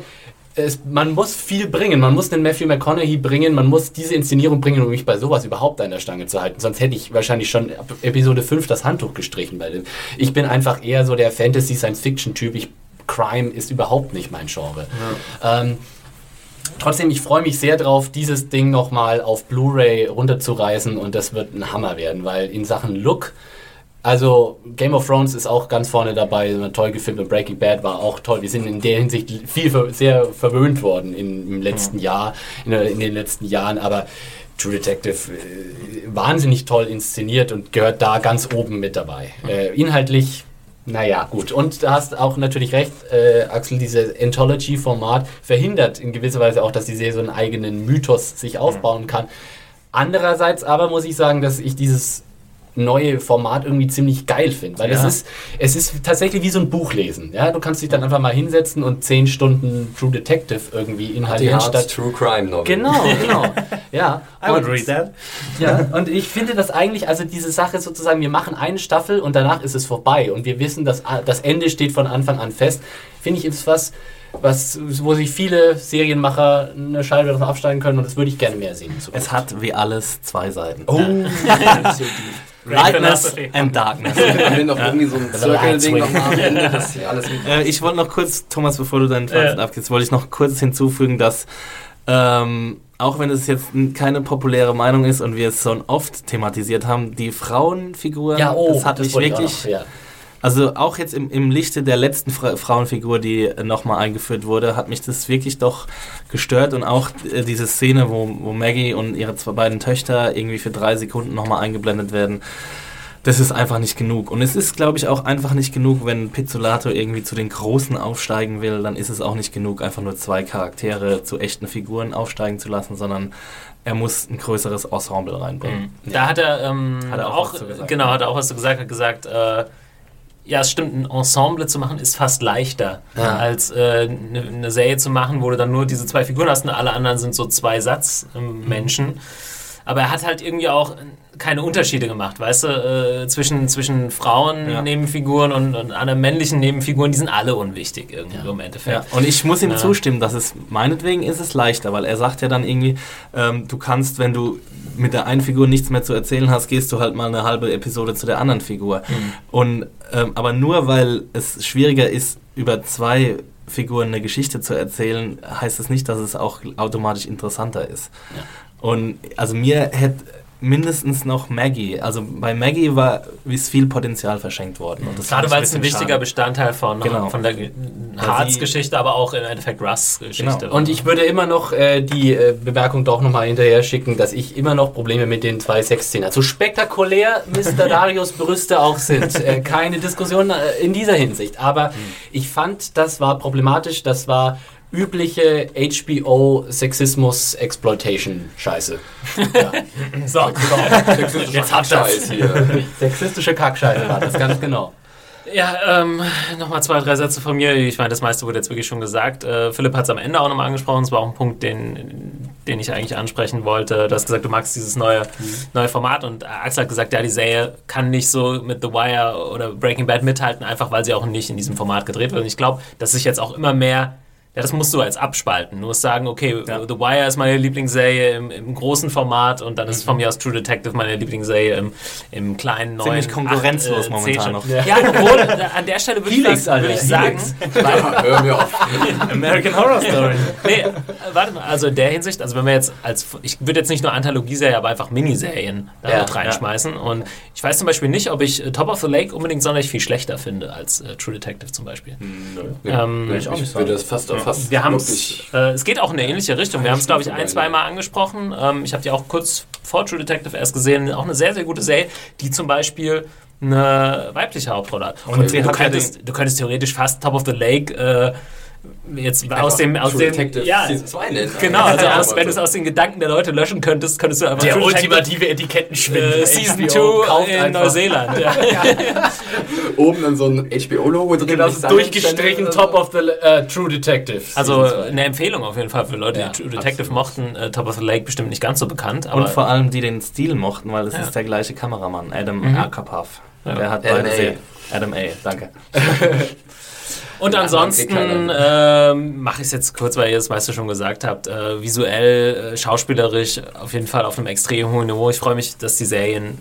es, man muss viel bringen. Man muss den Matthew McConaughey bringen, man muss diese Inszenierung bringen, um mich bei sowas überhaupt an der Stange zu halten. Sonst hätte ich wahrscheinlich schon ab Episode 5 das Handtuch gestrichen bei dem. Ich bin einfach eher so der Fantasy-Science-Fiction-Typ. Crime ist überhaupt nicht mein Genre. Ähm, Trotzdem, ich freue mich sehr drauf, dieses Ding nochmal auf Blu-ray runterzureißen und das wird ein Hammer werden, weil in Sachen Look, also Game of Thrones ist auch ganz vorne dabei, toll gefilmt und Breaking Bad war auch toll. Wir sind in der Hinsicht viel sehr verwöhnt worden in, im letzten Jahr, in, in den letzten Jahren, aber True Detective äh, wahnsinnig toll inszeniert und gehört da ganz oben mit dabei. Äh, inhaltlich naja, gut. Und du hast auch natürlich recht, äh, Axel, dieses Anthology-Format verhindert in gewisser Weise auch, dass die Serie so einen eigenen Mythos sich aufbauen kann. Andererseits aber muss ich sagen, dass ich dieses neue Format irgendwie ziemlich geil finde. Weil Ja. es, ist, es ist tatsächlich wie so ein Buch lesen. Ja? Du kannst dich dann einfach mal hinsetzen und zehn Stunden True Detective irgendwie inhalieren statt. True Crime Novel. Genau, [LAUGHS] genau. Ja. I would Und- read that. ja, und ich finde das eigentlich, also diese Sache sozusagen, wir machen eine Staffel und danach ist es vorbei und wir wissen, dass das Ende steht von Anfang an fest, finde ich ist was, was, wo sich viele Serienmacher eine Scheibe davon absteigen können und das würde ich gerne mehr sehen. Es hat wie alles zwei Seiten. Oh, [LAUGHS] Lightness and Darkness. [LAUGHS] Haben wir noch irgendwie so ein [LAUGHS] Circle-Ding nochmal am Ende, [LAUGHS] dass hier alles mit Äh, ich wollte noch kurz, Thomas, bevor du deinen Fazit Ja. abgibst, wollte ich noch kurz hinzufügen, dass ähm, auch wenn es jetzt keine populäre Meinung ist und wir es schon oft thematisiert haben, die Frauenfiguren, ja, oh, das hat mich wollte ich auch wirklich, noch, ja. Also auch jetzt im, im Lichte der letzten Fra Frauenfigur, die nochmal eingeführt wurde, hat mich das wirklich doch gestört und auch äh, diese Szene, wo, wo Maggie und ihre zwei beiden Töchter irgendwie für drei Sekunden nochmal eingeblendet werden. Das ist einfach nicht genug. Und es ist, glaube ich, auch einfach nicht genug, wenn Pizzolato irgendwie zu den Großen aufsteigen will, dann ist es auch nicht genug, einfach nur zwei Charaktere zu echten Figuren aufsteigen zu lassen, sondern er muss ein größeres Ensemble reinbringen. Da hat er, ähm, Hat er auch auch, was zu gesagt. genau, hat er auch was zu gesagt, hat gesagt, äh, ja, es stimmt, ein Ensemble zu machen ist fast leichter, Ja. als äh, eine eine Serie zu machen, wo du dann nur diese zwei Figuren hast und alle anderen sind so zwei Satz-Menschen. Aber er hat halt irgendwie auch keine Unterschiede gemacht, weißt du, äh, zwischen, zwischen Frauen Ja. Und, und anderen männlichen Nebenfiguren, die sind alle unwichtig irgendwie Ja. im Endeffekt. Ja, und ich muss ihm Ja. zustimmen, dass es meinetwegen ist es leichter, weil er sagt ja dann irgendwie, ähm, du kannst, wenn du mit der einen Figur nichts mehr zu erzählen hast, gehst du halt mal eine halbe Episode zu der anderen Figur. Und ähm, aber nur weil es schwieriger ist, über zwei Figuren eine Geschichte zu erzählen, heißt es nicht, dass es auch automatisch interessanter ist. Und also mir hätte mindestens noch Maggie, also bei Maggie war ist viel Potenzial verschenkt worden. Und das Gerade weil es ein wichtiger schade. Bestandteil von, Genau. von der Harz-Geschichte, aber auch im Endeffekt Russ-Geschichte. Genau. Und ich würde immer noch äh, die äh, Bemerkung doch nochmal hinterher schicken, dass ich immer noch Probleme mit den zwei Sexszenen, also spektakulär Mr. [LAUGHS] Darius Brüste auch sind, äh, keine Diskussion äh, in dieser Hinsicht. Aber ich fand, das war problematisch, das war übliche HBO Sexismus Exploitation Scheiße. [LAUGHS] Ja. so, Jetzt hat Scheiß hier. sexistische Kackscheiße war das ganz genau. Ja, ähm, nochmal zwei, drei Sätze von mir. Ich meine, das meiste wurde jetzt wirklich schon gesagt. Äh, Philipp hat es am Ende auch nochmal angesprochen. Es war auch ein Punkt, den, den ich eigentlich ansprechen wollte. Du hast gesagt, du magst dieses neue, neue Format und Axel hat gesagt, ja, die Serie kann nicht so mit The Wire oder Breaking Bad mithalten, einfach weil sie auch nicht in diesem Format gedreht wird. Und ich glaube, dass sich jetzt auch immer mehr ja, das musst du als abspalten. Du musst sagen, okay, Ja. The Wire ist meine Lieblingsserie im, im großen Format und dann ist von mir aus True Detective meine Lieblingsserie im, im kleinen, neuen. Ziemlich konkurrenzlos acht, äh, momentan noch. Ja, [LAUGHS] obwohl, an der Stelle würde ich, Helix, sagen- würde ich sagen, [LAUGHS] Ja, hör mir auf. American Horror Story. nee, äh, warte mal, also in der Hinsicht, also wenn wir jetzt als, ich würde jetzt nicht nur Anthologieserie, aber einfach Miniserien da Ja, mit reinschmeißen und ich weiß zum Beispiel nicht, ob ich äh, Top of the Lake unbedingt sonderlich viel schlechter finde als äh, True Detective zum Beispiel. Ähm, ich würde das fast fast Wir haben wirklich- es, äh, es geht auch in eine ähnliche Richtung. Wir haben es, glaube ich, ein, Stimmt, zwei Mal angesprochen. Ähm, ich habe die auch kurz vor True Detective erst gesehen. Auch eine sehr, sehr gute Serie, die zum Beispiel eine weibliche Hauptrolle hat. Und, sie du, könntest, du könntest theoretisch fast Top of the Lake äh, jetzt aus dem, aus True dem, Detective ja, Season 2 nennen. [LAUGHS] genau, also aus, wenn du es aus den Gedanken der Leute löschen könntest, könntest du einfach Der True ultimative Etikettenschwindel. äh, Season HBO 2 kauft in. Neuseeland. Ja. [LAUGHS] Oben dann so ein HBO-Logo drin. Genau, das ist durchgestrichen Dann- Top of the äh, True Detective. Also eine Empfehlung auf jeden Fall für Leute, Ja, die True Detective mochten. Äh, Top of the Lake bestimmt nicht ganz so bekannt, aber Und vor allem, die den Stil mochten, weil das Ja. ist der gleiche Kameramann, Adam Mhm. Akapav. Ja. Der hat beide. Adam A. Danke. [LAUGHS] Und Ja, ansonsten kriegt ähm, mache ich es jetzt kurz, weil ihr das meiste schon gesagt habt. Äh, visuell, äh, schauspielerisch auf jeden Fall auf einem extrem hohen Niveau. Ich freue mich, dass die Serien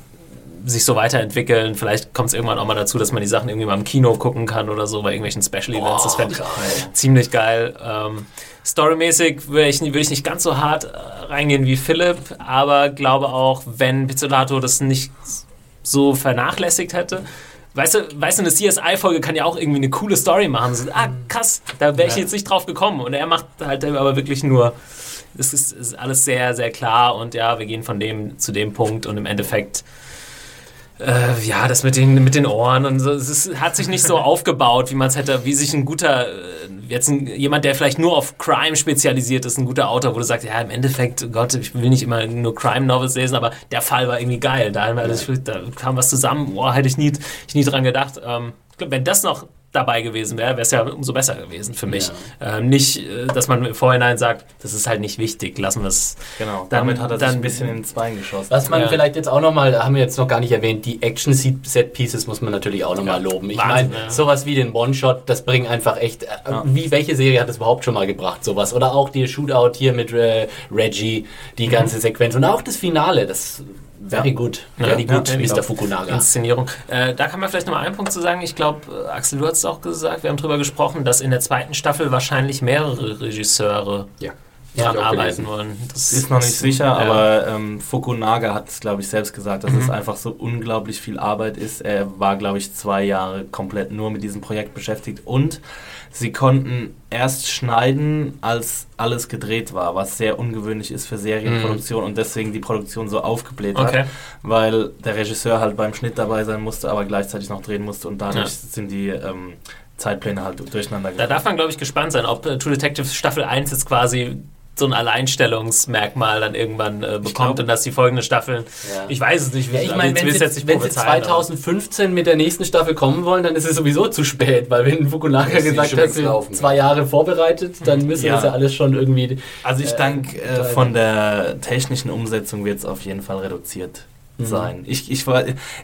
sich so weiterentwickeln. Vielleicht kommt es irgendwann auch mal dazu, dass man die Sachen irgendwie mal im Kino gucken kann oder so bei irgendwelchen Special Events. das fände ich ziemlich geil. Ähm, Storymäßig würde ich, würde ich nicht ganz so hart äh, reingehen wie Philipp, aber glaube auch, wenn Pizzolato das nicht so vernachlässigt hätte. Weißt du, weißt du, eine CSI-Folge kann ja auch irgendwie eine coole Story machen. So, ah, krass, da wäre ich Ja. jetzt nicht drauf gekommen. Und er macht halt aber wirklich nur, es ist, ist alles sehr, sehr klar und ja, wir gehen von dem zu dem Punkt und im Endeffekt äh, ja, das mit den, mit den Ohren und so, es ist, hat sich nicht so [LAUGHS] aufgebaut, wie man es hätte, wie sich ein guter, äh, jetzt ein, jemand, der vielleicht nur auf Crime spezialisiert ist, ein guter Autor, wo du sagst, ja, im Endeffekt, Gott, ich will nicht immer nur Crime-Novels lesen, aber der Fall war irgendwie geil. Da, ja. da kam was zusammen, boah, hätte ich nie, ich nie dran gedacht. Ähm, wenn das noch dabei gewesen wäre, wäre es ja umso besser gewesen für mich. Ja. Ähm, nicht, äh, dass man im Vorhinein sagt, das ist halt nicht wichtig, lassen wir es. Genau, dann, damit hat er dann, sich ein bisschen ins Bein geschossen. Was man ja. vielleicht jetzt auch nochmal, haben wir jetzt noch gar nicht erwähnt, die Action-Set-Pieces muss man natürlich auch nochmal ja. loben. Ich meine, ja. sowas wie den One-Shot, das bringt einfach echt, äh, wie, welche Serie hat es überhaupt schon mal gebracht, sowas? Oder auch die Shootout hier mit äh, Reggie, die mhm. ganze Sequenz und auch das Finale, das Very good. Very ja, good, ja, Mr. Fukunaga. Inszenierung. Äh, da kann man vielleicht nochmal einen Punkt zu sagen. Ich glaube, äh, Axel, du hast es auch gesagt, wir haben darüber gesprochen, dass in der zweiten Staffel wahrscheinlich mehrere Regisseure ja. daran arbeiten wollen. Das ist noch nicht sicher, aber ähm, Fukunaga hat es, glaube ich, selbst gesagt, dass mhm. es einfach so unglaublich viel Arbeit ist. Er war, glaube ich, zwei Jahre komplett nur mit diesem Projekt beschäftigt und Sie konnten erst schneiden, als alles gedreht war, was sehr ungewöhnlich ist für Serienproduktion mhm. und deswegen die Produktion so aufgebläht okay. hat, weil der Regisseur halt beim Schnitt dabei sein musste, aber gleichzeitig noch drehen musste und dadurch ja. sind die ähm, Zeitpläne halt durcheinander gegangen. Da darf man, glaube ich, gespannt sein, ob äh, True Detective Staffel 1 jetzt quasi so ein Alleinstellungsmerkmal dann irgendwann äh, bekommt glaub, und dass die folgenden Staffeln, ja. ich weiß es nicht, ja, ich meine, wenn, sie, wenn sie 2015 mit der nächsten Staffel kommen wollen, dann ist es sowieso zu spät, weil wenn Fukunaga gesagt hat, sie zwei Jahre vorbereitet, dann müssen ja. das ja alles schon irgendwie... Also ich äh, denke, äh, von der technischen Umsetzung wird es auf jeden Fall reduziert. Sein. Ich, ich,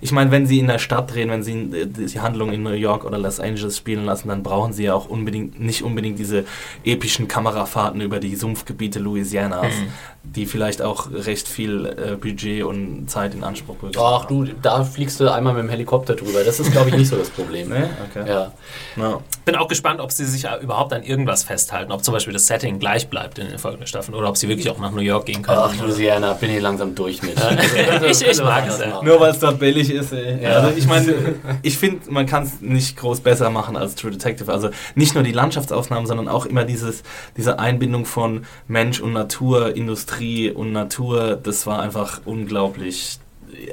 ich meine, wenn sie in der Stadt drehen, wenn sie äh, die Handlung in New York oder Los Angeles spielen lassen, dann brauchen sie ja auch unbedingt nicht unbedingt diese epischen Kamerafahrten über die Sumpfgebiete Louisianas, mhm. die vielleicht auch recht viel äh, Budget und Zeit in Anspruch bringen. Ach du, da fliegst du einmal mit dem Helikopter drüber. Das ist, glaube ich, nicht so das Problem. [LAUGHS] nee? Okay. Ja. No. Bin auch gespannt, ob sie sich überhaupt an irgendwas festhalten, ob zum Beispiel das Setting gleich bleibt in den folgenden Staffeln oder ob sie wirklich auch nach New York gehen können. Ach, Louisiana, bin ich langsam durch mit. [LAUGHS] ich, ich mag es. Ja. Nur weil es dort billig ist. Ey. Ja. Also ich meine, [LAUGHS] ich finde, man kann es nicht groß besser machen als True Detective. Also nicht nur die Landschaftsaufnahmen, sondern auch immer dieses, diese Einbindung von Mensch und Natur, Industrie und Natur. Das war einfach unglaublich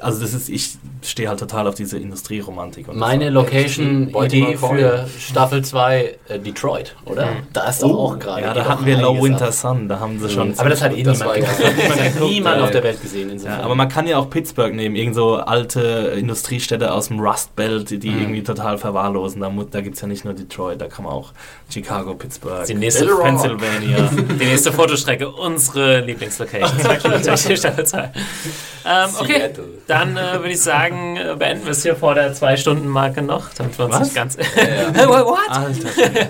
also das ist, ich stehe halt total auf diese Industrieromantik. Meine Location-Idee für Staffel 2 äh, Detroit, oder? Mhm. Da ist doch oh, auch gerade. Ja, da hatten wir Low Winter Sun, da haben sie mhm. schon. Aber das hat eh niemand, das [LAUGHS] niemand auf der Welt gesehen. Ja, aber man kann ja auch Pittsburgh nehmen, irgend so alte Industriestädte aus dem Rust Belt, die mhm. irgendwie total verwahrlosen. Da, da gibt es ja nicht nur Detroit, da kann man auch Chicago, Pittsburgh, die nächste Pennsylvania. [LAUGHS] die nächste Fotostrecke, unsere Lieblingslocation. [LAUGHS] Staffel 2. Ähm, okay, dann äh, würde ich sagen, äh, beenden wir es hier vor der Zwei-Stunden-Marke noch, damit wir uns Was? nicht ganz. Ja. [LAUGHS] What? Alter.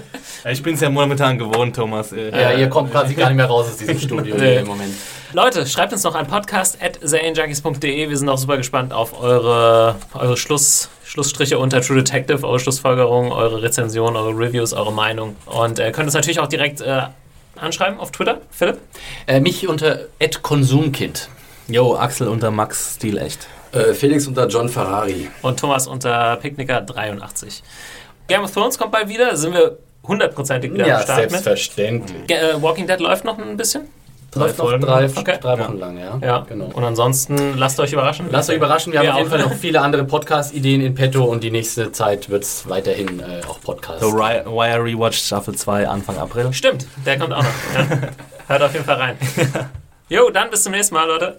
ich bin es ja momentan gewohnt, Thomas. Ja, ihr kommt quasi gar nicht mehr raus aus diesem [LAUGHS] Studio im Moment. Leute, schreibt uns noch an podcast.serienjunkies.de. Wir sind auch super gespannt auf eure, eure Schluss, Schlussstriche unter True Detective, eure Schlussfolgerungen, eure Rezensionen, eure Reviews, eure Meinung. Und äh, könnt uns natürlich auch direkt äh, anschreiben auf Twitter. Philipp? Äh, mich unter @konsumkind. Jo, Axel unter Max Stilecht. Äh, Felix unter John Ferrari. Und Thomas unter Picknicker83. Game of Thrones kommt bald wieder. Sind wir hundertprozentig wieder ja, am Start selbstverständlich. mit. Äh, Walking Dead läuft noch ein bisschen? Drei läuft Folgen. Drei, okay. drei Wochen ja. lang, ja. ja. Genau. Und ansonsten lasst euch überraschen. Lasst euch überraschen. Wir, wir haben auf jeden Fall noch viele andere Podcast-Ideen in petto und die nächste Zeit wird es weiterhin äh, auch Podcasts. The Wire Rewatch Staffel 2 Anfang April. Stimmt, der kommt auch noch. Ja. [LAUGHS] Hört auf jeden Fall rein. jo, dann bis zum nächsten Mal, Leute.